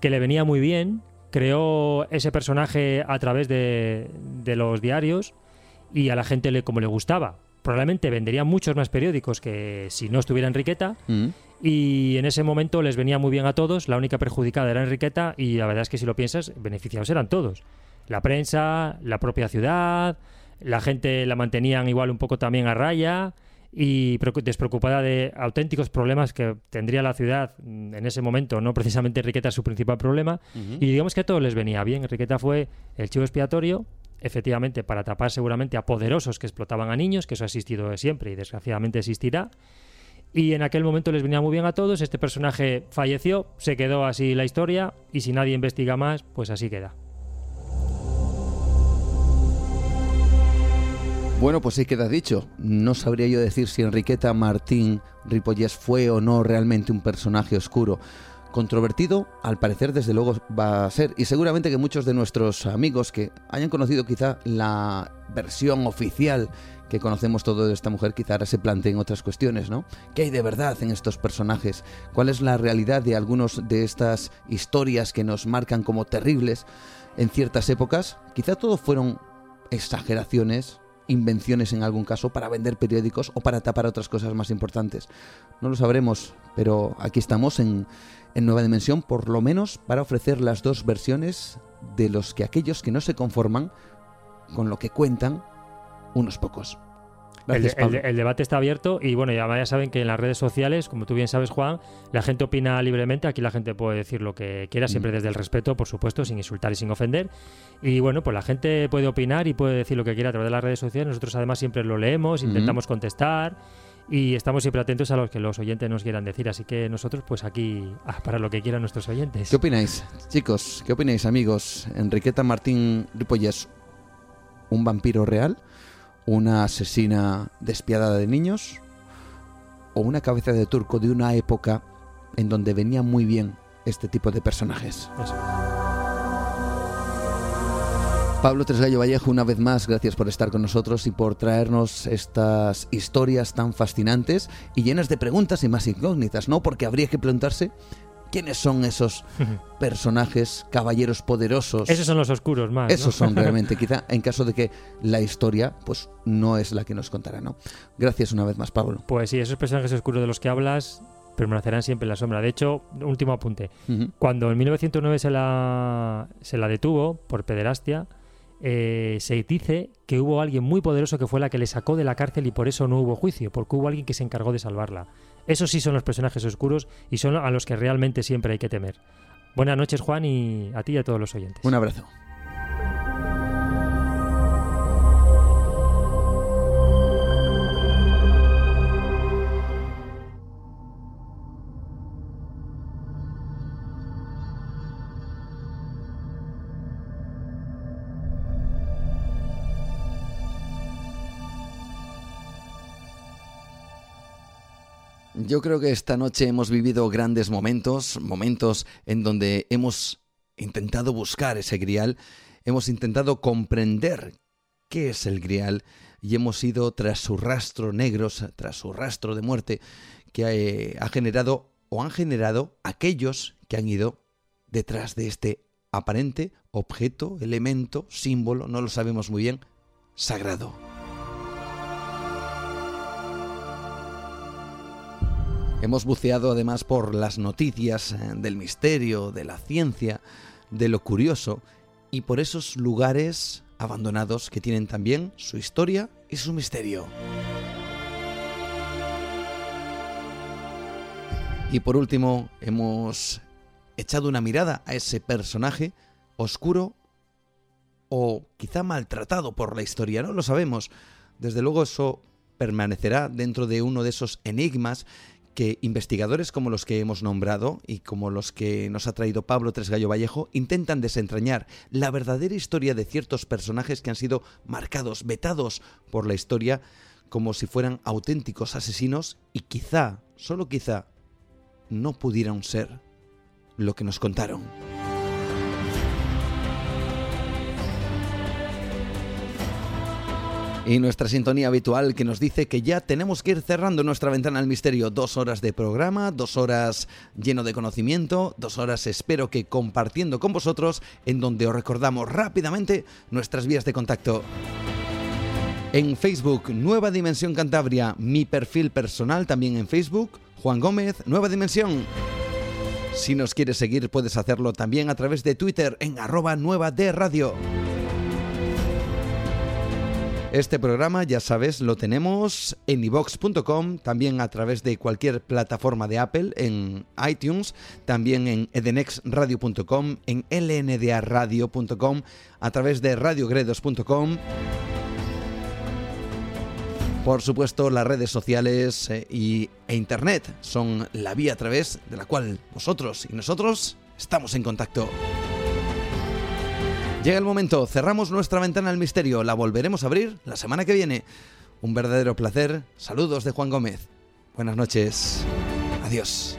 que le venía muy bien. Creó ese personaje a través de, de los diarios y a la gente le, como le gustaba probablemente venderían muchos más periódicos que si no estuviera Enriqueta. Mm. Y en ese momento les venía muy bien a todos. La única perjudicada era Enriqueta. Y la verdad es que si lo piensas, beneficiados eran todos. La prensa, la propia ciudad, la gente la mantenían igual un poco también a raya y despreocupada de auténticos problemas que tendría la ciudad en ese momento, no precisamente Enriqueta es su principal problema, y digamos que a todos les venía bien. Enriqueta fue el chivo expiatorio efectivamente para tapar seguramente a poderosos que explotaban a niños, que eso ha existido siempre y desgraciadamente existirá. Y en aquel momento les venía muy bien a todos, este personaje falleció, se quedó así la historia y si nadie investiga más, pues así queda. Bueno, pues sí queda dicho. No sabría yo decir si Enriqueta Martín Ripollés fue o no realmente un personaje oscuro. Controvertido, al parecer, desde luego va a ser. Y seguramente que muchos de nuestros amigos que hayan conocido quizá la versión oficial que conocemos todo de esta mujer, quizá ahora se planteen otras cuestiones, ¿no? ¿Qué hay de verdad en estos personajes? ¿Cuál es la realidad de algunos de estas historias que nos marcan como terribles en ciertas épocas? Quizá todo fueron exageraciones, invenciones en algún caso para vender periódicos o para tapar otras cosas más importantes. No lo sabremos, pero aquí estamos en en Nueva Dimensión, por lo menos para ofrecer las dos versiones de los que aquellos que no se conforman con lo que cuentan unos pocos. el, debate está abierto y bueno, ya, ya saben que en las redes sociales, como tú bien sabes, Juan, la gente opina libremente. Aquí la gente puede decir lo que quiera, siempre mm. desde el respeto, por supuesto, sin insultar y sin ofender. Y bueno, pues la gente puede opinar y puede decir lo que quiera a través de las redes sociales. Nosotros además siempre lo leemos, intentamos contestar y estamos siempre atentos a lo que los oyentes nos quieran decir. Así que nosotros, pues aquí, ah, para lo que quieran nuestros oyentes. ¿Qué opináis, chicos? ¿Qué opináis, amigos? Enriqueta Martín Ripollés, ¿un vampiro real? ¿Una asesina despiadada de niños? ¿O una cabeza de turco de una época en donde venía muy bien este tipo de personajes? Pablo Tresgallo Vallejo, una vez más, gracias por estar con nosotros y por traernos estas historias tan fascinantes y llenas de preguntas y más incógnitas, ¿no? Porque habría que preguntarse ¿Quiénes son esos [LAUGHS] personajes, caballeros poderosos? Esos son los oscuros más. Esos son [LAUGHS] realmente, quizá, en caso de que la historia pues no es la que nos contará, ¿no? Gracias una vez más, Pablo. Pues sí, esos personajes oscuros de los que hablas permanecerán siempre en la sombra. De hecho, último apunte. Cuando en 1909 se la, se la detuvo por pederastia, eh, se dice que hubo alguien muy poderoso que fue la que le sacó de la cárcel y por eso no hubo juicio, porque hubo alguien que se encargó de salvarla. Esos sí son los personajes oscuros y son a los que realmente siempre hay que temer. Buenas noches, Juan, y a ti y a todos los oyentes. Un abrazo. Yo creo que esta noche hemos vivido grandes momentos, momentos en donde hemos intentado buscar ese grial, hemos intentado comprender qué es el grial y hemos ido tras su rastro negro, tras su rastro de muerte que eh, ha generado o han generado aquellos que han ido detrás de este aparente objeto, elemento, símbolo, no lo sabemos muy bien, sagrado. Hemos buceado además por las noticias eh, del misterio, de la ciencia, de lo curioso y por esos lugares abandonados que tienen también su historia y su misterio. Y por último, hemos echado una mirada a ese personaje oscuro o quizá maltratado por la historia, no lo sabemos. Desde luego eso permanecerá dentro de uno de esos enigmas que investigadores como los que hemos nombrado y como los que nos ha traído Pablo Tresgallo Vallejo intentan desentrañar la verdadera historia de ciertos personajes que han sido marcados, vetados por la historia como si fueran auténticos asesinos y quizá, solo quizá, no pudieran ser lo que nos contaron. Y nuestra sintonía habitual que nos dice que ya tenemos que ir cerrando nuestra ventana al misterio. Dos horas de programa, dos horas lleno de conocimiento, dos horas espero que compartiendo con vosotros, en donde os recordamos rápidamente nuestras vías de contacto. En Facebook, Nueva Dimensión Cantabria, mi perfil personal también en Facebook, Juan Gómez, Nueva Dimensión. Si nos quieres seguir puedes hacerlo también a través de Twitter en arroba nueva de radio. Este programa, ya sabes, lo tenemos en ivox.com, también a través de cualquier plataforma de Apple, en iTunes, también en edenexradio.com, en lndradio.com, a través de radiogredos.com. Por supuesto, las redes sociales eh, y, e Internet son la vía a través de la cual vosotros y nosotros estamos en contacto. Llega el momento, cerramos nuestra ventana al misterio, la volveremos a abrir la semana que viene. Un verdadero placer. Saludos de Juan Gómez. Buenas noches. Adiós.